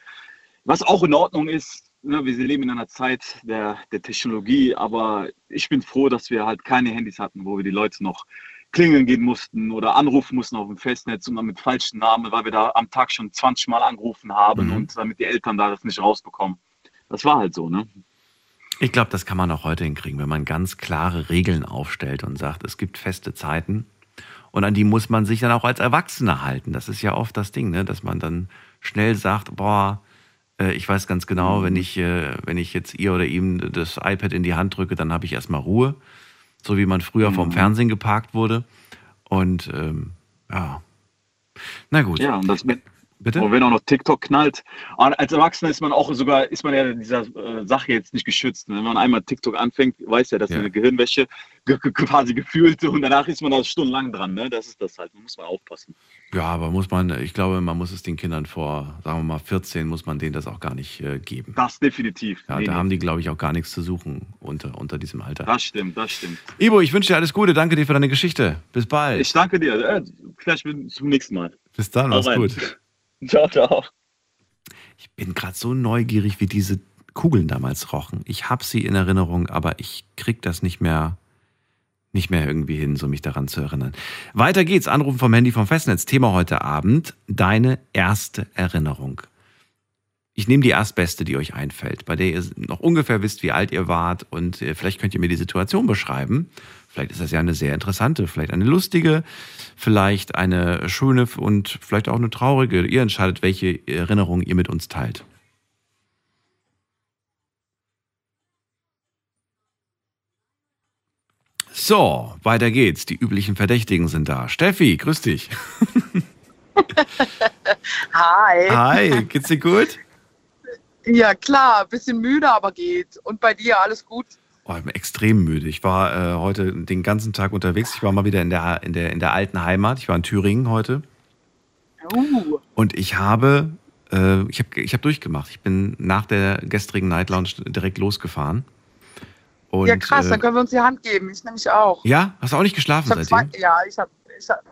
was auch in Ordnung ist. Ne, wir leben in einer Zeit der, der Technologie, aber ich bin froh, dass wir halt keine Handys hatten, wo wir die Leute noch klingeln gehen mussten oder anrufen mussten auf dem Festnetz und dann mit falschen Namen, weil wir da am Tag schon 20 Mal angerufen haben Mhm. und damit die Eltern da das nicht rausbekommen. Das war halt so, ne? Ich glaube, das kann man auch heute hinkriegen, wenn man ganz klare Regeln aufstellt und sagt, es gibt feste Zeiten und an die muss man sich dann auch als Erwachsener halten. Das ist ja oft das Ding, ne? dass man dann schnell sagt, boah, äh, ich weiß ganz genau, wenn ich, äh, wenn ich jetzt ihr oder ihm das iPad in die Hand drücke, dann habe ich erstmal Ruhe. So wie man früher vom Fernsehen geparkt wurde. Und ähm, ja. Na gut. Ja, und das mit, Bitte? Und wenn auch noch TikTok knallt. Als Erwachsener ist man auch sogar, ist man ja dieser äh, Sache jetzt nicht geschützt. ne? Wenn man einmal TikTok anfängt, weiß ja, das Ja. eine Gehirnwäsche ge ge quasi gefühlt und danach ist man da stundenlang dran. Ne? Das ist das halt, man muss mal aufpassen. Ja, aber muss man, ich glaube, man muss es den Kindern vor, sagen wir mal, 14, muss man denen das auch gar nicht äh, geben. Das definitiv. Ja, Nee, da nee. haben die, glaube ich, auch gar nichts zu suchen unter, unter diesem Alter. Das stimmt, das stimmt. Ibo, ich wünsche dir alles Gute. Danke dir für deine Geschichte. Bis bald. Ich danke dir. Äh, vielleicht bis zum nächsten Mal. Bis dann, mach's gut. Ciao, ciao. Ich bin gerade so neugierig, wie diese Kugeln damals rochen. Ich habe sie in Erinnerung, aber ich krieg das nicht mehr, nicht mehr irgendwie hin, so mich daran zu erinnern. Weiter geht's. Anrufen vom Handy vom Festnetz. Thema heute Abend: Deine erste Erinnerung. Ich nehme die erstbeste, die euch einfällt, bei der ihr noch ungefähr wisst, wie alt ihr wart und äh, vielleicht könnt ihr mir die Situation beschreiben. Vielleicht ist das ja eine sehr interessante, vielleicht eine lustige, vielleicht eine schöne und vielleicht auch eine traurige. Ihr entscheidet, welche Erinnerung ihr mit uns teilt. So, weiter geht's. Die üblichen Verdächtigen sind da. Steffi, grüß dich. Hi. Hi, geht's dir gut? Ja, klar, bisschen müde, aber geht. Und bei dir alles gut? Oh, ich bin extrem müde. Ich war äh, heute den ganzen Tag unterwegs. Ich war mal wieder in der, in, der, in der alten Heimat. Ich war in Thüringen heute. Uh, Und ich habe, äh, ich habe ich hab durchgemacht. Ich bin nach der gestrigen Night Lounge direkt losgefahren. Und, ja, krass, äh, dann können wir uns die Hand geben. Ich nämlich auch. ja, hast du auch nicht geschlafen Ich hab zwei, seitdem? ja, ich habe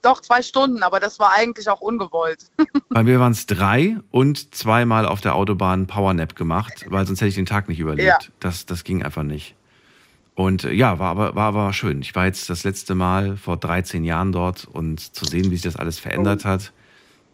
doch zwei Stunden, aber das war eigentlich auch ungewollt. Bei mir waren es drei und zweimal auf der Autobahn Powernap gemacht, weil sonst hätte ich den Tag nicht überlebt. Ja. Das, das ging einfach nicht. Und äh, ja, war aber, war aber schön. Ich war jetzt das letzte Mal vor 13 Jahren dort und zu sehen, wie sich das alles verändert hat.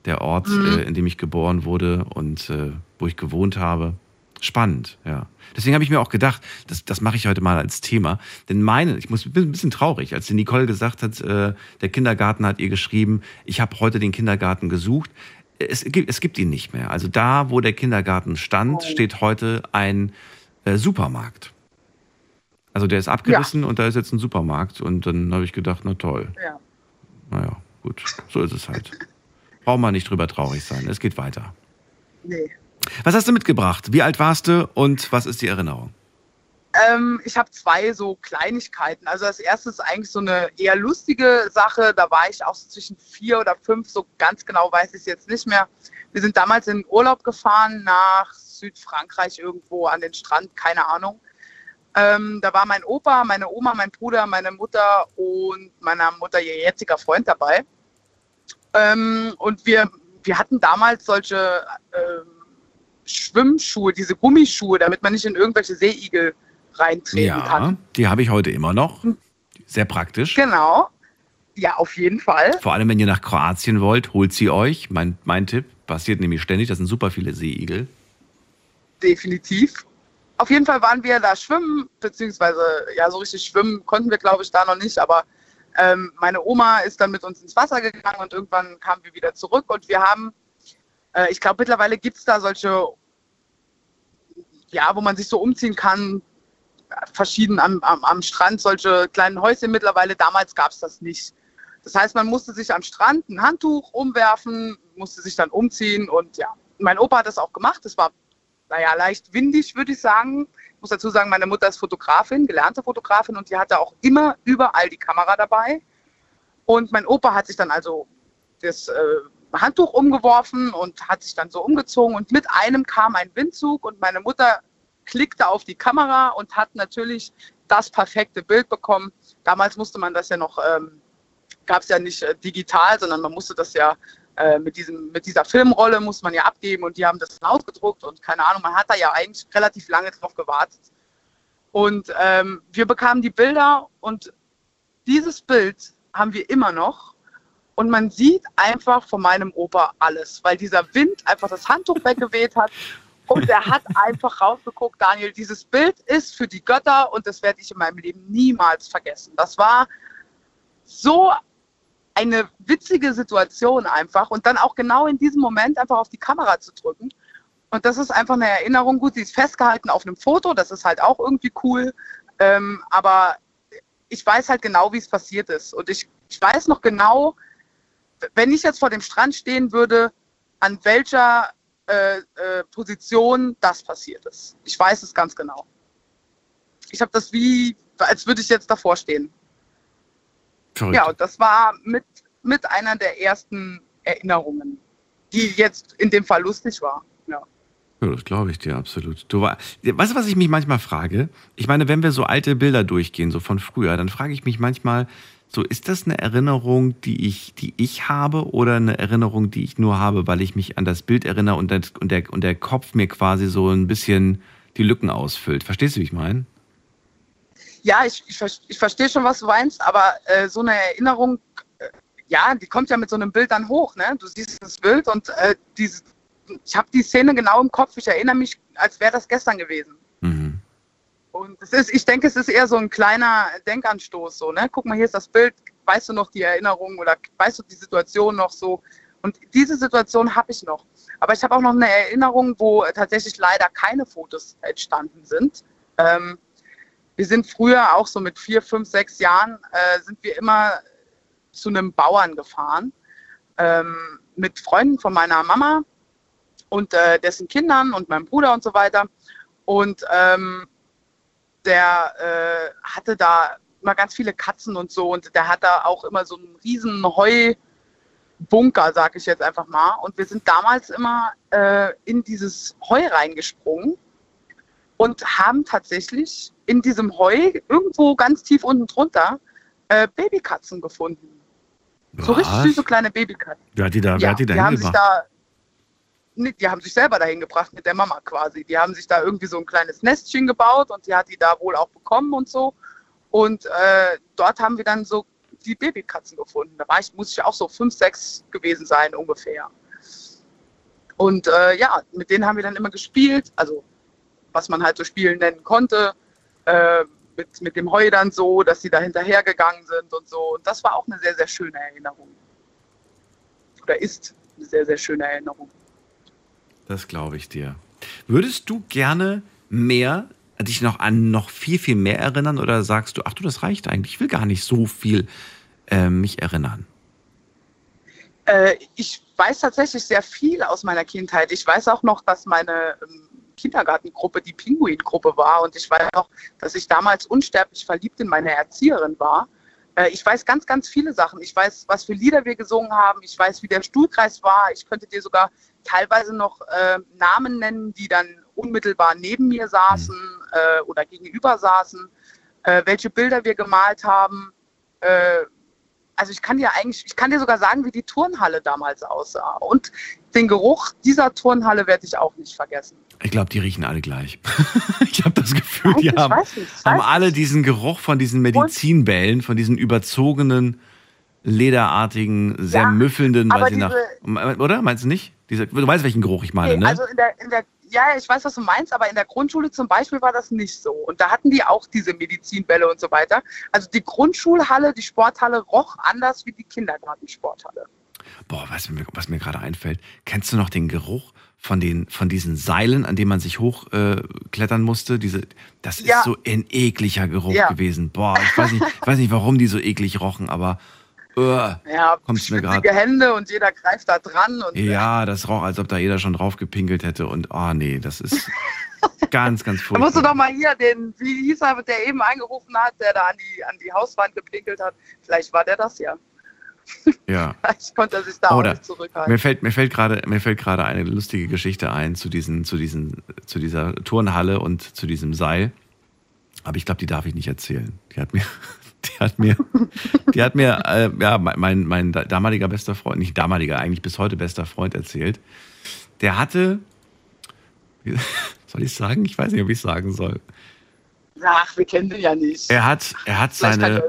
Der Ort, Mhm. äh, in dem ich geboren wurde und äh, wo ich gewohnt habe. Spannend, ja. Deswegen habe ich mir auch gedacht, das, das mache ich heute mal als Thema. Denn meine, ich muss, bin ein bisschen traurig, als die Nicole gesagt hat, äh, der Kindergarten hat ihr geschrieben, ich habe heute den Kindergarten gesucht. Es gibt, es gibt ihn nicht mehr. Also da, wo der Kindergarten stand, steht heute ein äh, Supermarkt. Also der ist abgerissen und da ist jetzt ein Supermarkt. Und dann habe ich gedacht, na toll. Ja. Naja, gut, so ist es halt. Braucht man nicht drüber traurig sein. Es geht weiter. Nee. Was hast du mitgebracht? Wie alt warst du und was ist die Erinnerung? Ähm, ich habe zwei so Kleinigkeiten. Also das erste ist eigentlich so eine eher lustige Sache. Da war ich auch so zwischen vier oder fünf, so ganz genau weiß ich es jetzt nicht mehr. Wir sind damals in Urlaub gefahren nach Südfrankreich irgendwo an den Strand, keine Ahnung. Ähm, da war mein Opa, meine Oma, mein Bruder, meine Mutter und meiner Mutter ihr jetziger Freund dabei. Ähm, und wir, wir hatten damals solche ähm, Schwimmschuhe, diese Gummischuhe, damit man nicht in irgendwelche Seeigel reintreten kann. Ja, die habe ich heute immer noch. Sehr praktisch. Genau. Ja, auf jeden Fall. Vor allem, wenn ihr nach Kroatien wollt, holt sie euch. Mein, mein Tipp passiert nämlich ständig. Das sind super viele Seeigel. Definitiv. Auf jeden Fall waren wir da schwimmen, beziehungsweise ja, so richtig schwimmen konnten wir, glaube ich, da noch nicht. Aber ähm, meine Oma ist dann mit uns ins Wasser gegangen und irgendwann kamen wir wieder zurück und wir haben, äh, ich glaube, mittlerweile gibt es da solche, ja, wo man sich so umziehen kann, verschieden am, am, am Strand, solche kleinen Häuschen mittlerweile. Damals gab es das nicht. Das heißt, man musste sich am Strand ein Handtuch umwerfen, musste sich dann umziehen und ja, mein Opa hat das auch gemacht. Es war, naja, leicht windig, würde ich sagen. Ich muss dazu sagen, meine Mutter ist Fotografin, gelernte Fotografin und die hatte auch immer überall die Kamera dabei. Und mein Opa hat sich dann also das äh, Handtuch umgeworfen und hat sich dann so umgezogen und mit einem kam ein Windzug und meine Mutter klickte auf die Kamera und hat natürlich das perfekte Bild bekommen. Damals musste man das ja noch ähm, gab es ja nicht äh, digital, sondern man musste das ja äh, mit, diesem, mit dieser Filmrolle muss man ja abgeben und die haben das ausgedruckt und keine Ahnung, man hat da ja eigentlich relativ lange drauf gewartet. Und ähm, wir bekamen die Bilder und dieses Bild haben wir immer noch. Und man sieht einfach von meinem Opa alles, weil dieser Wind einfach das Handtuch weggeweht hat. Und er hat einfach rausgeguckt, Daniel, dieses Bild ist für die Götter und das werde ich in meinem Leben niemals vergessen. Das war so eine witzige Situation einfach und dann auch genau in diesem Moment einfach auf die Kamera zu drücken. Und das ist einfach eine Erinnerung. Gut, sie ist festgehalten auf einem Foto, das ist halt auch irgendwie cool. Ähm, aber ich weiß halt genau, wie es passiert ist. Und ich, ich weiß noch genau, wenn ich jetzt vor dem Strand stehen würde, an welcher äh, äh, Position das passiert ist. Ich weiß es ganz genau. Ich habe das wie, als würde ich jetzt davor stehen. Verrückt. Ja, und das war mit, mit einer der ersten Erinnerungen, die jetzt in dem Fall lustig war. Ja. Ja, das glaube ich dir absolut. Du war, weißt du, was ich mich manchmal frage? Ich meine, wenn wir so alte Bilder durchgehen, so von früher, dann frage ich mich manchmal, so ist das eine Erinnerung, die ich, die ich habe oder eine Erinnerung, die ich nur habe, weil ich mich an das Bild erinnere und, das, und, der, und der Kopf mir quasi so ein bisschen die Lücken ausfüllt. Verstehst du, wie ich meine? Ja, ich, ich, ich verstehe schon, was du meinst, aber äh, so eine Erinnerung, äh, ja, die kommt ja mit so einem Bild dann hoch. Ne? Du siehst das Bild und äh, diese, ich habe die Szene genau im Kopf. Ich erinnere mich, als wäre das gestern gewesen. Mhm. Und es ist, ich denke, es ist eher so ein kleiner Denkanstoß. So, ne? Guck mal, hier ist das Bild. Weißt du noch die Erinnerung oder weißt du die Situation noch so? Und diese Situation habe ich noch. Aber ich habe auch noch eine Erinnerung, wo tatsächlich leider keine Fotos entstanden sind. Ähm, wir sind früher auch so mit vier, fünf, sechs Jahren äh, sind wir immer zu einem Bauern gefahren ähm, mit Freunden von meiner Mama und äh, dessen Kindern und meinem Bruder und so weiter. Und ähm, der äh, hatte da immer ganz viele Katzen und so und der hat da auch immer so einen riesen Heubunker, sag ich jetzt einfach mal. Und wir sind damals immer äh, in dieses Heu reingesprungen und haben tatsächlich in diesem Heu irgendwo ganz tief unten drunter äh, Babykatzen gefunden. Was? So richtig süße kleine Babykatzen. Wer hat die da, wer hat die da die haben sich da, nee, Die haben sich selber dahin gebracht mit der Mama quasi. Die haben sich da irgendwie so ein kleines Nestchen gebaut und die hat die da wohl auch bekommen und so. Und äh, dort haben wir dann so die Babykatzen gefunden. Da war ich, muss ich auch so fünf, sechs gewesen sein ungefähr. Und äh, ja, mit denen haben wir dann immer gespielt. Also was man halt so Spielen nennen konnte. Äh, mit, mit dem Heu dann so, dass sie da hinterhergegangen sind und so. Und das war auch eine sehr, sehr schöne Erinnerung. Oder ist eine sehr, sehr schöne Erinnerung. Das glaube ich dir. Würdest du gerne mehr, dich noch an noch viel, viel mehr erinnern oder sagst du, ach du, das reicht eigentlich, ich will gar nicht so viel äh, mich erinnern? Äh, ich weiß tatsächlich sehr viel aus meiner Kindheit. Ich weiß auch noch, dass meine ähm, Kindergartengruppe die Pinguin-Gruppe war. Und ich weiß auch, dass ich damals unsterblich verliebt in meine Erzieherin war. Äh, ich weiß ganz, ganz viele Sachen. Ich weiß, was für Lieder wir gesungen haben. Ich weiß, wie der Stuhlkreis war. Ich könnte dir sogar teilweise noch äh, Namen nennen, die dann unmittelbar neben mir saßen äh, oder gegenüber saßen. Äh, welche Bilder wir gemalt haben. Äh, also ich kann dir eigentlich, ich kann dir sogar sagen, wie die Turnhalle damals aussah. Und den Geruch dieser Turnhalle werde ich auch nicht vergessen. Ich glaube, die riechen alle gleich. ich habe das Gefühl, die haben, haben alle diesen Geruch von diesen Medizinbällen, von diesen überzogenen lederartigen, sehr Ja, müffelnden, weil sie nach. Oder? Meinst du nicht? Diese, du weißt, welchen Geruch ich meine, Nee, ne? Also in der, in der, ja, ja, ich weiß, was du meinst, aber in der Grundschule zum Beispiel war das nicht so. Und da hatten die auch diese Medizinbälle und so weiter. Also die Grundschulhalle, die Sporthalle roch anders wie die Kindergartensporthalle. Boah, weißt du, was mir gerade einfällt? Kennst du noch den Geruch von, den, von diesen Seilen, an denen man sich hochklettern äh, musste? Diese, das Ja. ist so ein ekliger Geruch Ja. gewesen. Boah, ich weiß, nicht, ich weiß nicht, warum die so eklig rochen, aber äh, Ja, kommt's mir gerade. Hände und jeder greift da dran. Und Ja, das roch, als ob da jeder schon drauf gepinkelt hätte. Und oh nee, das ist ganz, ganz Da musst du furchtbar. doch mal hier den, wie hieß er, der eben angerufen hat, der da an die, an die Hauswand gepinkelt hat. Vielleicht war der das ja. Ja. Vielleicht konnte sich da auch Oder nicht zurückhalten. mir fällt, mir fällt gerade, mir fällt gerade eine lustige Geschichte ein zu diesen, zu diesen, zu dieser Turnhalle und zu diesem Seil. Aber ich glaube, die darf ich nicht erzählen. Die hat mir, die hat mir, die hat mir, äh, ja, mein, mein damaliger bester Freund, nicht damaliger, eigentlich bis heute bester Freund erzählt. Der hatte, soll ich sagen? Ich weiß nicht, ob ich sagen soll. Ach, wir kennen den ja nicht. Er hat, er hat Vielleicht seine,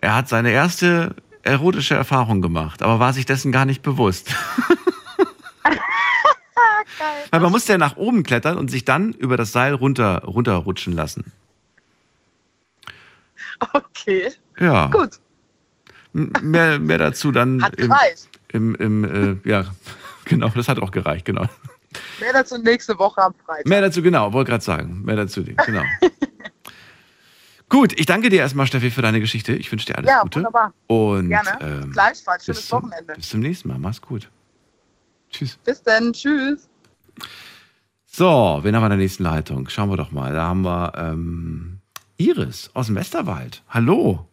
er hat seine erste erotische Erfahrung gemacht, aber war sich dessen gar nicht bewusst. Weil man musste ja nach oben klettern und sich dann über das Seil runter, runterrutschen lassen. Okay, Ja. gut. M- Mehr, mehr dazu dann Hat im, gereicht. im, im äh, ja, genau, das hat auch gereicht, genau. Mehr dazu nächste Woche am Freitag. Mehr dazu, genau, wollte gerade sagen. Mehr dazu, genau. Gut, ich danke dir erstmal, Steffi, für deine Geschichte. Ich wünsche dir alles Ja, Gute. wunderbar. Und Gerne. ähm, Gleichfalls. bis Schönes zum, Wochenende. bis zum nächsten Mal. Mach's gut. Tschüss. Bis dann. Tschüss. So, wen haben wir in der nächsten Leitung? Schauen wir doch mal. Da haben wir ähm, Iris aus dem Westerwald. Hallo.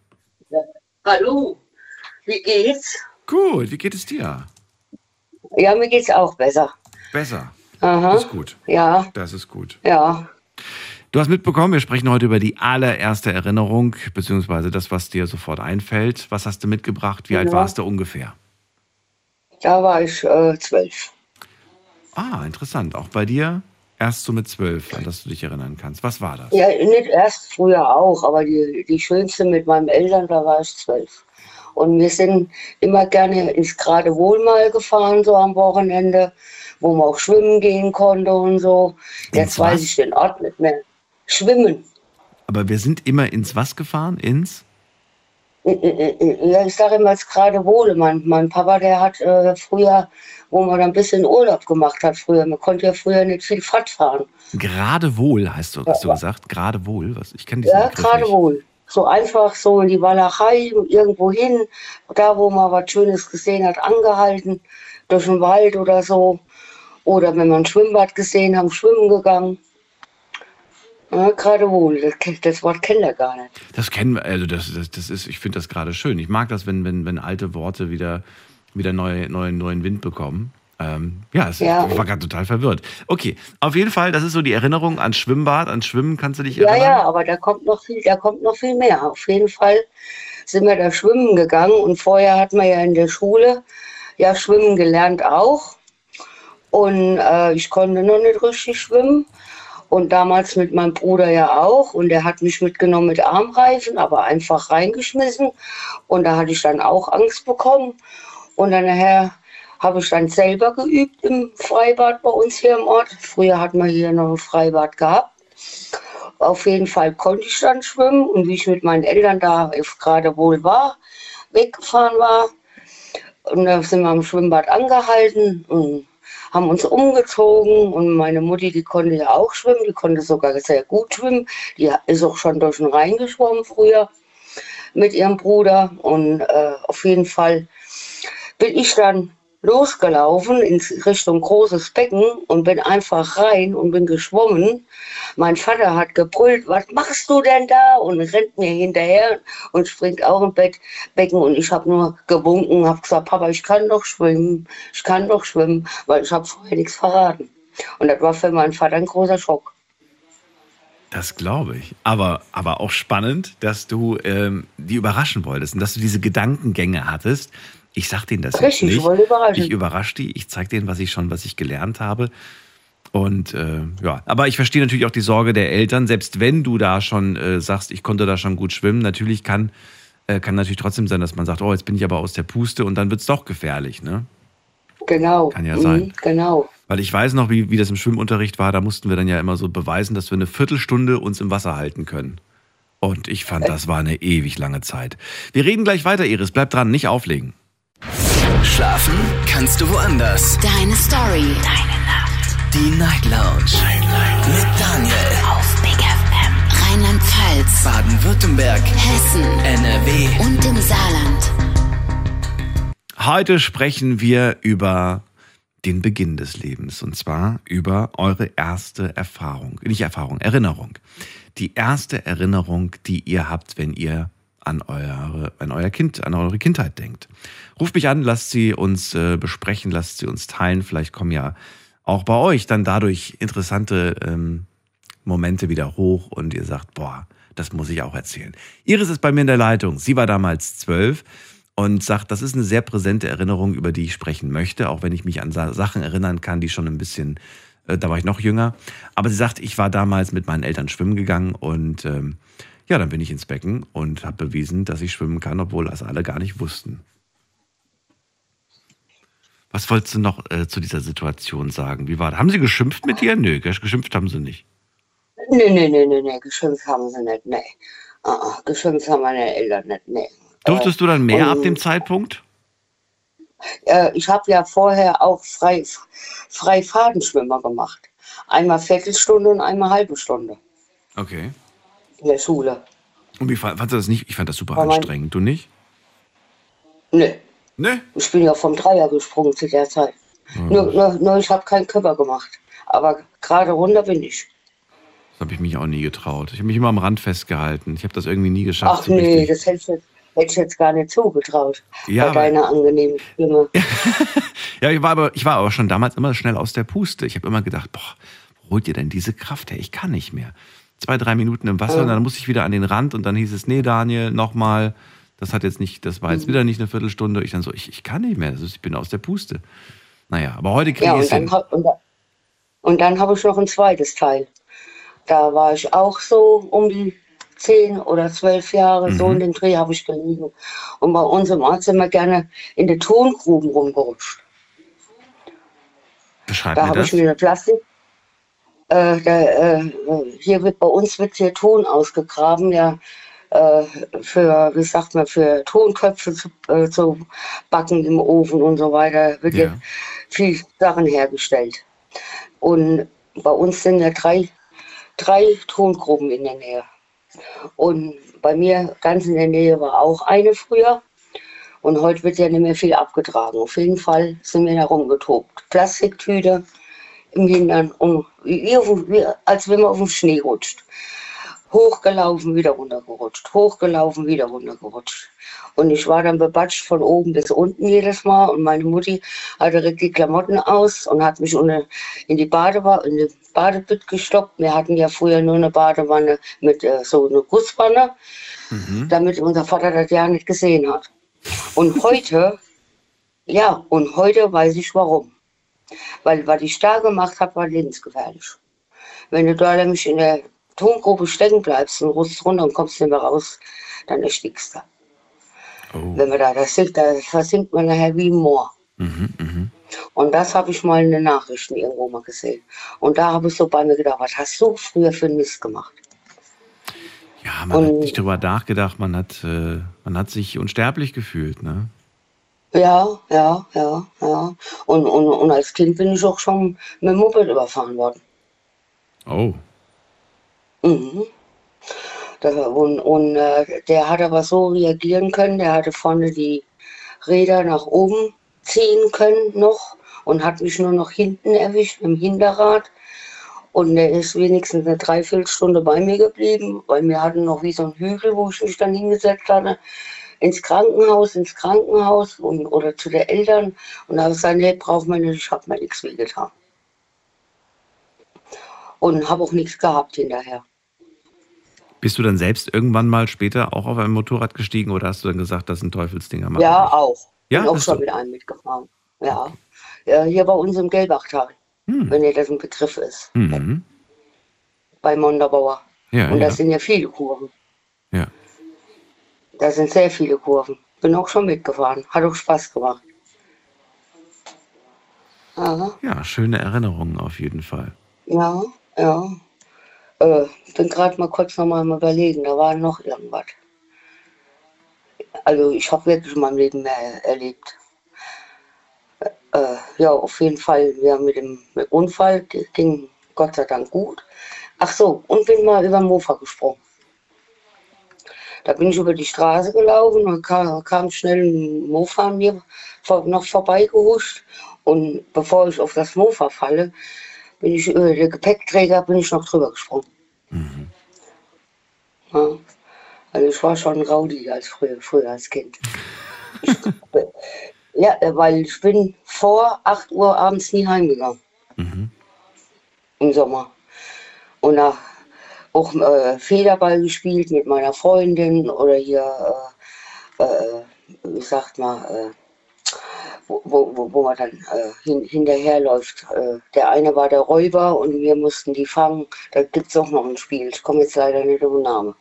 Hallo, wie geht's? Gut, wie geht es dir? Ja, mir geht's auch besser. Besser. Aha. Das ist gut. Ja, Das ist gut. ja. Du hast mitbekommen, wir sprechen heute über die allererste Erinnerung, beziehungsweise das, was dir sofort einfällt. Was hast du mitgebracht? Wie alt Ja. warst du ungefähr? Da war ich äh, zwölf. Ah, interessant. Auch bei dir erst so mit zwölf, an das du dich erinnern kannst. Was war das? Ja, nicht erst früher auch, aber die, die schönste mit meinen Eltern, da war ich zwölf. Und wir sind immer gerne ins Geradewohl mal gefahren, so am Wochenende, wo man auch schwimmen gehen konnte und so. Jetzt weiß ich den Ort nicht mehr. Schwimmen. Aber wir sind immer ins was gefahren? Ins? Ja, ich sage immer, es gerade wohl. Mein, mein Papa, der hat äh, früher, wo man ein bisschen Urlaub gemacht hat früher, man konnte ja früher nicht viel Fahrt fahren. Gerade wohl, hast du, hast du gesagt? Gerade wohl? Was? Ich kenne diesen Ja, Begriff gerade nicht. wohl. So einfach so in die Walachei, irgendwo hin, da wo man was Schönes gesehen hat, angehalten, durch den Wald oder so. Oder wenn man ein Schwimmbad gesehen haben, schwimmen gegangen. Ja, gerade wohl, das, Wort kennt er gar nicht. Das kennen wir, also das, das, das ist, ich finde das gerade schön. Ich mag das, wenn, wenn, wenn alte Worte wieder, wieder neue, neuen, neuen Wind bekommen. Ähm, ja, es, Ja. ich war gerade total verwirrt. Okay, auf jeden Fall, das ist so die Erinnerung an Schwimmbad, an Schwimmen, kannst du dich Ja, erinnern? ja, aber da kommt noch viel, da kommt noch viel mehr. Auf jeden Fall sind wir da schwimmen gegangen und vorher hat man ja in der Schule ja schwimmen gelernt auch. Und äh, ich konnte noch nicht richtig schwimmen. Und damals mit meinem Bruder ja auch. Und der hat mich mitgenommen mit Armreifen, aber einfach reingeschmissen. Und da hatte ich dann auch Angst bekommen. Und dann nachher habe ich dann selber geübt im Freibad bei uns hier im Ort. Früher hatten wir hier noch ein Freibad gehabt. Auf jeden Fall konnte ich dann schwimmen und wie ich mit meinen Eltern da gerade wohl war, weggefahren war. Und da sind wir am Schwimmbad angehalten und haben uns umgezogen und meine Mutti, die konnte ja auch schwimmen, die konnte sogar sehr gut schwimmen. Die ist auch schon durch den Rhein geschwommen früher mit ihrem Bruder und äh, auf jeden Fall bin ich dann losgelaufen in Richtung großes Becken und bin einfach rein und bin geschwommen. Mein Vater hat gebrüllt, was machst du denn da? Und rennt mir hinterher und springt auch im Bett, Becken. Und ich habe nur gewunken, habe gesagt, Papa, ich kann doch schwimmen, ich kann doch schwimmen, weil ich habe vorher nichts verraten. Und das war für meinen Vater ein großer Schock. Das glaube ich. Aber, aber auch spannend, dass du ähm, die überraschen wolltest und dass du diese Gedankengänge hattest. Ich sag denen das Richtig, jetzt nicht. ich. Ich überrasche die, ich zeige denen, was ich schon, was ich gelernt habe. Und äh, ja, aber ich verstehe natürlich auch die Sorge der Eltern, selbst wenn du da schon äh, sagst, ich konnte da schon gut schwimmen, natürlich kann Äh, kann natürlich trotzdem sein, dass man sagt, oh, jetzt bin ich aber aus der Puste und dann wird es doch gefährlich, ne? Genau. Kann ja sein. Mhm, genau. Weil ich weiß noch, wie, wie das im Schwimmunterricht war, da mussten wir dann ja immer so beweisen, dass wir eine Viertelstunde uns im Wasser halten können. Und ich fand, das war eine ewig lange Zeit. Wir reden gleich weiter, Iris. Bleib dran, nicht auflegen. Schlafen kannst du woanders. Deine Story. Deine Nacht. Die Night Lounge. Night, Night. Mit Daniel. Auf Big FM. Rheinland-Pfalz. Baden-Württemberg. Hessen. NRW. Und im Saarland. Heute sprechen wir über den Beginn des Lebens und zwar über eure erste Erfahrung, nicht Erfahrung, Erinnerung. Die erste Erinnerung, die ihr habt, wenn ihr an, eure, an euer Kind, an eure Kindheit denkt. Ruft mich an, lasst sie uns äh, besprechen, lasst sie uns teilen. Vielleicht kommen ja auch bei euch dann dadurch interessante ähm, Momente wieder hoch und ihr sagt, boah, das muss ich auch erzählen. Iris ist bei mir in der Leitung. Sie war damals zwölf und sagt, das ist eine sehr präsente Erinnerung, über die ich sprechen möchte, auch wenn ich mich an Sa Sachen erinnern kann, die schon ein bisschen, äh, da war ich noch jünger. Aber sie sagt, ich war damals mit meinen Eltern schwimmen gegangen und ähm, ja, dann bin ich ins Becken und habe bewiesen, dass ich schwimmen kann, obwohl das alle gar nicht wussten. Was wolltest du noch äh, zu dieser Situation sagen? Wie war das? Haben sie geschimpft mit dir? Nö, geschimpft haben sie nicht. Nee, nee, nee, nee, nee, geschimpft haben sie nicht, nee. Ah, geschimpft haben meine Eltern nicht, nee. Durftest du dann mehr und- ab dem Zeitpunkt? Äh, ich habe ja vorher auch frei, frei Fadenschwimmer gemacht. Einmal Viertelstunde und einmal halbe Stunde Okay. In der Schule. Und wie fand, fandst du das nicht? Ich fand das super mein- anstrengend. Du nicht? Nee. Nee? Ich bin ja vom Dreier gesprungen zu der Zeit. Nur, nur, nur ich habe keinen Körper gemacht. Aber gerade runter bin ich. Das habe ich mich auch nie getraut. Ich habe mich immer am Rand festgehalten. Ich habe das irgendwie nie geschafft. Ach so nee, richtig. das hätte ich, jetzt, hätte ich jetzt gar nicht zugetraut. Ja, bei aber- deiner angenehmen Stimme. Ja, ich war, aber, ich war aber schon damals immer schnell aus der Puste. Ich habe immer gedacht, boah, wo holt ihr denn diese Kraft her? Ich kann nicht mehr. Zwei, drei Minuten im Wasser Ja. und dann musste ich wieder an den Rand und dann hieß es, nee, Daniel, nochmal. Das hat jetzt nicht, das war Mhm. jetzt wieder nicht eine Viertelstunde. Ich dann so, ich, ich kann nicht mehr. Ist, ich bin aus der Puste. Naja, aber heute kriege Ja, ich und es hin. und, und dann habe ich noch ein zweites Teil. Da war ich auch so um die zehn oder zwölf Jahre, so Mhm. in den Dreh habe ich gelegen. Und bei uns im Ort sind wir gerne in die Tongruben rumgerutscht. Beschreib Da habe ich mir eine Plastik. Äh, da, äh, hier wird bei uns wird hier Ton ausgegraben, ja, äh, für, wie sagt man, für Tonköpfe zu, äh, zu backen im Ofen und so weiter. Wird Ja. ja viel Sachen hergestellt. Und bei uns sind ja drei, drei Tongruben in der Nähe. Und bei mir ganz in der Nähe war auch eine früher. Und heute wird ja nicht mehr viel abgetragen. Auf jeden Fall sind wir da rumgetobt. Plastiktüte im Hintern, und wie, wie, auf dem- wie, als wenn man auf dem Schnee rutscht. Hochgelaufen, wieder runtergerutscht. Hochgelaufen, wieder runtergerutscht. Und ich war dann bebatscht von oben bis unten jedes Mal. Und meine Mutti hat direkt die Klamotten aus und hat mich in die Badewanne, in die Badebütt gestoppt. Wir hatten ja früher nur eine Badewanne mit äh, so einer Gusswanne, damit unser Vater das ja nicht gesehen hat. Und heute, ja, und heute weiß ich warum. Weil, was ich da gemacht habe, war lebensgefährlich. Wenn du da nämlich in der Tongrube stecken bleibst und rutschst runter und kommst nicht mehr raus, dann erstickst du. Oh. Wenn man da das sieht, da versinkt man nachher wie ein Moor. Mhm, mhm. Und das habe ich mal in den Nachrichten irgendwo mal gesehen. Und da habe ich so bei mir gedacht, was hast du früher für einen Mist gemacht? Ja, man hat Und- nicht drüber nachgedacht, man hat, äh, man hat sich unsterblich gefühlt, ne? Ja, ja, ja, ja. Und, und, und als Kind bin ich auch schon mit dem Moped überfahren worden. Oh. Mhm. Da, und und äh, der hat aber so reagieren können, der hatte vorne die Räder nach oben ziehen können noch und hat mich nur noch hinten erwischt im Hinterrad. Und der ist wenigstens eine Dreiviertelstunde bei mir geblieben, weil wir hatten noch wie so einen Hügel, wo ich mich dann hingesetzt hatte, ins Krankenhaus, ins Krankenhaus und, oder zu den Eltern. Und da habe ich gesagt, nee, braucht man nicht, ich habe mir nichts wehgetan. Und habe auch nichts gehabt hinterher. Bist du dann selbst irgendwann mal später auch auf ein Motorrad gestiegen oder hast du dann gesagt, das sind Teufelsdinger? Ja, auch. Ja, Bin auch schon du? mit einem mitgefahren. Ja. ja. Hier bei uns im Gelbachtal, Hm. wenn ihr das ein Begriff ist. Mhm. Bei Monderbauer. Ja, Und ja. das sind ja viele Kuren. Ja. Da sind sehr viele Kurven. Bin auch schon mitgefahren. Hat auch Spaß gemacht. Aha. Ja, schöne Erinnerungen auf jeden Fall. Ja, ja. Äh, bin gerade mal kurz noch mal am überlegen, da war noch irgendwas. Also ich habe wirklich in meinem Leben mehr erlebt. Äh, ja, auf jeden Fall, wir haben mit dem mit Unfall, ging Gott sei Dank gut. Ach so, und bin mal über den Mofa gesprungen. Da bin ich über die Straße gelaufen und kam, kam schnell ein Mofa an mir noch vorbeigehuscht. Und bevor ich auf das Mofa falle, bin ich über den Gepäckträger bin ich noch drüber gesprungen. Ja. Also ich war schon rowdy als früher, früher als Kind. Ich, ja, weil ich bin vor 8 Uhr abends nie heimgegangen. Im Sommer. Und nach, auch äh, Federball gespielt mit meiner Freundin oder hier, äh, äh, wie sagt man, äh, wo, wo, wo- man dann äh, hin, hinterherläuft. Äh, der eine war der Räuber und wir mussten die fangen. Da gibt es auch noch ein Spiel. Ich komme jetzt leider nicht auf den Namen.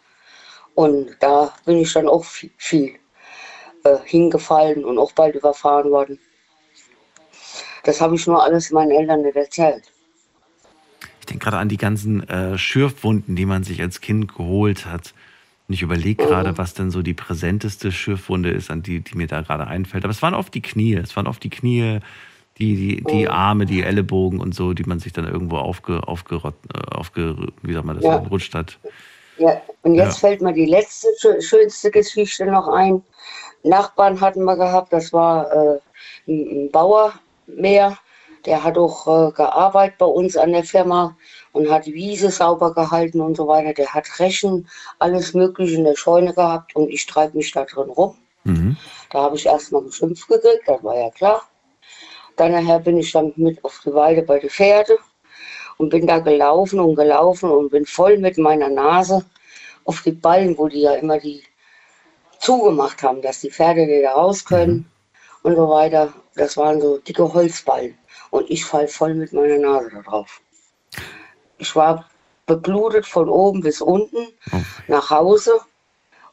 Und da bin ich dann auch viel, viel äh, hingefallen und auch bald überfahren worden. Das habe ich nur alles meinen Eltern nicht erzählt. Ich denke gerade an die ganzen äh, Schürfwunden, die man sich als Kind geholt hat. Und ich überlege gerade, was denn so die präsenteste Schürfwunde ist, an die, die mir da gerade einfällt. Aber es waren oft die Knie. Es waren oft die Knie, die, die, die Arme, die Ellenbogen und so, die man sich dann irgendwo aufge, aufgerott, äh, aufge, wie sagt man das, Ja. gerutscht hat. Ja, und jetzt Ja. fällt mir die letzte schö- schönste Geschichte noch ein. Nachbarn hatten wir gehabt, das war äh, ein, ein Bauer mehr, der hat auch äh, gearbeitet bei uns an der Firma und hat die Wiese sauber gehalten und so weiter. Der hat Rechen, alles Mögliche in der Scheune gehabt und ich treibe mich da drin rum. Mhm. Da habe ich erstmal geschimpft gekriegt, das war ja klar. Dann nachher bin ich dann mit auf die Weide bei den Pferde und bin da gelaufen und gelaufen und bin voll mit meiner Nase auf die Ballen, wo die ja immer die zugemacht haben, dass die Pferde nicht da raus können und so weiter. Das waren so dicke Holzballen und ich fall voll mit meiner Nase da drauf. Ich war beblutet von oben bis unten nach Hause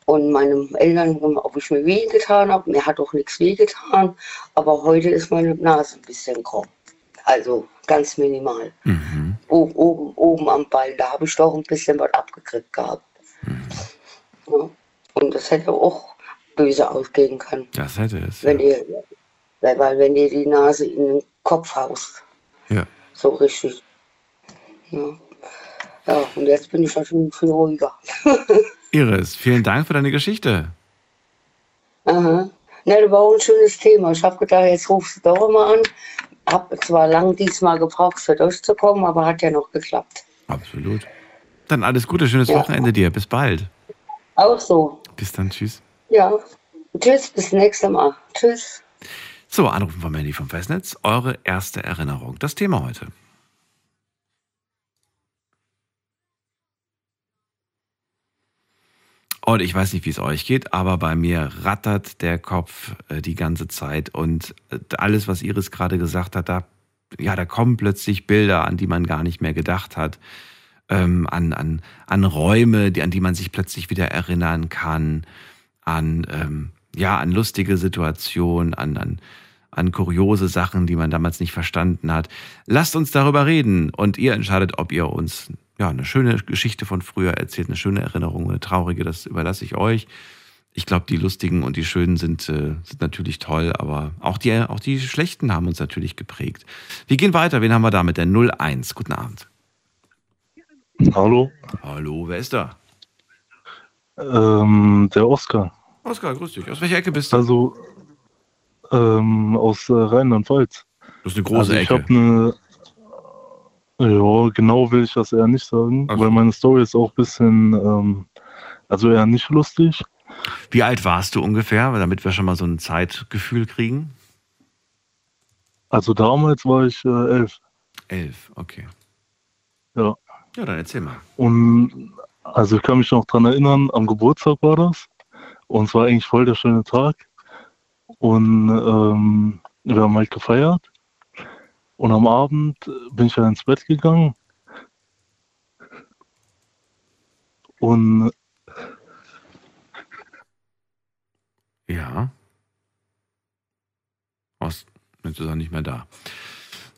und meinen Eltern, ob ich mir weh getan habe. Mir hat auch nichts weh getan, aber heute ist meine Nase ein bisschen krumm. Also ganz minimal. O- Oben, oben am Bein, da habe ich doch ein bisschen was abgekriegt gehabt. Ja. Und das hätte auch böse ausgehen können, Das hätte es. wenn ihr, weil, weil wenn ihr die Nase in den Kopf haust, Ja. so richtig. Ja. ja, und jetzt bin ich schon viel, ruhiger. Iris, vielen Dank für deine Geschichte. Aha. Ne, das war auch ein schönes Thema. Ich habe gedacht, jetzt rufst du doch mal an. Hab zwar lang diesmal gebraucht, für durchzukommen, aber hat ja noch geklappt. Absolut. Dann alles Gute, schönes Ja. Wochenende dir. Bis bald. Auch so. Bis dann, tschüss. Ja. Tschüss, bis nächstes Mal. Tschüss. So, Anrufen vom Handy vom Festnetz. Eure erste Erinnerung. Das Thema heute. Und ich weiß nicht, wie es euch geht, aber bei mir rattert der Kopf äh, die ganze Zeit. Und äh, alles, was Iris gerade gesagt hat, da, ja, da kommen plötzlich Bilder, an die man gar nicht mehr gedacht hat. Ähm, an, an, an Räume, die, an die man sich plötzlich wieder erinnern kann. An, ähm, ja, an lustige Situationen, an, an, an kuriose Sachen, die man damals nicht verstanden hat. Lasst uns darüber reden und ihr entscheidet, ob ihr uns ja, eine schöne Geschichte von früher erzählt, eine schöne Erinnerung, eine traurige, das überlasse ich euch. Ich glaube, die lustigen und die schönen sind, äh, sind natürlich toll, aber auch die, auch die schlechten haben uns natürlich geprägt. Wir gehen weiter. Wen haben wir da mit der 01? Guten Abend. Hallo, Hallo, wer ist da? ähm, der Oskar. Oskar, grüß dich. Aus welcher Ecke bist du? Also ähm, aus äh, Rheinland-Pfalz. Das ist eine große also ich Ecke. habe eine. Ja, genau will ich das eher nicht sagen, weil meine Story ist auch ein bisschen, ähm, also eher nicht lustig. Wie alt warst du ungefähr, damit wir schon mal so ein Zeitgefühl kriegen? Also damals war ich äh, elf. Elf, okay. Ja. Ja, dann erzähl mal. Und also ich kann mich noch dran erinnern, am Geburtstag war das. Und es war eigentlich voll der schöne Tag. Und ähm, wir haben halt gefeiert. Und am Abend bin ich dann ins Bett gegangen. Und Ja. Aus, jetzt ist er nicht mehr da.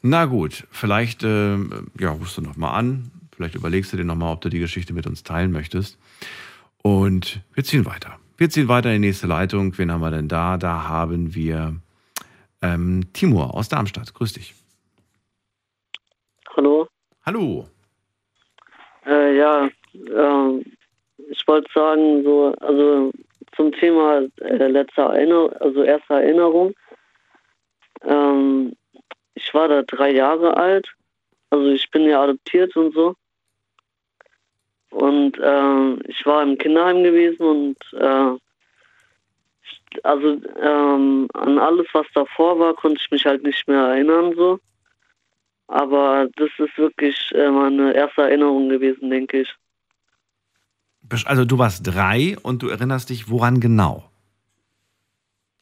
Na gut, vielleicht, äh, ja, rufst du nochmal an. Vielleicht überlegst du dir nochmal, ob du die Geschichte mit uns teilen möchtest. Und wir ziehen weiter. Wir ziehen weiter in die nächste Leitung. Wen haben wir denn da? Da haben wir ähm, Timur aus Darmstadt. Grüß dich. Hallo. Hallo. Äh, ja, ähm, ich wollte sagen, so, also zum Thema äh, letzte Erinnerung, also erste Erinnerung. Ähm, ich war da drei Jahre alt. Also ich bin ja adoptiert und so. Und äh, ich war im Kinderheim gewesen und äh, also ähm, an alles, was davor war, konnte ich mich halt nicht mehr erinnern so. Aber das ist wirklich äh, meine erste Erinnerung gewesen, denke ich. Also du warst drei und du erinnerst dich woran genau?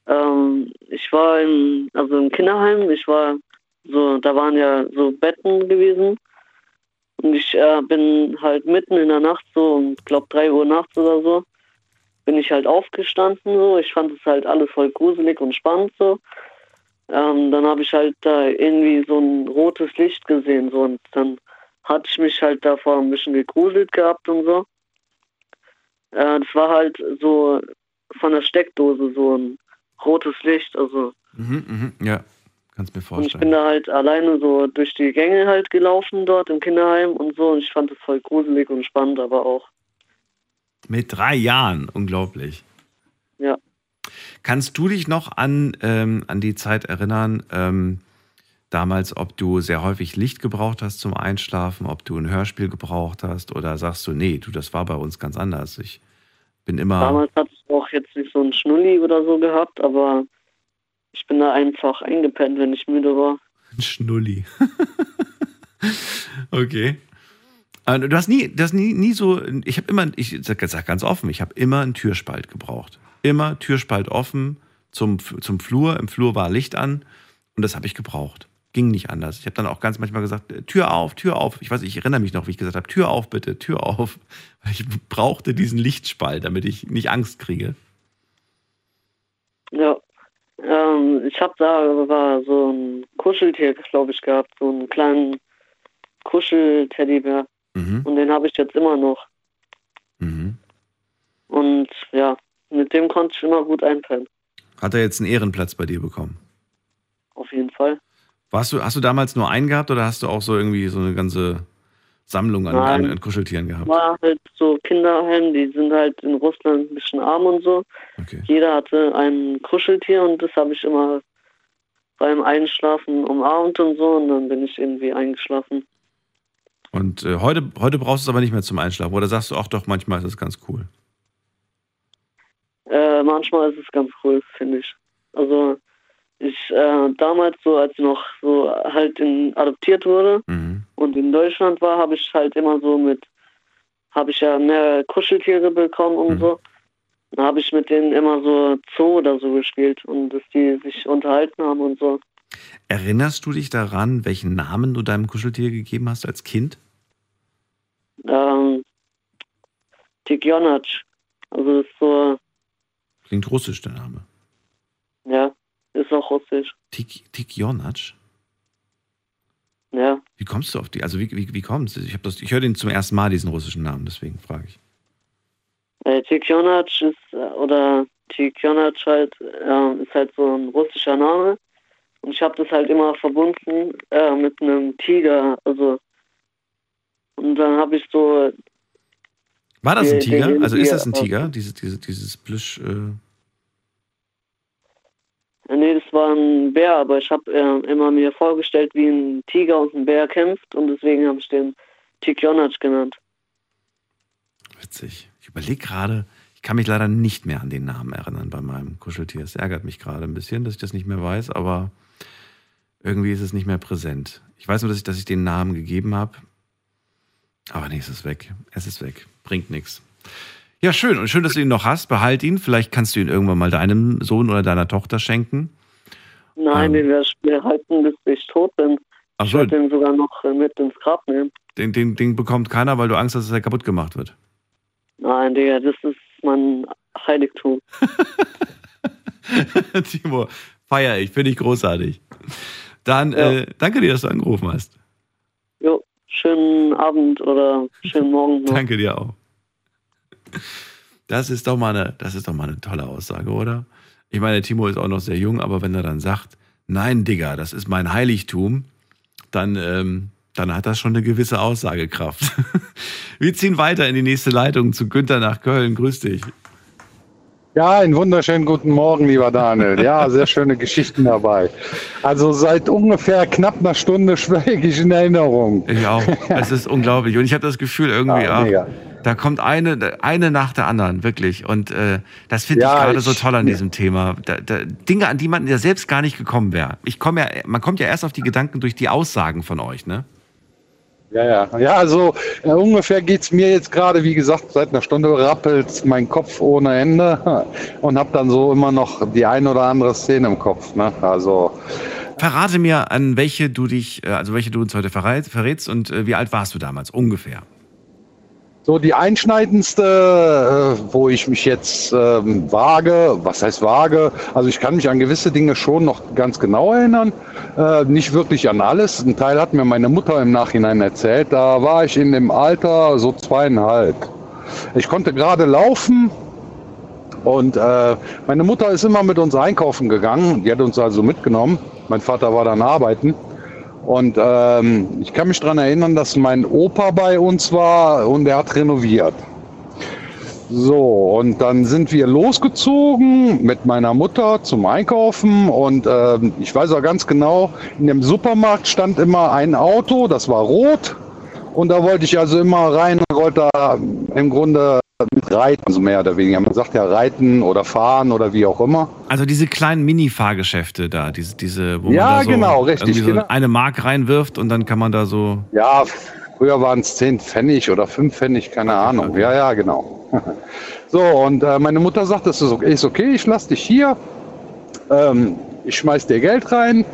Ähm, ich war im, also im Kinderheim, ich war so, da waren ja so Betten gewesen. Und ich äh, bin halt mitten in der Nacht so, um glaube drei Uhr nachts oder so, bin ich halt aufgestanden so. Ich fand es halt alles voll gruselig und spannend so. Ähm, dann habe ich halt da irgendwie so ein rotes Licht gesehen so und dann hatte ich mich halt davor ein bisschen gegruselt gehabt und so. Äh, das war halt so von der Steckdose so ein rotes Licht, also. Mhm, mhm, ja, kannst mir Und ich vorstellen. bin da halt alleine so durch die Gänge halt gelaufen dort im Kinderheim und so und ich fand das voll gruselig und spannend, aber auch. Mit drei Jahren, unglaublich. Ja. Kannst du dich noch an, ähm, an die Zeit erinnern, ähm, damals, ob du sehr häufig Licht gebraucht hast zum Einschlafen, ob du ein Hörspiel gebraucht hast oder sagst du, nee, du, das war bei uns ganz anders. Ich bin immer. Damals hatte ich auch jetzt nicht so einen Schnulli oder so gehabt, aber ich bin da einfach eingepennt, wenn ich müde war. Ein Schnulli. okay. Äh, Du hast nie, du hast nie, nie so, ich habe immer, ich sag, sag ganz offen, ich habe immer einen Türspalt gebraucht. Immer Türspalt offen zum, zum Flur. Im Flur war Licht an und das habe ich gebraucht. Ging nicht anders. Ich habe dann auch ganz manchmal gesagt, äh, Tür auf, Tür auf. Ich weiß, ich erinnere mich noch, wie ich gesagt habe, Tür auf bitte, Tür auf. Ich brauchte diesen Lichtspalt, damit ich nicht Angst kriege. Ja. Ähm, ich habe da war so ein Kuscheltier, glaube ich, gehabt, so einen kleinen Kuschelteddybär. Mhm. Und den habe ich jetzt immer noch. Mhm. Und ja, mit dem konnte ich immer gut einpennen. Hat er jetzt einen Ehrenplatz bei dir bekommen? Auf jeden Fall. Warst du, hast du damals nur einen gehabt oder hast du auch so irgendwie so eine ganze Sammlung an, an, an Kuscheltieren gehabt? War halt so Kinderheim, die sind halt in Russland ein bisschen arm und so. Jeder hatte ein Kuscheltier und das habe ich immer beim Einschlafen umarmt und so und dann bin ich irgendwie eingeschlafen. Und äh, heute, heute brauchst du es aber nicht mehr zum Einschlafen. Oder sagst du auch doch, manchmal ist es ganz cool. Äh, manchmal ist es ganz cool, finde ich. Also ich äh, damals so, als ich noch so halt in, adoptiert wurde und in Deutschland war, habe ich halt immer so mit, habe ich ja mehr Kuscheltiere bekommen und so. Dann habe ich mit denen immer so Zoo oder so gespielt und dass die sich unterhalten haben und so. Erinnerst du dich daran, welchen Namen du deinem Kuscheltier gegeben hast als Kind? Ähm, Tikjonac. Also das ist so, Klingt russisch, der Name. ja, ist auch russisch. Tik, Tikjonac? Ja. Wie kommst du auf die? Also wie, wie, wie kommst du? Ich, das- ich höre den zum ersten Mal, diesen russischen Namen, deswegen frage ich. Äh, ist, äh, oder Tikjonac halt, äh, ist halt so ein russischer Name. Und ich habe das halt immer verbunden äh, mit einem Tiger, also. Und dann habe ich so. War das ein Tiger? Also ist das ein Tiger? Diese, diese, dieses Plüsch. Äh, Nee, das war ein Bär, aber ich habe äh, immer mir vorgestellt, wie ein Tiger und ein Bär kämpft und deswegen habe ich den Tikjonac genannt. witzig. Ich überlege gerade, ich kann mich leider nicht mehr an den Namen erinnern bei meinem Kuscheltier. Es ärgert mich gerade ein bisschen, dass ich das nicht mehr weiß, aber irgendwie ist es nicht mehr präsent. Ich weiß nur, dass ich, dass ich den Namen gegeben habe. Aber nee, es ist weg. Es ist weg. Bringt nichts. Ja, schön. Und schön, dass du ihn noch hast. Behalt ihn. Vielleicht kannst du ihn irgendwann mal deinem Sohn oder deiner Tochter schenken. Nein, den werde ich mir halten, bis ich tot bin. Ach Ich so, werde den sogar noch äh, mit ins Grab nehmen. den, den, den bekommt keiner, weil du Angst hast, dass er kaputt gemacht wird. Nein, Digga, das ist mein Heiligtum. Timo, feier ich, finde ich großartig. Dann Ja. äh, danke dir, dass du angerufen hast. Jo, schönen Abend oder schönen Morgen. noch. Danke dir auch. Das ist doch mal eine, das ist doch mal eine tolle Aussage, oder? Ich meine, Timo ist auch noch sehr jung, aber wenn er dann sagt, nein, Digga, das ist mein Heiligtum, dann, ähm, dann hat das schon eine gewisse Aussagekraft. Wir ziehen weiter in die nächste Leitung zu Günther nach Köln. Grüß dich. Ja, einen wunderschönen guten Morgen, lieber Daniel. Ja, sehr schöne Geschichten dabei. Also seit ungefähr knapp einer Stunde schwelge ich in Erinnerung. Ich auch. Es ist unglaublich. Und ich habe das Gefühl, irgendwie, Ja. Da kommt eine, eine nach der anderen, wirklich. Und äh, das finde ich Ja, gerade so ich- toll an diesem Thema. Da, da, Dinge, an die man ja selbst gar nicht gekommen wäre. Ich komme ja, man kommt ja erst auf die Gedanken durch die Aussagen von euch, ne? Ja, ja. Ja, also äh, ungefähr geht's mir jetzt gerade, wie gesagt, seit einer Stunde rappelt mein Kopf ohne Ende und habe dann so immer noch die ein oder andere Szene im Kopf. Ne? Also Verrate mir, an welche du dich, äh, also welche du uns heute verrät, verrätst und äh, wie alt warst du damals ungefähr? So die einschneidendste, äh, wo ich mich jetzt ähm, wage, was heißt vage? Also ich kann mich an gewisse Dinge schon noch ganz genau erinnern, äh, nicht wirklich an alles. Ein Teil hat mir meine Mutter im Nachhinein erzählt. Da war ich in dem Alter so zweieinhalb. Ich konnte gerade laufen und äh, meine Mutter ist immer mit uns einkaufen gegangen. Die hat uns also mitgenommen. Mein Vater war dann arbeiten. Und ähm, ich kann mich daran erinnern, dass mein Opa bei uns war und er hat renoviert. So, und dann sind wir losgezogen mit meiner Mutter zum Einkaufen und ähm, ich weiß auch ganz genau, in dem Supermarkt stand immer ein Auto, das war rot und da wollte ich also immer rein und wollte da im Grunde mit reiten, also mehr oder weniger. Man sagt ja reiten oder fahren oder wie auch immer. Also diese kleinen Mini-Fahrgeschäfte da, diese, diese, wo Ja, man da so genau, richtig, so genau. eine Mark reinwirft und dann kann man da so. Ja, früher waren es 10 Pfennig oder 5 Pfennig, keine Ahnung. Ja, ja, genau. So, und äh, meine Mutter sagt, das ist okay, ist okay ich lasse dich hier. Ähm, ich schmeiß dir Geld rein,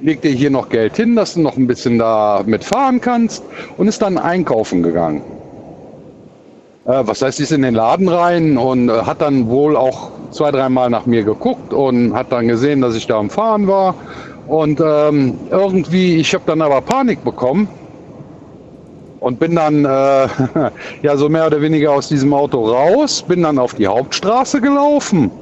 leg dir hier noch Geld hin, dass du noch ein bisschen da mitfahren kannst und ist dann einkaufen gegangen. Äh, was heißt, sie ist in den Laden rein und äh, hat dann wohl auch zwei, dreimal nach mir geguckt und hat dann gesehen, dass ich da am Fahren war. Und ähm, irgendwie, ich habe dann aber Panik bekommen und bin dann äh, ja so mehr oder weniger aus diesem Auto raus, bin dann auf die Hauptstraße gelaufen.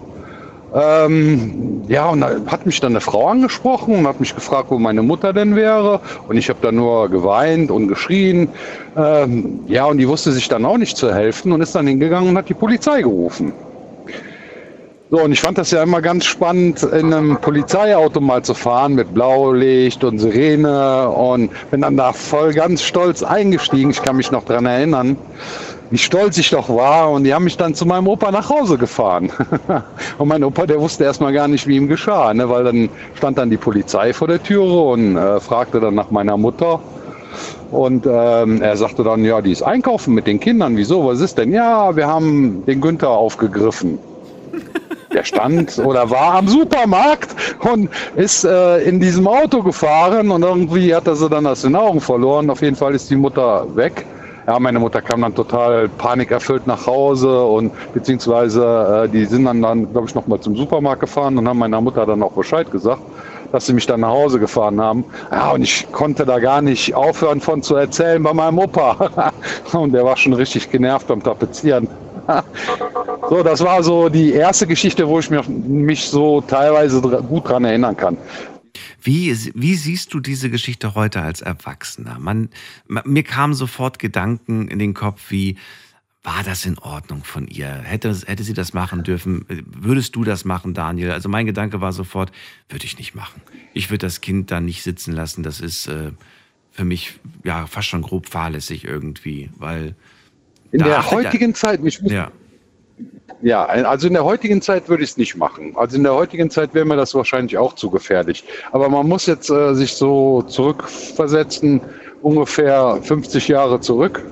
Ähm, ja, und da hat mich dann eine Frau angesprochen und hat mich gefragt, wo meine Mutter denn wäre. Und ich habe dann nur geweint und geschrien. Ähm, ja, und die wusste sich dann auch nicht zu helfen und ist dann hingegangen und hat die Polizei gerufen. So, und ich fand das ja immer ganz spannend, in einem Polizeiauto mal zu fahren mit Blaulicht und Sirene und bin dann da voll ganz stolz eingestiegen. Ich kann mich noch dran erinnern, wie stolz ich doch war. Und die haben mich dann zu meinem Opa nach Hause gefahren. und mein Opa, der wusste erstmal gar nicht, wie ihm geschah, ne? weil dann stand dann die Polizei vor der Türe und äh, fragte dann nach meiner Mutter. Und ähm, er sagte dann, ja, die ist einkaufen mit den Kindern. Wieso? Was ist denn? Ja, wir haben den Günther aufgegriffen. Der stand oder war am Supermarkt und ist äh, in diesem Auto gefahren und irgendwie hat er sie dann aus den Augen verloren. Auf jeden Fall ist die Mutter weg. Ja, meine Mutter kam dann total panikerfüllt nach Hause und beziehungsweise äh, die sind dann, dann glaube ich, nochmal zum Supermarkt gefahren und haben meiner Mutter dann auch Bescheid gesagt, dass sie mich dann nach Hause gefahren haben. Ja, und ich konnte da gar nicht aufhören von zu erzählen bei meinem Opa. und der war schon richtig genervt beim Tapezieren. So, das war so die erste Geschichte, wo ich mich, mich so teilweise gut dran erinnern kann. Wie, wie siehst du diese Geschichte heute als Erwachsener? Man, ma- mir kamen sofort Gedanken in den Kopf wie, war das in Ordnung von ihr? Hätte, hätte sie das machen dürfen? Würdest du das machen, Daniel? Also mein Gedanke war sofort, würde ich nicht machen. Ich würde das Kind da nicht sitzen lassen. Das ist äh, für mich ja fast schon grob fahrlässig irgendwie, weil In der er- heutigen Zeit, ich muss, ja. Ja, also in der heutigen Zeit würde ich es nicht machen. Also in der heutigen Zeit wäre mir das wahrscheinlich auch zu gefährlich. Aber man muss jetzt äh, sich so zurückversetzen, ungefähr 50 Jahre zurück.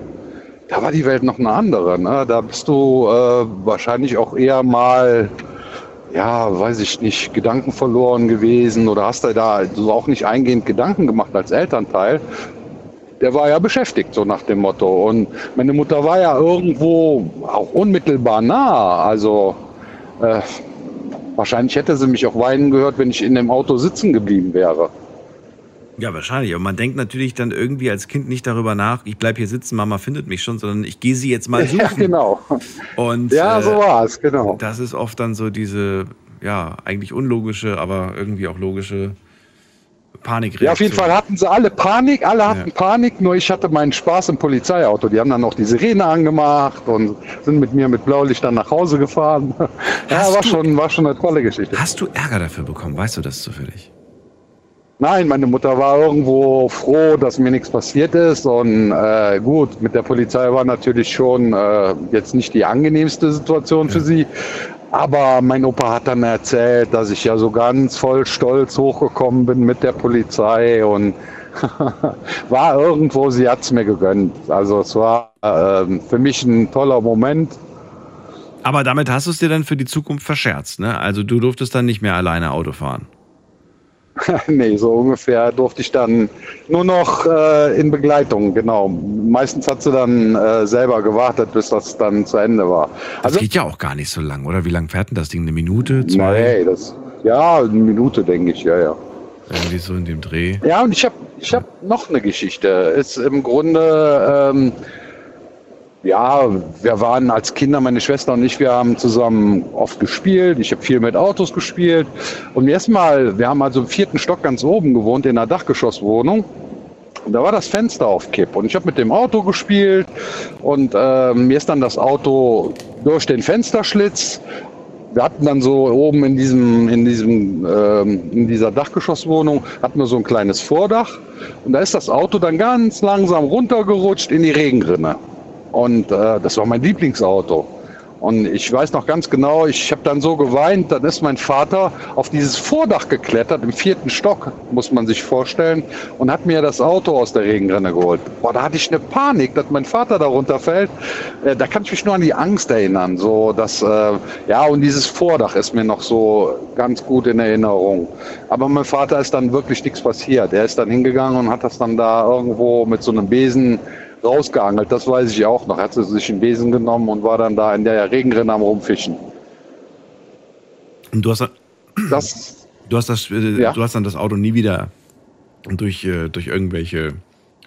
Da war die Welt noch eine andere. Ne? Da bist du äh, wahrscheinlich auch eher mal, ja, weiß ich nicht, Gedanken verloren gewesen oder hast du da auch nicht eingehend Gedanken gemacht als Elternteil. Der war ja beschäftigt, so nach dem Motto. Und meine Mutter war ja irgendwo auch unmittelbar nah. Also äh, wahrscheinlich hätte sie mich auch weinen gehört, wenn ich in dem Auto sitzen geblieben wäre. Ja, wahrscheinlich. Aber man denkt natürlich dann irgendwie als Kind nicht darüber nach, ich bleibe hier sitzen, Mama findet mich schon, sondern ich gehe sie jetzt mal suchen. Ja, genau. Und, Ja, äh, so war es, genau. Das ist oft dann so diese, ja, eigentlich unlogische, aber irgendwie auch logische Panikreaktion. Ja, auf jeden Fall hatten sie alle Panik, alle hatten Panik, nur ich hatte meinen Spaß im Polizeiauto. Die haben dann noch die Sirene angemacht und sind mit mir mit Blaulicht dann nach Hause gefahren. Ja, war schon, war schon eine tolle Geschichte. Hast du Ärger dafür bekommen? Weißt du das zufällig? Nein, meine Mutter war irgendwo froh, dass mir nichts passiert ist. Und äh, gut, mit der Polizei war natürlich schon äh, jetzt nicht die angenehmste Situation für sie. Aber mein Opa hat dann erzählt, dass ich ja so ganz voll stolz hochgekommen bin mit der Polizei und war irgendwo, sie hat es mir gegönnt. Also es war äh, für mich ein toller Moment. Aber damit hast du es dir dann für die Zukunft verscherzt, ne? Also du durftest dann nicht mehr alleine Auto fahren. nee, so ungefähr durfte ich dann nur noch äh, in Begleitung, genau. Meistens hat sie dann äh, selber gewartet, bis das dann zu Ende war. Das geht ja auch gar nicht so lang, oder? Wie lang fährt denn das Ding? Eine Minute, zwei? Nee, das, ja, eine Minute, denke ich, ja, ja. Irgendwie so in dem Dreh. Ja, und ich habe ich hab noch eine Geschichte. Ist im Grunde, ähm, ja, wir waren als Kinder, meine Schwester und ich, wir haben zusammen oft gespielt. Ich habe viel mit Autos gespielt. Und erstmal, wir haben also im vierten Stock ganz oben gewohnt, in einer Dachgeschosswohnung. Und da war das Fenster auf Kipp. Und ich habe mit dem Auto gespielt. Und äh, mir ist dann das Auto durch den Fensterschlitz wir hatten dann so oben in diesem, in diesem, ähm, in dieser Dachgeschosswohnung hatten wir so ein kleines Vordach und da ist das Auto dann ganz langsam runtergerutscht in die Regenrinne. Und äh, das war mein Lieblingsauto. Und ich weiß noch ganz genau, ich habe dann so geweint, dann ist mein Vater auf dieses Vordach geklettert, im vierten Stock, muss man sich vorstellen, und hat mir das Auto aus der Regenrinne geholt. Boah, da hatte ich eine Panik, dass mein Vater da runterfällt. Äh, da kann ich mich nur an die Angst erinnern. So, dass, äh, ja, und dieses Vordach ist mir noch so ganz gut in Erinnerung. Aber mein Vater ist dann wirklich nichts passiert. Er ist dann hingegangen und hat das dann da irgendwo mit so einem Besen rausgeangelt, das weiß ich auch noch. Hat sich einen Besen genommen und war dann da in der Regenrinne am Rumfischen. Und du hast, dann- Das, du hast, das, äh, Ja. du hast dann das Auto nie wieder durch, äh, durch irgendwelche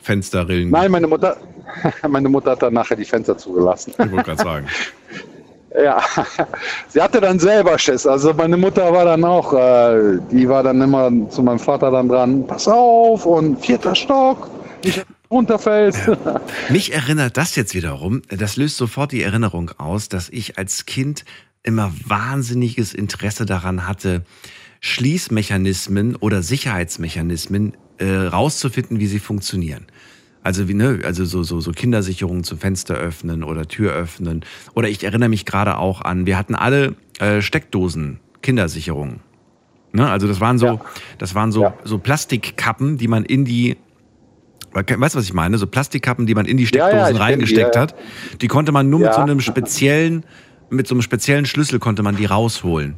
Fensterrillen. nein, meine Mutter, meine Mutter hat dann nachher die Fenster zugelassen. Ich wollte gerade sagen. Ja, sie hatte dann selber Schiss. Also meine Mutter war dann auch, äh, die war dann immer zu meinem Vater dann dran, pass auf und vierter Stock, nicht runterfällst. Mich erinnert das jetzt wiederum, das löst sofort die Erinnerung aus, dass ich als Kind immer wahnsinniges Interesse daran hatte, Schließmechanismen oder Sicherheitsmechanismen äh, rauszufinden, wie sie funktionieren. Also wie ne, also so so so Kindersicherungen zum Fenster öffnen oder Tür öffnen. Oder ich erinnere mich gerade auch an, wir hatten alle äh, Steckdosen Kindersicherungen. Ne? Also das waren so, das waren so so Plastikkappen, die man in die Weißt du, was ich meine? So Plastikkappen, die man in die Ja, Steckdosen ja, ich kenn die, reingesteckt ja. hat. Die konnte man nur mit Ja. so einem speziellen, mit so einem speziellen Schlüssel konnte man die rausholen.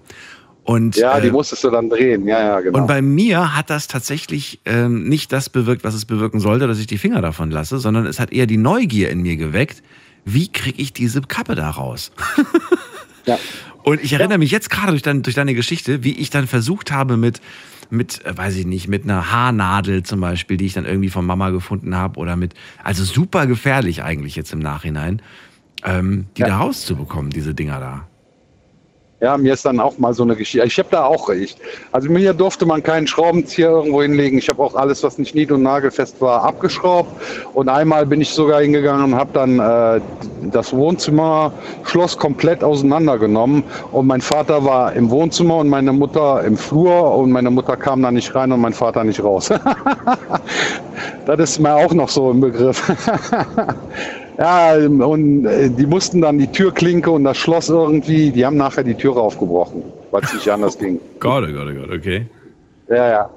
Und, ja, die äh, musstest du dann drehen. Ja, ja, genau. und bei mir hat das tatsächlich ähm, nicht das bewirkt, was es bewirken sollte, dass ich die Finger davon lasse, sondern es hat eher die Neugier in mir geweckt. Wie kriege ich diese Kappe da raus? Ja. Und ich erinnere mich jetzt gerade durch, dein, durch deine Geschichte, wie ich dann versucht habe mit, mit, äh, weiß ich nicht, mit einer Haarnadel zum Beispiel, die ich dann irgendwie von Mama gefunden habe oder mit, also super gefährlich eigentlich jetzt im Nachhinein, ähm, die da rauszubekommen, diese Dinger da. Ja, mir ist dann auch mal so eine Geschichte. Ich habe da auch recht. Also mir durfte man keinen Schraubenzieher irgendwo hinlegen. Ich habe auch alles, was nicht nied- und nagelfest war, abgeschraubt. Und einmal bin ich sogar hingegangen und habe dann äh, das Wohnzimmerschloss komplett auseinandergenommen. Und mein Vater war im Wohnzimmer und meine Mutter im Flur. Und meine Mutter kam da nicht rein und mein Vater nicht raus. das ist mir auch noch so im Begriff. Ja, und äh, die mussten dann die Türklinke und das Schloss irgendwie, die haben nachher die Türe aufgebrochen, weil es nicht anders ging. Gott, oh Gott, oh Gott, okay. Ja, ja.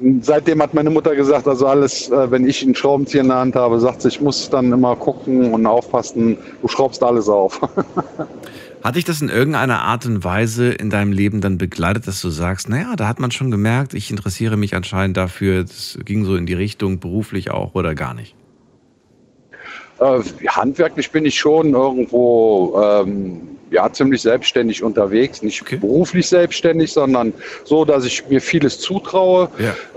Und seitdem hat meine Mutter gesagt, also alles, äh, wenn ich einen Schraubenzieher in der Hand habe, sagt sie, ich muss dann immer gucken und aufpassen, du schraubst alles auf. Hat dich das in irgendeiner Art und Weise in deinem Leben dann begleitet, dass du sagst, naja, da hat man schon gemerkt, ich interessiere mich anscheinend dafür, das ging so in die Richtung beruflich auch oder gar nicht? Äh, handwerklich bin ich schon irgendwo ähm, ja, ziemlich selbstständig unterwegs. Nicht beruflich selbstständig, sondern so, dass ich mir vieles zutraue.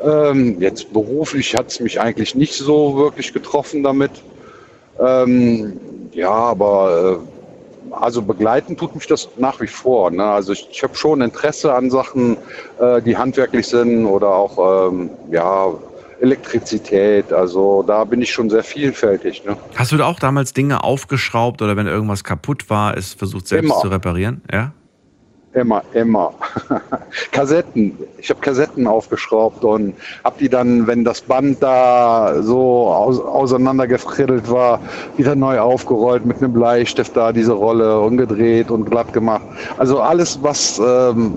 Ähm, jetzt beruflich hat es mich eigentlich nicht so wirklich getroffen damit. Ähm, ja, aber äh, also begleiten tut mich das nach wie vor. Ne? Also ich, ich habe schon Interesse an Sachen, äh, die handwerklich sind oder auch ähm, ja, Elektrizität. Also da bin ich schon sehr vielfältig. Ne? Hast du da auch damals Dinge aufgeschraubt oder wenn irgendwas kaputt war, es versucht selbst Immer. zu reparieren? Ja? Immer, immer. Kassetten. Ich habe Kassetten aufgeschraubt und habe die dann, wenn das Band da so aus, auseinandergefriddelt war, wieder neu aufgerollt mit einem Bleistift da diese Rolle und gedreht und glatt gemacht. Also alles, was, ähm,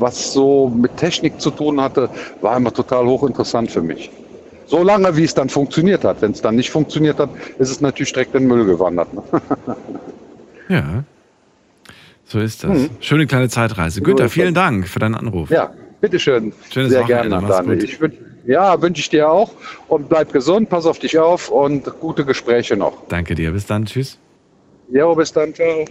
was so mit Technik zu tun hatte, war immer total hochinteressant für mich. So lange, wie es dann funktioniert hat. Wenn es dann nicht funktioniert hat, ist es natürlich direkt in den Müll gewandert. Ne? Ja. So ist das. Mhm. Schöne kleine Zeitreise. Günther, vielen. Dank für deinen Anruf. Ja, bitteschön. Schönes Sehr Wochenende. gerne, Daniel. Ich wün- ja, wünsche ich dir auch. Und bleib gesund, pass auf dich auf und gute Gespräche noch. Danke dir. Bis dann. Tschüss. Jo, bis dann. Ciao.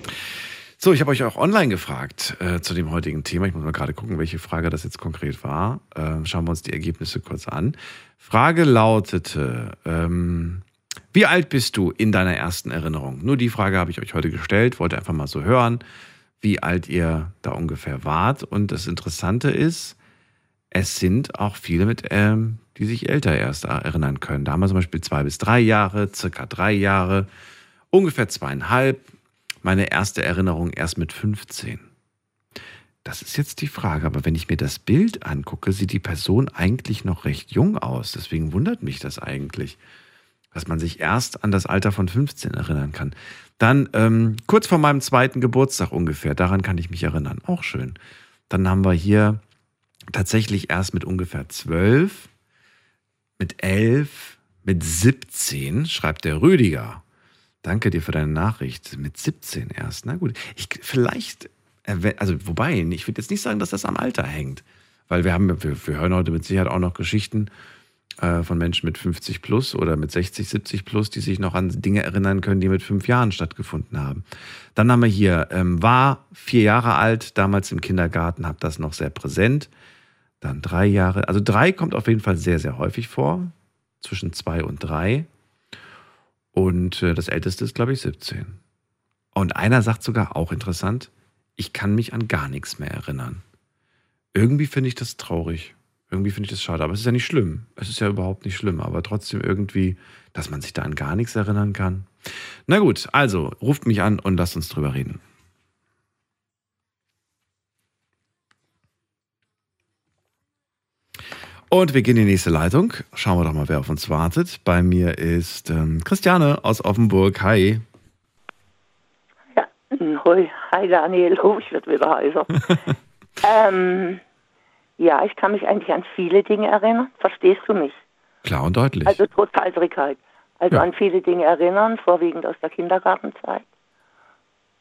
So, ich habe euch auch online gefragt äh, zu dem heutigen Thema. Ich muss mal gerade gucken, welche Frage das jetzt konkret war. Ähm, schauen wir uns die Ergebnisse kurz an. Frage lautete, ähm, wie alt bist du in deiner ersten Erinnerung? Nur die Frage habe ich euch heute gestellt, wollte einfach mal so hören, wie alt ihr da ungefähr wart. Und das Interessante ist, es sind auch viele mit, ähm, die sich älter erst erinnern können. Da haben wir zum Beispiel zwei bis drei Jahre, circa drei Jahre, ungefähr zweieinhalb. Meine erste Erinnerung erst mit 15. Das ist jetzt die Frage, aber wenn ich mir das Bild angucke, sieht die Person eigentlich noch recht jung aus. Deswegen wundert mich das eigentlich, dass man sich erst an das Alter von 15 erinnern kann. Dann ähm, kurz vor meinem zweiten Geburtstag ungefähr, daran kann ich mich erinnern. Auch schön. Dann haben wir hier tatsächlich erst mit ungefähr 12, mit 11, mit 17, schreibt der Rüdiger. Danke dir für deine Nachricht. Mit 17 erst. Na gut. Ich, vielleicht, also wobei, ich würde jetzt nicht sagen, dass das am Alter hängt. Weil wir haben, wir, wir hören heute mit Sicherheit auch noch Geschichten äh, von Menschen mit 50 plus oder mit 60, 70 plus, die sich noch an Dinge erinnern können, die mit fünf Jahren stattgefunden haben. Dann haben wir hier, ähm, war vier Jahre alt, damals im Kindergarten, habe das noch sehr präsent. Dann drei Jahre, also drei kommt auf jeden Fall sehr, sehr häufig vor. Zwischen zwei und drei. Und äh, das älteste ist, glaube ich, 17. Und einer sagt sogar, auch interessant, ich kann mich an gar nichts mehr erinnern. Irgendwie finde ich das traurig. Irgendwie finde ich das schade. Aber es ist ja nicht schlimm. Es ist ja überhaupt nicht schlimm. Aber trotzdem irgendwie, dass man sich da an gar nichts erinnern kann. Na gut, also ruft mich an und lasst uns drüber reden. Und wir gehen in die nächste Leitung. Schauen wir doch mal, wer auf uns wartet. Bei mir ist ähm, Christiane aus Offenburg. Hi. Hoi, hi Daniel, oh, ich werde wieder heiser. ähm, ja, ich kann mich eigentlich an viele Dinge erinnern. Verstehst du mich? Klar und deutlich. Also trotz Eisrigkeit. Also Ja. an viele Dinge erinnern, vorwiegend aus der Kindergartenzeit.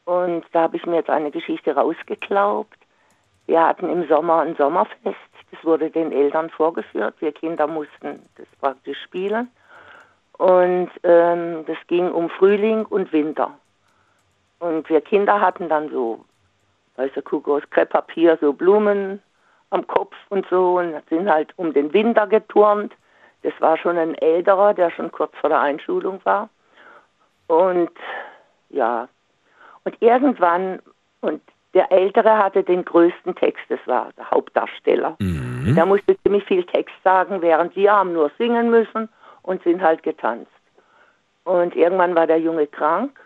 Und da habe ich mir jetzt eine Geschichte rausgeglaubt. Wir hatten im Sommer ein Sommerfest. Das wurde den Eltern vorgeführt. Wir Kinder mussten das praktisch spielen. Und ähm, das ging um Frühling und Winter. Und wir Kinder hatten dann so, weiße Kuckuck aus Krepppapier, so Blumen am Kopf und so und sind halt um den Winter geturnt. Das war schon ein älterer, der schon kurz vor der Einschulung war. Und ja, und irgendwann, und der Ältere hatte den größten Text, das war der Hauptdarsteller. Der musste ziemlich viel Text sagen, während wir haben nur singen müssen und sind halt getanzt. Und irgendwann war der Junge krank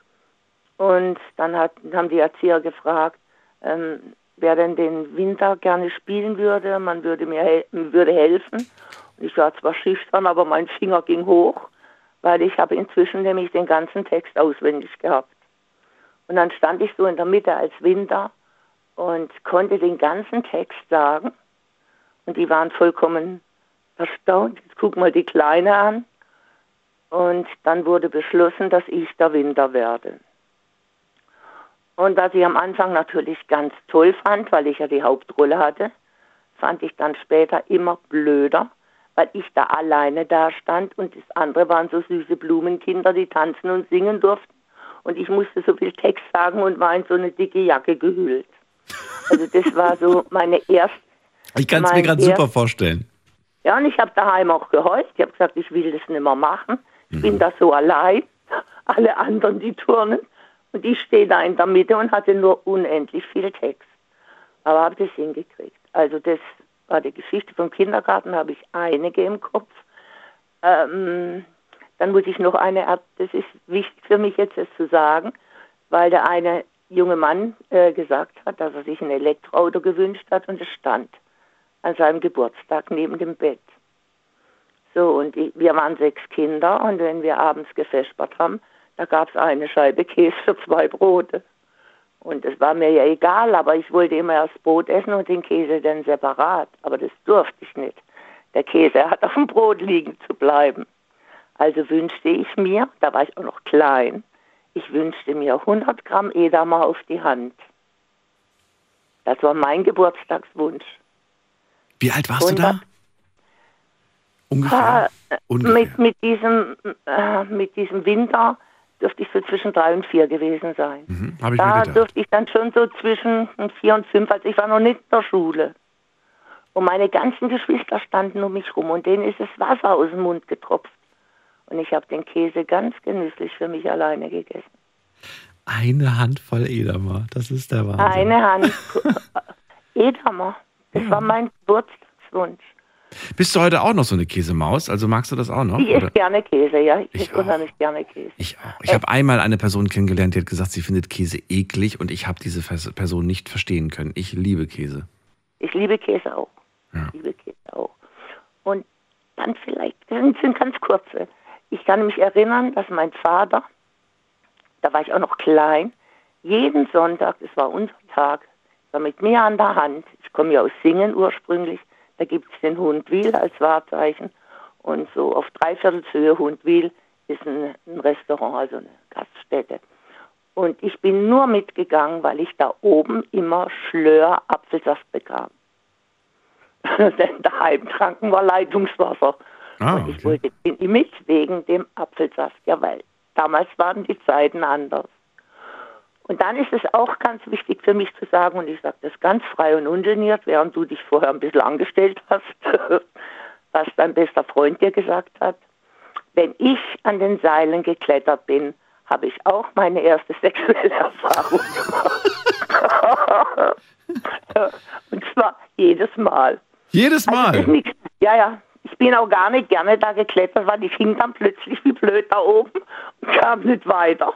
und dann hat, haben die Erzieher gefragt, ähm, wer denn den Winter gerne spielen würde. Man würde mir hel würde helfen. Und ich war zwar schüchtern, aber mein Finger ging hoch, weil ich habe inzwischen nämlich den ganzen Text auswendig gehabt. Und dann stand ich so in der Mitte als Winter und konnte den ganzen Text sagen. Und die waren vollkommen erstaunt. Jetzt guck mal die Kleine an. Und dann wurde beschlossen, dass ich der Winter werde. Und was ich am Anfang natürlich ganz toll fand, weil ich ja die Hauptrolle hatte, fand ich dann später immer blöder, weil ich da alleine da stand und das andere waren so süße Blumenkinder, die tanzen und singen durften. Und ich musste so viel Text sagen und war in so eine dicke Jacke gehüllt. Also das war so meine erste. Ich kann es mir gerade super vorstellen. Ja, und ich habe daheim auch geheult. Ich habe gesagt, ich will das nicht mehr machen. Ich bin da so allein. Alle anderen, die turnen. Und ich stehe da in der Mitte und hatte nur unendlich viel Text. Aber habe das hingekriegt. Also das war die Geschichte vom Kindergarten, habe ich einige im Kopf. Ähm, dann muss ich noch eine, ab- das ist wichtig für mich jetzt das zu sagen, weil der eine junge Mann äh, gesagt hat, dass er sich ein Elektroauto gewünscht hat und es stand an seinem Geburtstag neben dem Bett. So, und ich, wir waren sechs Kinder und wenn wir abends gefespert haben, da gab es eine Scheibe Käse für zwei Brote. Und das war mir ja egal, aber ich wollte immer erst Brot essen und den Käse dann separat. Aber das durfte ich nicht. Der Käse hat auf dem Brot liegen zu bleiben. Also wünschte ich mir, da war ich auch noch klein, ich wünschte mir 100 Gramm Edamer auf die Hand. Das war mein Geburtstagswunsch. Wie alt warst du 100 da? Ungefähr. Ah, Ungefähr. mit, mit, diesem, äh, mit diesem Winter dürfte ich so zwischen drei und vier gewesen sein. Mhm, ich Da dürfte ich dann schon so zwischen vier und fünf, also ich war noch nicht in der Schule. Und meine ganzen Geschwister standen um mich rum und denen ist das Wasser aus dem Mund getropft. Und ich habe den Käse ganz genüsslich für mich alleine gegessen. Eine Handvoll Edamer, das ist der Wahnsinn. Eine Hand Edamer. Das war mein Geburtstagswunsch. Bist du heute auch noch so eine Käsemaus? Also magst du das auch noch? Ich esse gerne Käse, ja. Ich, esse unheimlich gerne Käse. Ich auch. Ich habe einmal eine Person kennengelernt, die hat gesagt, sie findet Käse eklig und ich habe diese Person nicht verstehen können. Ich liebe Käse. Ich liebe Käse auch. Ich liebe Käse auch. Und dann vielleicht, das sind ganz kurze. Ich kann mich erinnern, dass mein Vater, da war ich auch noch klein, jeden Sonntag, das war unser Tag, war mit mir an der Hand. Ich komme ja aus Singen ursprünglich. Da gibt es den Hundwil als Wahrzeichen. Und so auf Dreiviertelshöhe Hundwil ist ein, ein Restaurant, also eine Gaststätte. Und ich bin nur mitgegangen, weil ich da oben immer Schlör Apfelsaft bekam. Denn daheim tranken wir Leitungswasser. Ah, Und ich wollte den mit wegen dem Apfelsaft. Ja, weil damals waren die Zeiten anders. Und dann ist es auch ganz wichtig für mich zu sagen, und ich sage das ganz frei und ungeniert, während du dich vorher ein bisschen angestellt hast, was dein bester Freund dir gesagt hat. Wenn ich an den Seilen geklettert bin, habe ich auch meine erste sexuelle Erfahrung gemacht. und zwar jedes Mal. Jedes Also Mal? nix- ja, ja. Ich bin auch gar nicht gerne da geklettert, weil ich hing dann plötzlich wie blöd da oben und kam nicht weiter.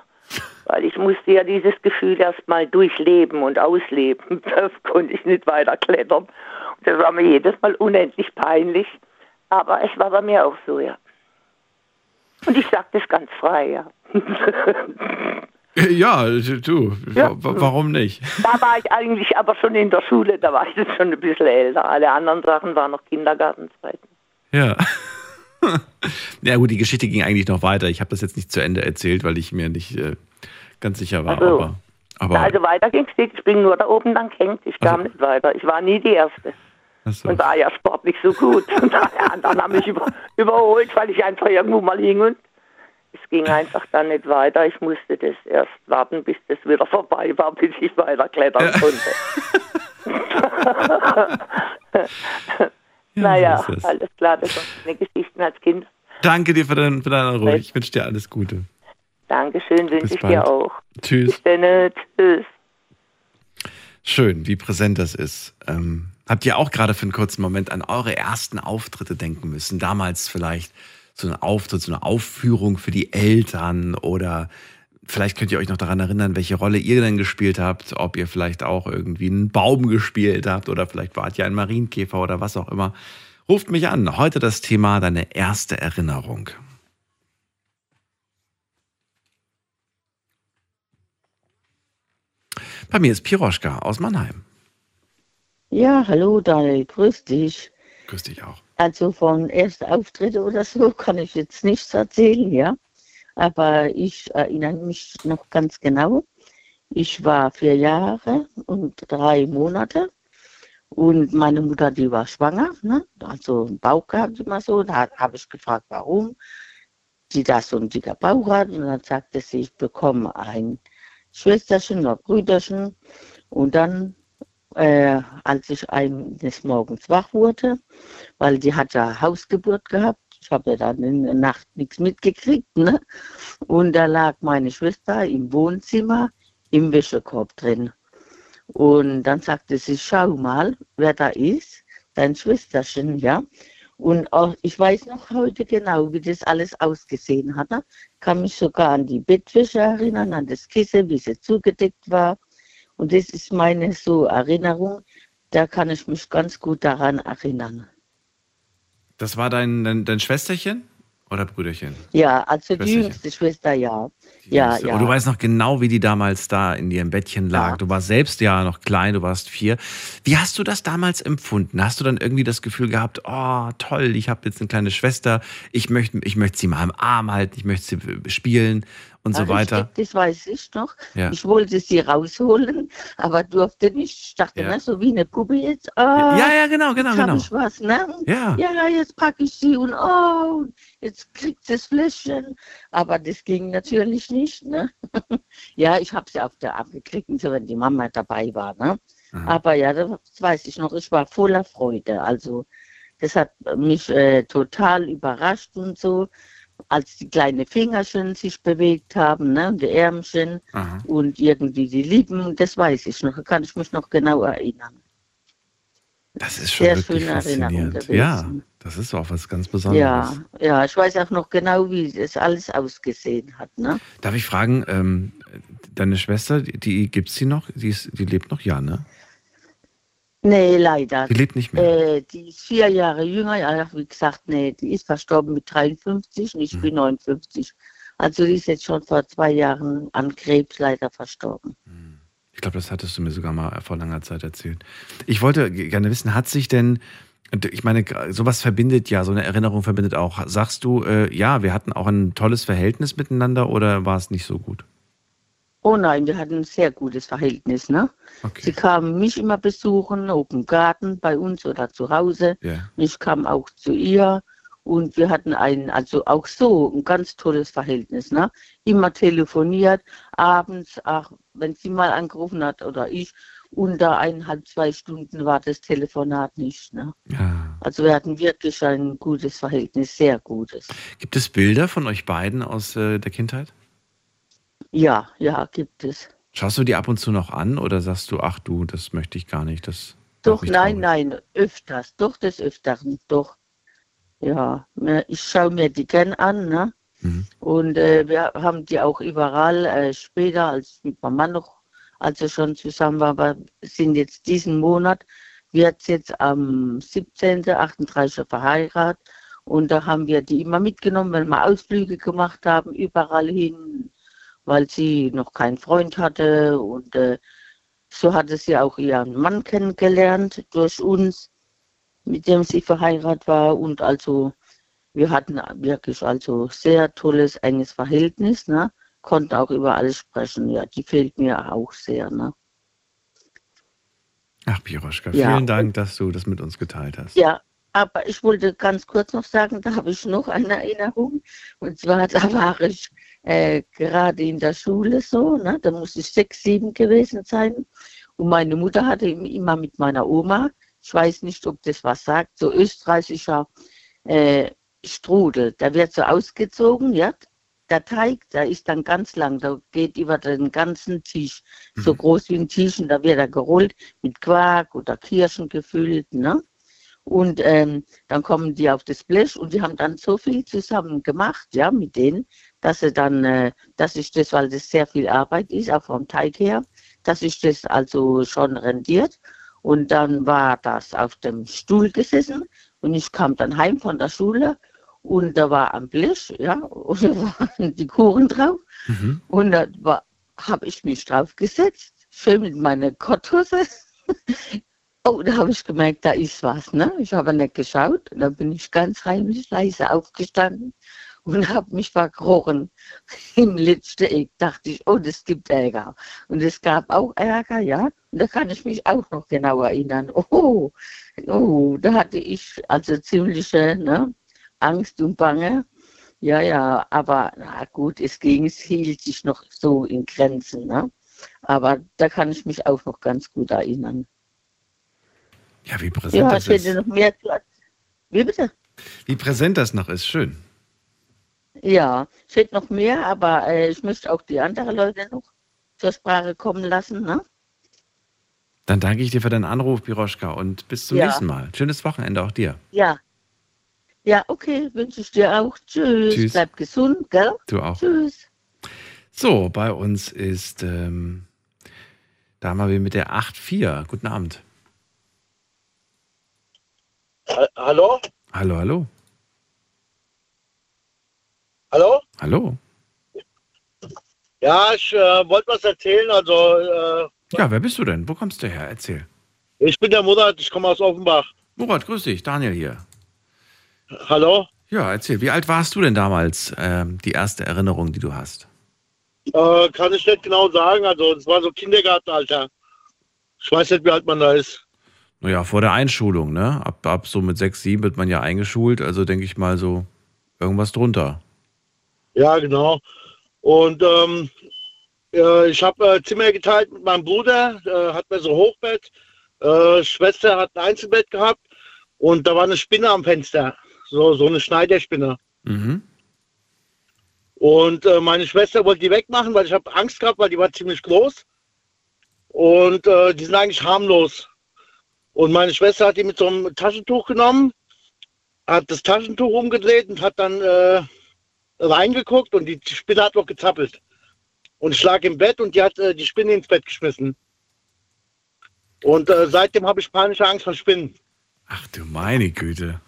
Weil ich musste ja dieses Gefühl erst mal durchleben und ausleben. Das konnte ich nicht weiter klettern. Und das war mir jedes Mal unendlich peinlich. Aber es war bei mir auch so, ja. Und ich sage das ganz frei, ja. Ja, du, Ja. wa- warum nicht? Da war ich eigentlich aber schon in der Schule, da war ich jetzt schon ein bisschen älter. Alle anderen Sachen waren noch Kindergartenzeiten. Ja. ja gut, die Geschichte ging eigentlich noch weiter. Ich habe das jetzt nicht zu Ende erzählt, weil ich mir nicht äh, ganz sicher war. Ach so. Aber, aber also weiter ging's nicht. Ich bin nur da oben dann gehängt. Ich kam nicht weiter. Ich war nie die Erste. So. Und war ja sportlich so gut. Und alle anderen haben mich über, überholt, weil ich einfach irgendwo mal hing. Und es ging einfach dann nicht weiter. Ich musste das erst warten, bis das wieder vorbei war, bis ich weiter klettern konnte. naja, so alles klar. Das waren meine Geschichten als Kind. danke dir für, dein, für deinen Anruf. Ich wünsche dir alles Gute. Dankeschön, wünsche ich bald. dir auch. Tschüss. Dann. Tschüss. Schön, wie präsent das ist. Ähm, habt ihr auch gerade für einen kurzen Moment an eure ersten Auftritte denken müssen? Damals vielleicht so ein Auftritt, so eine Aufführung für die Eltern oder vielleicht könnt ihr euch noch daran erinnern, welche Rolle ihr denn gespielt habt, ob ihr vielleicht auch irgendwie einen Baum gespielt habt oder vielleicht wart ihr ein Marienkäfer oder was auch immer. Ruft mich an. Heute das Thema deine erste Erinnerung. Bei mir ist Piroschka aus Mannheim. Ja, hallo Daniel, grüß dich. Grüß dich auch. Also von ersten Auftritte oder so kann ich jetzt nichts erzählen, ja. Aber ich erinnere mich noch ganz genau. Ich war vier Jahre und drei Monate Und meine Mutter, die war schwanger, ne? also Bauch gehabt immer so. Da habe ich gefragt, warum sie da so einen dicker Bauch hat. Und dann sagte sie, ich bekomme ein Schwesterchen oder Brüderchen. Und dann, äh, als ich eines Morgens wach wurde, weil die hat ja Hausgeburt gehabt, ich habe ja dann in der Nacht nichts mitgekriegt, ne? Und da lag meine Schwester im Wohnzimmer im Wäschekorb drin. Und dann sagte sie, schau mal, wer da ist, dein Schwesterchen, ja. Und auch, ich weiß noch heute genau, wie das alles ausgesehen hat. Ne? Kann mich sogar an die Bettwäsche erinnern, an das Kissen, wie sie zugedeckt war. Und das ist meine so Erinnerung, da kann ich mich ganz gut daran erinnern. Das war dein, dein, dein Schwesterchen oder Brüderchen? Ja, also die jüngste Schwester, ja. Ja, ja. Und du weißt noch genau, wie die damals da in ihrem Bettchen lag. Ja. Du warst selbst ja noch klein, du warst vier. Wie hast du das damals empfunden? Hast du dann irgendwie das Gefühl gehabt, oh toll, ich habe jetzt eine kleine Schwester, ich möchte, ich möchte sie mal im Arm halten, ich möchte sie spielen und so weiter? Das weiß ich noch. Ja. Ich wollte sie rausholen, aber durfte nicht. Ich dachte, Ja. ne, so wie eine Puppe jetzt. Ah, Ja, ja, genau, genau, jetzt genau. ich was, ne? Ja. Ja, jetzt packe ich sie und oh, jetzt kriegt sie das Fläschchen. Aber das ging natürlich nicht, ne? ja, ich habe sie auf der Arm gekriegt, so, wenn die Mama dabei war, ne? Aber ja, das weiß ich noch, ich war voller Freude. Also, das hat mich äh, total überrascht und so, als die kleinen Fingerchen sich bewegt haben, ne, und die Ärmchen Aha. und irgendwie die Lippen, das weiß ich noch, kann ich mich noch genau erinnern. Das ist schon Sehr wirklich schöne Erinnerung faszinierend. Ja, das ist auch was ganz Besonderes. Ja, ja, ich weiß auch noch genau, wie das alles ausgesehen hat, ne? Darf ich fragen, ähm, deine Schwester, die, die gibt's die noch? Die, ist, die lebt noch, ja, ne? Nee, leider. Die lebt nicht mehr. Äh, die ist vier Jahre jünger, ja, wie gesagt, nee, die ist verstorben mit 53 und Mhm. ich bin 59. Also die ist jetzt schon vor zwei Jahren an Krebs leider verstorben. Ich glaube, das hattest du mir sogar mal vor langer Zeit erzählt. Ich wollte gerne wissen, hat sich denn, ich meine, sowas verbindet ja, so eine Erinnerung verbindet auch. Sagst du, äh, ja, wir hatten auch ein tolles Verhältnis miteinander oder war es nicht so gut? Oh nein, wir hatten ein sehr gutes Verhältnis, ne? Sie kamen mich immer besuchen, ob im Garten bei uns oder zu Hause. Ja. Und Ich kam auch zu ihr und wir hatten ein, also auch so ein ganz tolles Verhältnis, ne? Immer telefoniert, abends, ach, wenn sie mal angerufen hat oder ich, unter eineinhalb, zwei Stunden war das Telefonat nicht, ne? Also wir hatten wirklich ein gutes Verhältnis, sehr gutes. Gibt es Bilder von euch beiden aus äh, der Kindheit? Ja, ja, gibt es. Schaust du die ab und zu noch an oder sagst du, ach du, das möchte ich gar nicht? Das Doch, nein, nein, öfters, doch des Öfteren, doch. Ja, ich schaue mir die gern an, ne? Und äh, wir haben die auch überall äh, später, als mit meinem Mann noch, als er schon zusammen war, aber sind jetzt diesen Monat, wird jetzt am 17., 38. verheiratet und da haben wir die immer mitgenommen, wenn wir Ausflüge gemacht haben, überall hin, weil sie noch keinen Freund hatte und äh, so hatte sie auch ihren Mann kennengelernt durch uns, mit dem sie verheiratet war. Und also wir hatten wirklich also sehr tolles, enges Verhältnis, ne? Konnten auch über alles sprechen. Ja, die fehlt mir auch sehr, ne? Ach, Piroschka, Ja, vielen Dank, dass du das mit uns geteilt hast. Ja, aber ich wollte ganz kurz noch sagen, da habe ich noch eine Erinnerung. Und zwar, da war ich äh, gerade in der Schule so, ne? da muss ich sechs, sieben gewesen sein. Und meine Mutter hatte immer mit meiner Oma, ich weiß nicht, ob das was sagt, so österreichischer äh, Strudel. Da wird so ausgezogen, ja. Der Teig, der ist dann ganz lang, der geht über den ganzen Tisch, so groß wie ein Tisch, und da wird er gerollt mit Quark oder Kirschen gefüllt, ne? Und ähm, dann kommen die auf das Blech und die haben dann so viel zusammen gemacht, ja, mit denen, dass sie dann, äh, dass ich das, weil das sehr viel Arbeit ist, auch vom Teig her, dass ich das also schon rendiert. Und dann war das auf dem Stuhl gesessen und ich kam dann heim von der Schule und da war am Blech, ja, und da waren die Kuchen drauf. Und da habe ich mich draufgesetzt, schön mit meiner Korthose. Oh, da habe ich gemerkt, da ist was, ne? Ich habe nicht geschaut. Da bin ich ganz heimlich leise aufgestanden und habe mich verkrochen. Im letzten Eck dachte ich, oh, das gibt Ärger. Und es gab auch Ärger, ja. Und da kann ich mich auch noch genau erinnern. Oh, oh, da hatte ich also ziemliche ne, Angst und Bange. Ja, ja, aber na gut, es ging, es hielt sich noch so in Grenzen. Ne? Aber da kann ich mich auch noch ganz gut erinnern. Ja, wie präsent Ja, das ist. noch mehr zu. Wie bitte? Wie präsent das noch ist, schön. Ja, ich hätte noch mehr, aber äh, ich möchte auch die anderen Leute noch zur Sprache kommen lassen. Ne? Dann danke ich dir für deinen Anruf, Piroschka, und bis zum Ja. nächsten Mal. Schönes Wochenende auch dir. Ja. Ja, okay, wünsche ich dir auch. Tschüss. Tschüss. Bleib gesund, gell? Du auch. Tschüss. So, bei uns ist, ähm, da haben wir mit der 8.4. Guten Abend. Ha- Hallo? Hallo, hallo. Hallo? Hallo. Ja, ich äh, wollte was erzählen. Also, äh, Ja, wer bist du denn? Wo kommst du her? Erzähl. ich bin der Murat, ich komme aus Offenbach. Murat, grüß dich. Daniel hier. Hallo? Ja, erzähl. Wie alt warst du denn damals? Ähm, die erste Erinnerung, die du hast. Äh, kann ich nicht genau sagen. Also, es war so Kindergartenalter. Ich weiß nicht, wie alt man da ist. Naja, vor der Einschulung, ne? Ab, ab so mit sechs, sieben wird man ja eingeschult. Also denke ich mal so irgendwas drunter. Ja, genau. Und ähm, äh, ich habe äh, Zimmer geteilt mit meinem Bruder, äh, hat mir so ein Hochbett. Schwester hat ein Einzelbett gehabt und da war eine Spinne am Fenster. So, so eine Schneiderspinne. Mhm. Und äh, meine Schwester wollte die wegmachen, weil ich habe Angst gehabt, weil die war ziemlich groß. Und äh, die sind eigentlich harmlos. Und meine Schwester hat die mit so einem Taschentuch genommen, hat das Taschentuch umgedreht und hat dann äh, reingeguckt und die Spinne hat noch gezappelt. Und ich lag im Bett und die hat äh, die Spinne ins Bett geschmissen. Und äh, seitdem habe ich panische Angst vor Spinnen. Ach du meine Güte.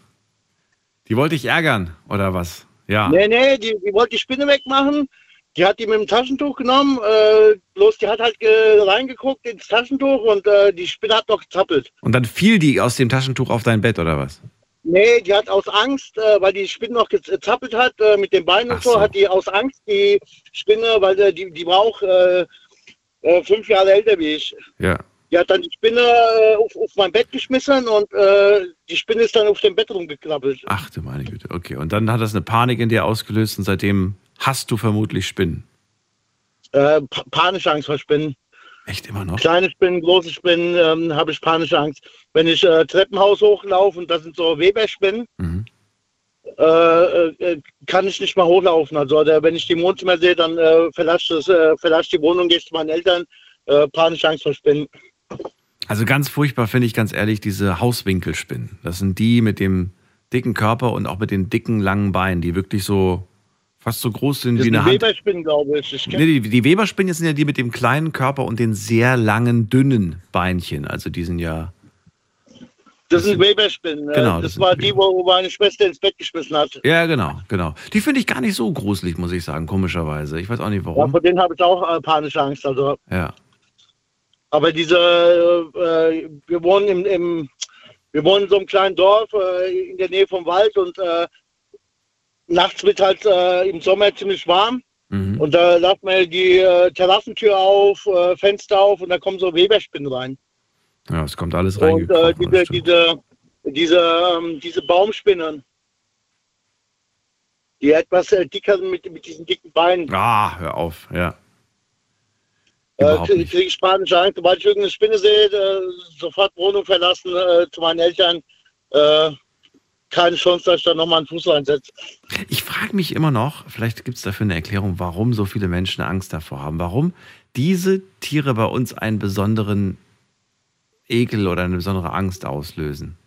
Die wollte ich ärgern, oder was? Ja. Nee, nee, die, die wollte die Spinne wegmachen. Die hat die mit dem Taschentuch genommen. Äh, bloß die hat halt reingeguckt ins Taschentuch und äh, die Spinne hat noch gezappelt. Und dann fiel die aus dem Taschentuch auf dein Bett, oder was? Nee, die hat aus Angst, äh, weil die Spinne noch gezappelt hat äh, mit den Beinen und so, so. hat die aus Angst die Spinne, weil äh, die, die war auch äh, äh, fünf Jahre älter wie ich. Ja. Die hat dann die Spinne äh, auf, auf mein Bett geschmissen und die Spinne ist dann auf dem Bett rumgekrabbelt. Ach du meine Güte. Okay. Und dann hat das eine Panik in dir ausgelöst und seitdem hast du vermutlich Spinnen. Äh, pa panische Angst vor Spinnen. Echt immer noch? Kleine Spinnen, große Spinnen, ähm, habe ich panische Angst. Wenn ich äh, Treppenhaus hochlaufe und das sind so Weberspinnen, Mhm. äh, äh, kann ich nicht mal hochlaufen. Also oder wenn ich die im Wohnzimmer sehe, dann äh, verlasse ich äh, ich die Wohnung, gehe zu meinen Eltern. Äh, panische Angst vor Spinnen. Also ganz furchtbar finde ich ganz ehrlich diese Hauswinkelspinnen. Das sind die mit dem dicken Körper und auch mit den dicken, langen Beinen, die wirklich so fast so groß sind Das wie eine Hand. Weberspinnen, glaube ich. ich Nee, die, die Weberspinnen sind ja die mit dem kleinen Körper und den sehr langen, dünnen Beinchen. Also die sind ja. das sind Weberspinnen. Äh, Genau, das das war die, wo, meine Schwester ins Bett geschmissen hat. Ja, genau, genau. Die finde ich gar nicht so gruselig, muss ich sagen, komischerweise. Ich weiß auch nicht Ja, warum. vor denen habe ich auch äh, panische Angst. Also, Ja. aber diese, äh, wir wohnen im, im, wir wohnen in so einem kleinen Dorf äh, in der Nähe vom Wald und äh, nachts wird halt äh, im Sommer ziemlich warm. Mhm. Und da lasst man die äh, Terrassentür auf, äh, Fenster auf und da kommen so Weberspinnen rein. Ja, es kommt alles Und äh, diese, diese, diese, ähm, diese Baumspinnen, die etwas äh, dicker sind mit, mit diesen dicken Beinen, Ah, hör auf, ja. äh, Überhaupt kriege nicht. krieg ich panische Angst. Sobald ich irgendeine Spinne sehe, äh, sofort Wohnung verlassen äh, zu meinen Eltern. Keine Chance, dass ich da nochmal einen Fuß reinsetze. Ich frage mich immer noch, vielleicht gibt es dafür eine Erklärung, warum so viele Menschen Angst davor haben. Warum diese Tiere bei uns einen besonderen Ekel oder eine besondere Angst auslösen.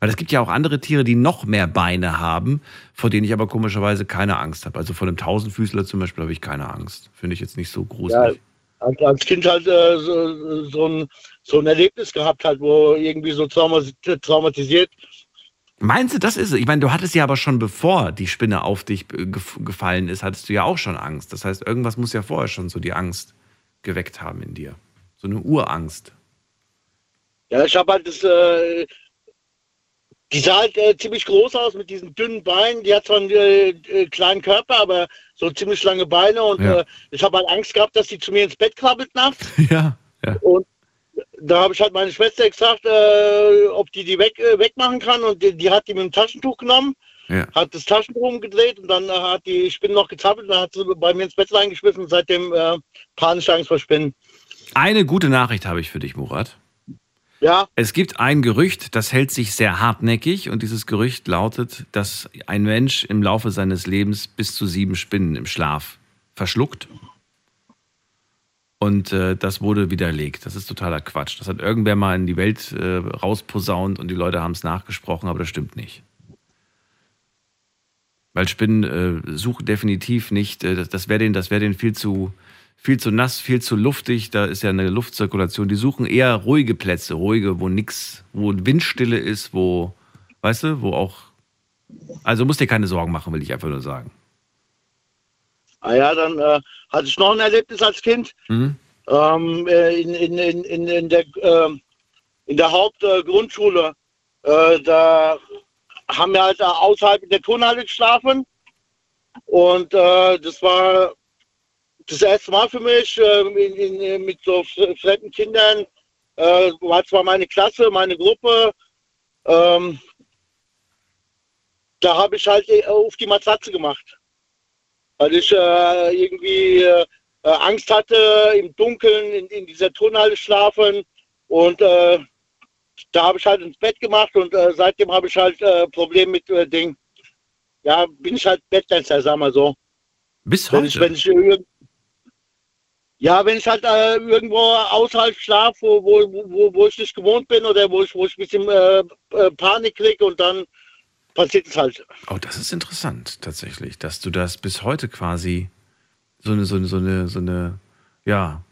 Weil es gibt ja auch andere Tiere, die noch mehr Beine haben, vor denen ich aber komischerweise keine Angst habe. Also vor einem Tausendfüßler zum Beispiel habe ich keine Angst. Finde ich jetzt nicht so Ja, gruselig. als, als Kind halt äh, so, so, ein, so ein Erlebnis gehabt hat, wo irgendwie so traumatisiert. Meinst du, das ist es? Ich meine, du hattest ja aber schon bevor die Spinne auf dich äh, gef- gefallen ist, hattest du ja auch schon Angst. Das heißt, irgendwas muss ja vorher schon so die Angst geweckt haben in dir. So eine Urangst. Ja, ich habe halt das, äh, die sah halt äh, ziemlich groß aus mit diesen dünnen Beinen. Die hat zwar einen äh, äh, kleinen Körper, aber so ziemlich lange Beine. Und Ja. äh, ich habe halt Angst gehabt, dass sie zu mir ins Bett krabbelt nachts. Ja, ja. Und da habe ich halt meine Schwester gesagt, äh, ob die die weg, äh, wegmachen kann. Und die, die hat die mit dem Taschentuch genommen, Ja. hat das Taschentuch umgedreht und dann äh, hat die Spinne noch gezappelt. Dann hat sie bei mir ins Bett reingeschmissen und seitdem äh, panische Angst vor Spinnen. Eine gute Nachricht habe ich für dich, Murat. Ja. Es gibt ein Gerücht, das hält sich sehr hartnäckig und dieses Gerücht lautet, dass ein Mensch im Laufe seines Lebens bis zu sieben Spinnen im Schlaf verschluckt. Und äh, das wurde widerlegt. Das ist totaler Quatsch. Das hat irgendwer mal in die Welt äh, rausposaunt und die Leute haben es nachgesprochen, aber das stimmt nicht. Weil Spinnen äh, suchen definitiv nicht, äh, das, das wäre denen, das wär denen viel zu, viel zu nass, viel zu luftig, da ist ja eine Luftzirkulation. Die suchen eher ruhige Plätze, ruhige, wo nix, wo Windstille ist, wo, weißt du, wo auch. Also musst dir keine Sorgen machen, will ich einfach nur sagen. Ah ja, dann äh, hatte ich noch ein Erlebnis als Kind. Mhm. Ähm, äh, in, in, in, in, in der, ähm, in der Hauptgrundschule, äh, da haben wir halt außerhalb in der Turnhalle geschlafen. Und äh, das war das erste Mal für mich äh, in, in, mit so fremden Kindern. Äh, war zwar meine Klasse, meine Gruppe. Ähm, da habe ich halt äh, auf die Matratze gemacht. Weil ich äh, irgendwie äh, Angst hatte, im Dunkeln in, in dieser Turnhalle schlafen. Und äh, da habe ich halt ins Bett gemacht und äh, seitdem habe ich halt äh, Probleme mit äh, Ding. Ja, bin ich halt Bettdancer, sag mal so. Bis Wenn heute. ich, wenn ich ja, wenn ich halt äh, irgendwo außerhalb schlafe, wo, wo, wo, wo ich nicht gewohnt bin oder wo ich, wo ich ein bisschen äh, Panik kriege und dann passiert es halt. Oh, das ist interessant, tatsächlich, dass du das bis heute quasi so eine, so eine, so eine, so eine ja,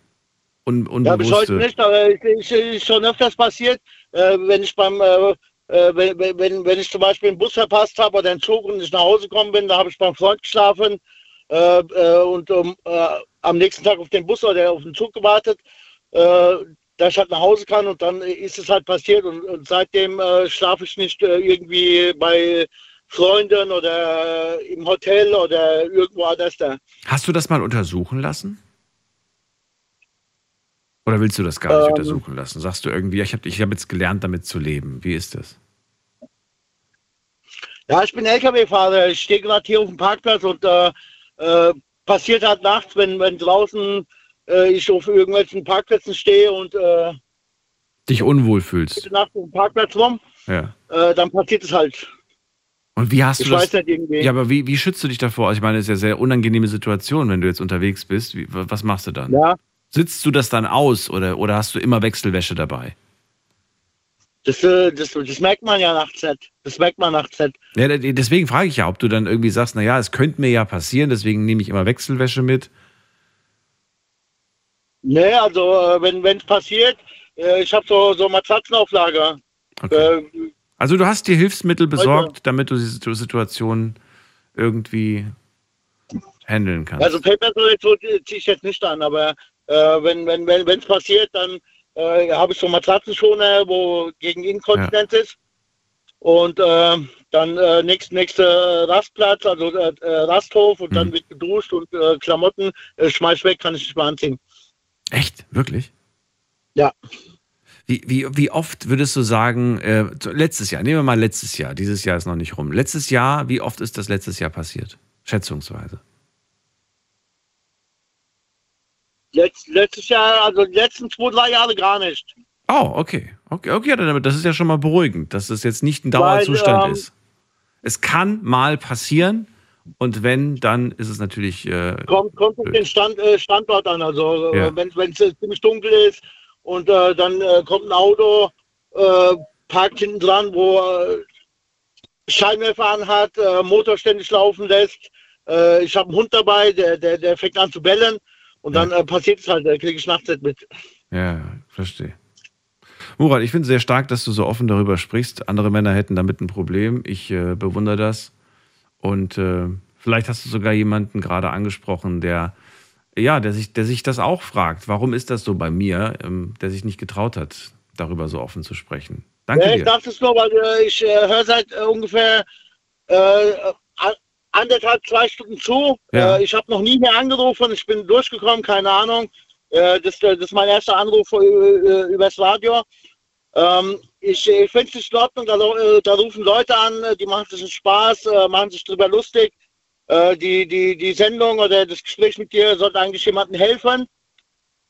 un, Ja, bis heute unbewusste. nicht, aber ich, ich, ist schon öfters passiert, äh, wenn ich beim, äh, äh, wenn, wenn- wenn, ich zum Beispiel einen Bus verpasst habe oder einen Zug und ich nach Hause gekommen bin, da habe ich beim Freund geschlafen äh, äh, und um, äh, am nächsten Tag auf den Bus oder auf den Zug gewartet, dass ich halt nach Hause kann und dann ist es halt passiert und, und seitdem äh, schlafe ich nicht äh, irgendwie bei Freunden oder äh, im Hotel oder irgendwo anders da. Hast du das mal untersuchen lassen? Oder willst du das gar nicht Ähm. untersuchen lassen? Sagst du irgendwie, ich habe ich hab jetzt gelernt, damit zu leben. Wie ist das? Ja, ich bin LKW-Fahrer. Ich stehe gerade hier auf dem Parkplatz und äh, äh, passiert halt nachts, wenn, wenn draußen äh, ich auf irgendwelchen Parkplätzen stehe und äh, Dich unwohl fühlst. auf dem Parkplatz rum, Ja. äh, dann passiert es halt. Und wie hast du Ich das? nicht irgendwie. Ja, aber wie, wie schützt du dich davor? Also ich meine, es ist ja sehr unangenehme Situation, wenn du jetzt unterwegs bist. Wie, was machst du dann? Ja. Sitzt du das dann aus oder, oder hast du immer Wechselwäsche dabei? Das, äh, das, das merkt man ja nachts nicht. Das merkt man nachts nicht. Ja, de- deswegen frage ich ja, ob du dann irgendwie sagst, naja, es könnte mir ja passieren, deswegen nehme ich immer Wechselwäsche mit. Nee, also äh, wenn es passiert, äh, ich habe so, so Matratzenauflager. Äh, Also du hast dir Hilfsmittel besorgt, damit du diese Situation irgendwie handeln kannst. Also so ziehe ich jetzt nicht an, aber äh, wenn wenn wenn wenn, passiert, dann äh, habe ich so Matratzenschoner, wo gegen Inkontinenz ist. Und äh, dann äh, nächst, nächster Rastplatz, also äh, äh, Rasthof und Mhm. dann wird geduscht und äh, Klamotten äh, schmeiß weg, kann ich nicht mehr anziehen. Echt? Wirklich? Ja. Wie, wie, wie oft würdest du sagen, äh, letztes Jahr, nehmen wir mal letztes Jahr, dieses Jahr ist noch nicht rum. Letztes Jahr, wie oft ist das letztes Jahr passiert? Schätzungsweise. Letzt, letztes Jahr, also die letzten zwei, drei Jahre gar nicht. Oh, okay. Okay, okay, das ist ja schon mal beruhigend, dass es jetzt nicht ein Weil, Dauerzustand ähm, ist. Es kann mal passieren und wenn, dann ist es natürlich. Äh, Kommt, kommt auf den Stand, äh, Standort an. Also Ja. äh, wenn es ziemlich dunkel ist und äh, dann äh, kommt ein Auto, äh, parkt hinten dran, wo Scheinwerfer anhat, äh, Motor ständig laufen lässt. Ich habe einen Hund dabei, der, der, der fängt an zu bellen und dann äh, passiert es halt, da kriege ich nachts nicht mit. Ja, ja, verstehe. Murat, ich finde sehr stark, dass du so offen darüber sprichst. Andere Männer hätten damit ein Problem. Ich bewundere das. Und äh, vielleicht hast du sogar jemanden gerade angesprochen, der ja, der sich, der sich das auch fragt. Warum ist das so bei mir, ähm, der sich nicht getraut hat, darüber so offen zu sprechen? Danke ja, dir. Ich dachte es nur, weil äh, ich äh, höre seit äh, ungefähr äh, anderthalb, zwei Stunden zu. Ja. Äh, ich habe noch nie mehr angerufen, ich bin durchgekommen, keine Ahnung. Das, das ist mein erster Anruf äh, übers Radio. Ähm, ich ich finde es nicht in Ordnung, da, äh, da rufen Leute an, äh, die machen sich einen Spaß, äh, machen sich drüber lustig. Äh, die, die, die Sendung oder das Gespräch mit dir sollte eigentlich jemandem helfen.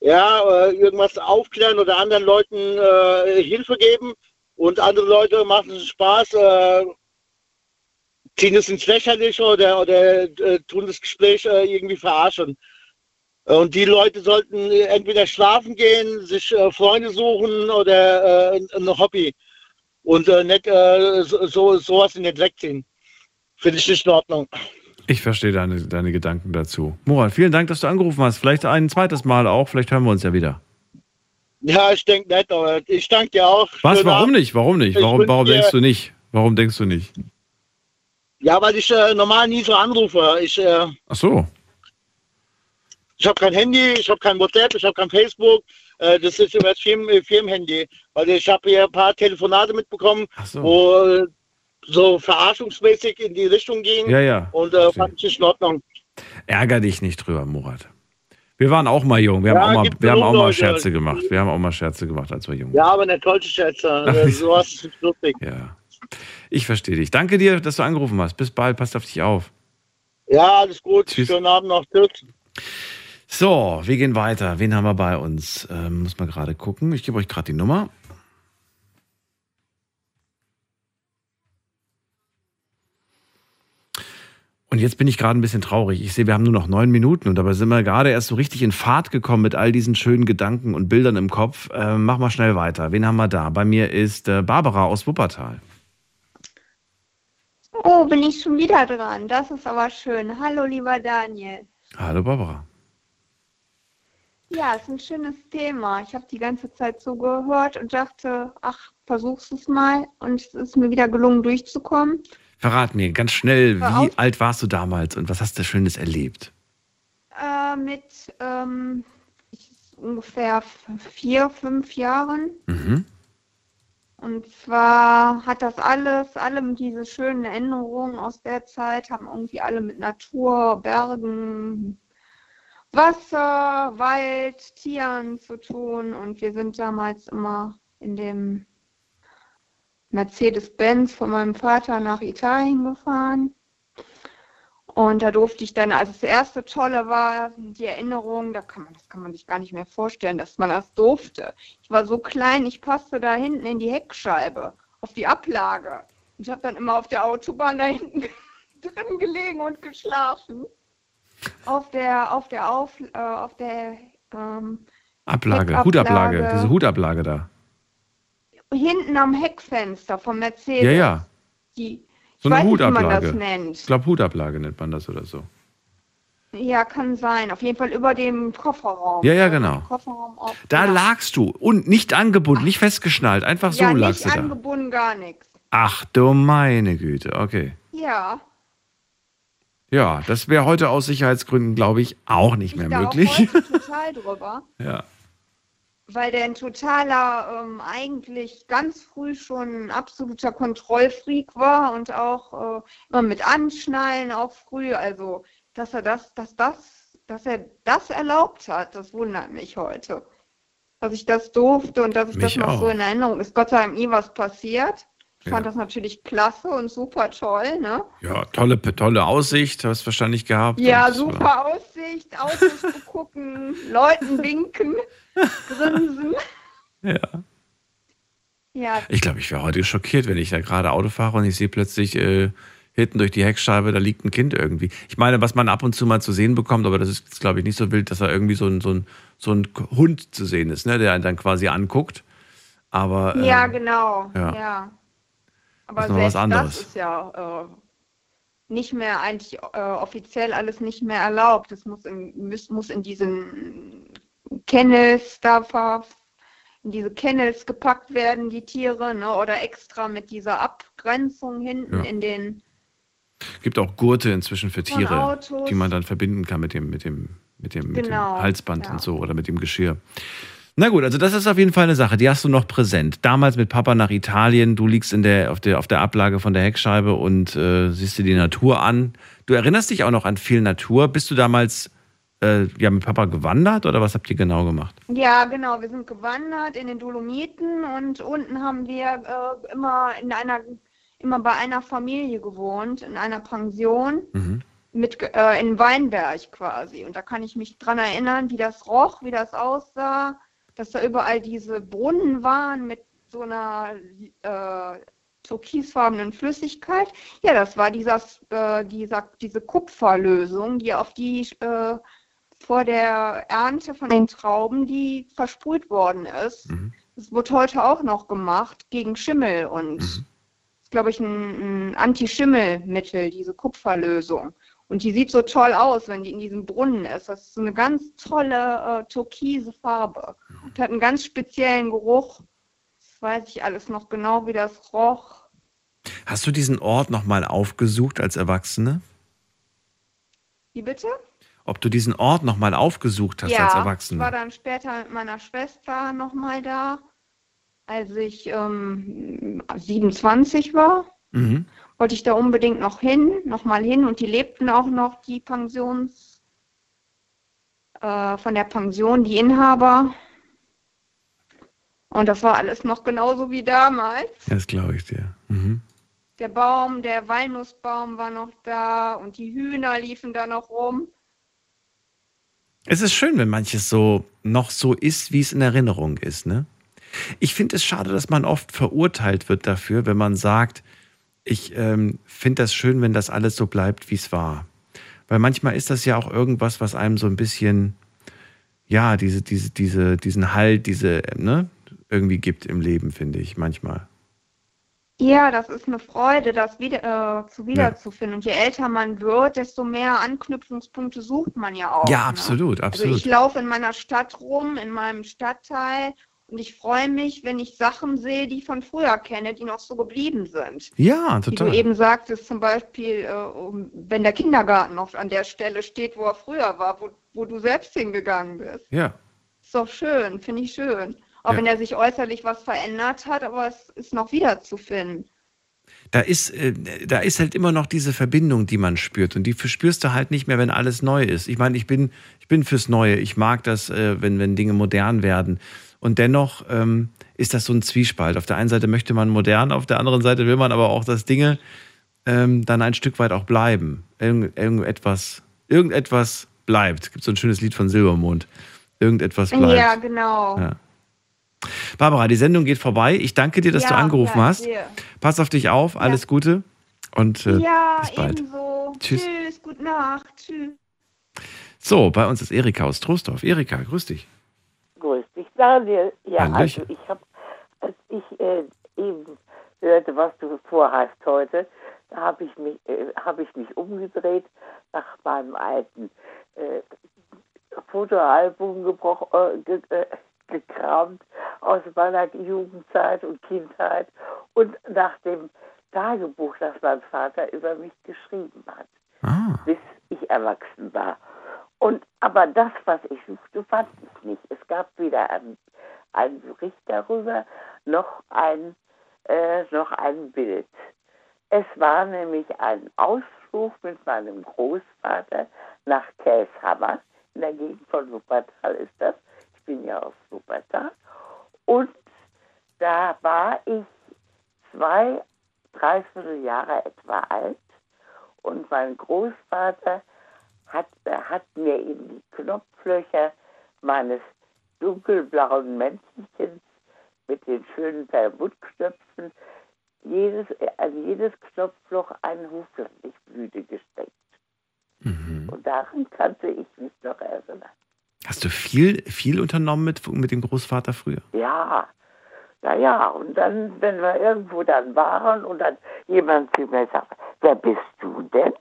Ja, äh, irgendwas aufklären oder anderen Leuten äh, Hilfe geben. Und andere Leute machen sich Spaß, äh, ziehen es ins Lächerliche oder, oder äh, tun das Gespräch äh, irgendwie verarschen. Und die Leute sollten äh, entweder schlafen gehen, sich äh, Freunde suchen oder äh, ein- Hobby. Und äh, nicht äh, so, so, sowas in den Dreck ziehen. Finde ich nicht in Ordnung. Ich verstehe deine, deine Gedanken dazu. Murat, vielen Dank, dass du angerufen hast. Vielleicht ein zweites Mal auch. Vielleicht hören wir uns ja wieder. Ja, ich denke nicht, aber ich danke dir auch. Was? Schönen Warum Abend. nicht? Warum nicht? Ich Warum, warum denkst du nicht? Warum denkst du nicht? Ja, weil ich äh, normal nie so anrufe. Ich, äh, Ach so. Ich habe kein Handy, ich habe kein WhatsApp, ich habe kein Facebook. Äh, das ist über das Firmen, äh, Firmenhandy. Weil ich habe hier ein paar Telefonate mitbekommen, so. wo so verarschungsmäßig in die Richtung ging. Ja, ja. Und äh, fand ich nicht in Ordnung. Ärger dich nicht drüber, Murat. Wir waren auch mal jung. Wir haben Ja, auch mal, wir haben auch mal Leute. Scherze gemacht. Wir haben auch mal Scherze gemacht, als wir jung waren. Ja, aber nicht solche Schätze. Äh, sowas ist nicht lustig. Ja. Ich verstehe dich. Danke dir, dass du angerufen hast. Bis bald. Passt auf dich auf. Ja, alles gut. Tschüss. Schönen Abend noch. Tschüss. So, wir gehen weiter. Wen haben wir bei uns? Ähm, muss man gerade gucken. Ich gebe euch gerade die Nummer. Und jetzt bin ich gerade ein bisschen traurig. Ich sehe, wir haben nur noch neun Minuten und dabei sind wir gerade erst so richtig in Fahrt gekommen mit all diesen schönen Gedanken und Bildern im Kopf. Ähm, mach mal schnell weiter. Wen haben wir da? Bei mir ist äh, Barbara aus Wuppertal. Oh, bin ich schon wieder dran. Das ist aber schön. Hallo, lieber Daniel. Hallo Barbara. Ja, ist ein schönes Thema. Ich habe die ganze Zeit zugehört und dachte, ach, versuch's es mal. Und es ist mir wieder gelungen, durchzukommen. Verrat mir ganz schnell, wie alt warst du damals und was hast du Schönes erlebt? Äh, mit ähm, ungefähr vier, fünf Jahren. Mhm. Und zwar hat das alles, alle diese schönen Erinnerungen aus der Zeit, haben irgendwie alle mit Natur, Bergen, Wasser, Wald, Tieren zu tun. Und wir sind damals immer in dem Mercedes-Benz von meinem Vater nach Italien gefahren. Und da durfte ich dann, also das erste Tolle war die Erinnerung, da kann man, das kann man sich gar nicht mehr vorstellen, dass man das durfte. Ich war so klein, ich passte da hinten in die Heckscheibe, auf die Ablage. Ich habe dann immer auf der Autobahn da hinten drin gelegen und geschlafen. Auf der, auf der, auf, äh, auf der, ähm, Ablage, Heckablage. Hutablage, diese Hutablage da. hinten am Heckfenster vom Mercedes. Ja, ja. Die, So eine nicht, Hutablage. nennt. Ich glaube, Hutablage nennt man das oder so. Ja, kann sein. Auf jeden Fall über dem Kofferraum. Ja, ja, genau. Auf. Da lagst du und nicht angebunden, nicht festgeschnallt, einfach so ja, lagst nicht du da. angebunden, gar nichts. Ach du meine Güte, okay. Ja, Ja, das wäre heute aus Sicherheitsgründen, glaube ich, auch nicht mehr da auch möglich. heute total drüber, ja. weil der ein totaler, ähm, eigentlich ganz früh schon ein absoluter Kontrollfreak war und auch äh, immer mit Anschnallen auch früh. Also, dass er das, dass das, dass er das erlaubt hat, das wundert mich heute. Dass ich das durfte und dass ich Mich das noch so auch. in Erinnerung ist. Gott sei Dank nie was passiert. Ich Ja. fand das natürlich klasse und super toll, ne? Ja, tolle, tolle Aussicht hast du wahrscheinlich gehabt. Ja, Und, super Aussicht, Autos gucken, Leuten winken, grinsen. Ja. Ja, Ich glaube, ich wäre heute schockiert, wenn ich da gerade Auto fahre und ich sehe plötzlich äh, hinten durch die Heckscheibe, da liegt ein Kind irgendwie. Ich meine, was man ab und zu mal zu sehen bekommt, aber das ist, glaube ich, nicht so wild, dass da irgendwie so ein, so ein, so ein Hund zu sehen ist, ne, der einen dann quasi anguckt. Aber ähm, ja genau. ja. Ja. Aber noch was anderes. das ist ja äh, nicht mehr eigentlich äh, offiziell alles nicht mehr erlaubt. Es muss in, muss, muss in diesen Kennels da ver, in diese Kennels gepackt werden, die Tiere, ne? Oder extra mit dieser Abgrenzung hinten Ja. in den gibt auch Gurte inzwischen für Tiere, die man dann verbinden kann mit dem, mit dem, mit dem, mit Genau, dem Halsband ja. und so oder mit dem Geschirr. Na gut, also das ist auf jeden Fall eine Sache, die hast du noch präsent. Damals mit Papa nach Italien, du liegst in der, auf, der, auf der Ablage von der Heckscheibe und äh, siehst dir die Natur an. Du erinnerst dich auch noch an viel Natur. Bist du damals äh, ja, mit Papa gewandert oder was habt ihr genau gemacht? Ja, genau. Wir sind gewandert in den Dolomiten und unten haben wir äh, immer in einer, immer bei einer Familie gewohnt, in einer Pension. Mit, äh, in Weinberg quasi. Und da kann ich mich dran erinnern, wie das roch, wie das aussah, dass da überall diese Brunnen waren mit so einer äh, türkisfarbenen Flüssigkeit. Ja, das war dieser, äh, dieser, diese Kupferlösung, die auf die äh, vor der Ernte von den Trauben, die versprüht worden ist. Das wird heute auch noch gemacht gegen Schimmel und ist, glaube ich, ein, ein Anti-Schimmel-Mittel, diese Kupferlösung. Und die sieht so toll aus, wenn die in diesem Brunnen ist. Das ist so eine ganz tolle äh, türkise Farbe. Und hat einen ganz speziellen Geruch. Das weiß ich alles noch genau, wie das roch. Hast du diesen Ort nochmal aufgesucht als Erwachsene? Wie bitte? Ob du diesen Ort nochmal aufgesucht hast ja, als ich Erwachsene? war dann später mit meiner Schwester nochmal da, als ich ähm, 27 war. Mhm. Wollte ich da unbedingt noch hin, nochmal hin. Und die lebten auch noch, die Pensions, äh, von der Pension, die Inhaber. Und das war alles noch genauso wie damals. Das glaube ich dir. Mhm. Der Baum, der Walnussbaum war noch da und die Hühner liefen da noch rum. Es ist schön, wenn manches so noch so ist, wie es in Erinnerung ist, ne? Ich finde es schade, dass man oft verurteilt wird dafür, wenn man sagt, ich ähm, finde das schön, wenn das alles so bleibt, wie es war. Weil manchmal ist das ja auch irgendwas, was einem so ein bisschen, ja, diese, diese, diese, diesen Halt, diese, ne, irgendwie gibt im Leben, finde ich, manchmal. Ja, das ist eine Freude, das wieder, äh, zu wiederzufinden. Und je älter man wird, desto mehr Anknüpfungspunkte sucht man ja auch. Ja, ne? absolut, Also absolut. ich laufe in meiner Stadt rum, in meinem Stadtteil und ich freue mich, wenn ich Sachen sehe, die ich von früher kenne, die noch so geblieben sind. Ja, Wie total. du eben sagtest, zum Beispiel, äh, wenn der Kindergarten noch an der Stelle steht, wo er früher war, wo, wo du selbst hingegangen bist. Ja. Ist doch schön, finde ich schön. Auch Ja. wenn er sich äußerlich was verändert hat, aber es ist noch wiederzufinden. Da ist, äh, da ist halt immer noch diese Verbindung, die man spürt. Und die verspürst du halt nicht mehr, wenn alles neu ist. Ich meine, ich bin, ich bin fürs Neue. Ich mag das, äh, wenn, wenn Dinge modern werden. Und dennoch ähm, ist das so ein Zwiespalt. Auf der einen Seite möchte man modern, auf der anderen Seite will man aber auch, dass Dinge ähm, dann ein Stück weit auch bleiben. Irgend, irgendetwas, irgendetwas bleibt. Es gibt so ein schönes Lied von Silbermond. Irgendetwas bleibt. Ja, genau. Ja. Barbara, die Sendung geht vorbei. Ich danke dir, dass Ja, du angerufen ja, hast. dir. Pass auf dich auf. Alles Gute. Und äh, ja, bis bald. ebenso. Tschüss. Tschüss, gute Nacht. Tschüss. So, bei uns ist Erika aus Trostorf. Erika, grüß dich. Daniel. Ja, Hallöchen. also ich habe, als ich äh, eben hörte, was du vorhast heute, da habe ich mich, äh, habe ich mich umgedreht nach meinem alten äh, Fotoalbum gebroch, äh, ge, äh, gekramt aus meiner Jugendzeit und Kindheit und nach dem Tagebuch, das mein Vater über mich geschrieben hat, bis ich erwachsen war. Und aber das, was ich suchte, fand ich nicht. Es gab weder einen, Bericht darüber, noch ein, äh, noch ein Bild. Es war nämlich ein Ausflug mit meinem Großvater nach Käshammer. In der Gegend von Wuppertal ist das. Ich bin ja aus Wuppertal. Und da war ich zwei, dreiviertel Jahre etwa alt. Und mein Großvater hat, hat mir in die Knopflöcher meines dunkelblauen Mäntelchens mit den schönen Perlmuttknöpfen jedes, an jedes Knopfloch einen Huflichtblüte gesteckt. Und daran kannte ich mich noch erinnern. Hast du viel, viel unternommen mit, mit dem Großvater früher? Ja, ja, ja. Und dann, wenn wir irgendwo dann waren und dann jemand zu mir sagte, wer bist du denn?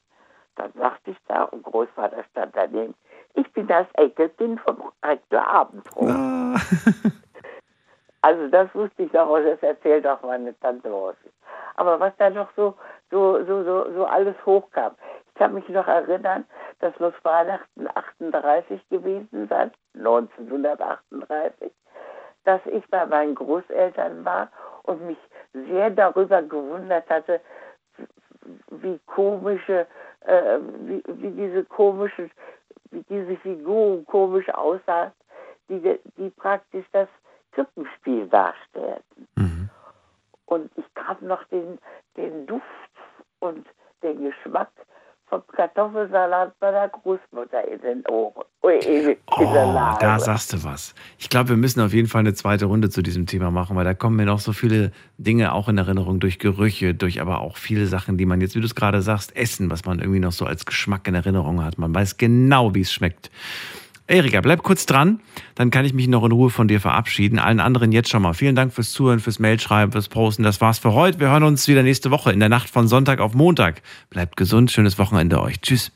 Dann sagte ich da und Großvater stand daneben. Ich bin das Enkelkind vom Rektor Abendbrot. Also das wusste ich noch und das erzählt auch meine Tante häufig. Aber was da noch so, so, so, so, so alles hochkam. Ich kann mich noch erinnern, das muss Weihnachten 38 gewesen sein, 1938. dass ich bei meinen Großeltern war und mich sehr darüber gewundert hatte, wie komische, äh, wie, wie diese komische, wie diese Figur komisch aussah, die, die praktisch das Krippenspiel darstellten. Mhm. Und ich kam noch den, den Duft und den Geschmack vom Kartoffelsalat bei der Großmutter in den Ohren. In, oh, da sagst du was. Ich glaube, wir müssen auf jeden Fall eine zweite Runde zu diesem Thema machen, weil da kommen mir noch so viele Dinge auch in Erinnerung durch Gerüche, durch aber auch viele Sachen, die man jetzt, wie du es gerade sagst, essen, was man irgendwie noch so als Geschmack in Erinnerung hat. Man weiß genau, wie es schmeckt. Erika, bleib kurz dran, dann kann ich mich noch in Ruhe von dir verabschieden. Allen anderen jetzt schon mal vielen Dank fürs Zuhören, fürs Mailschreiben, fürs Posten. Das war's für heute. Wir hören uns wieder nächste Woche in der Nacht von Sonntag auf Montag. Bleibt gesund, schönes Wochenende euch. Tschüss.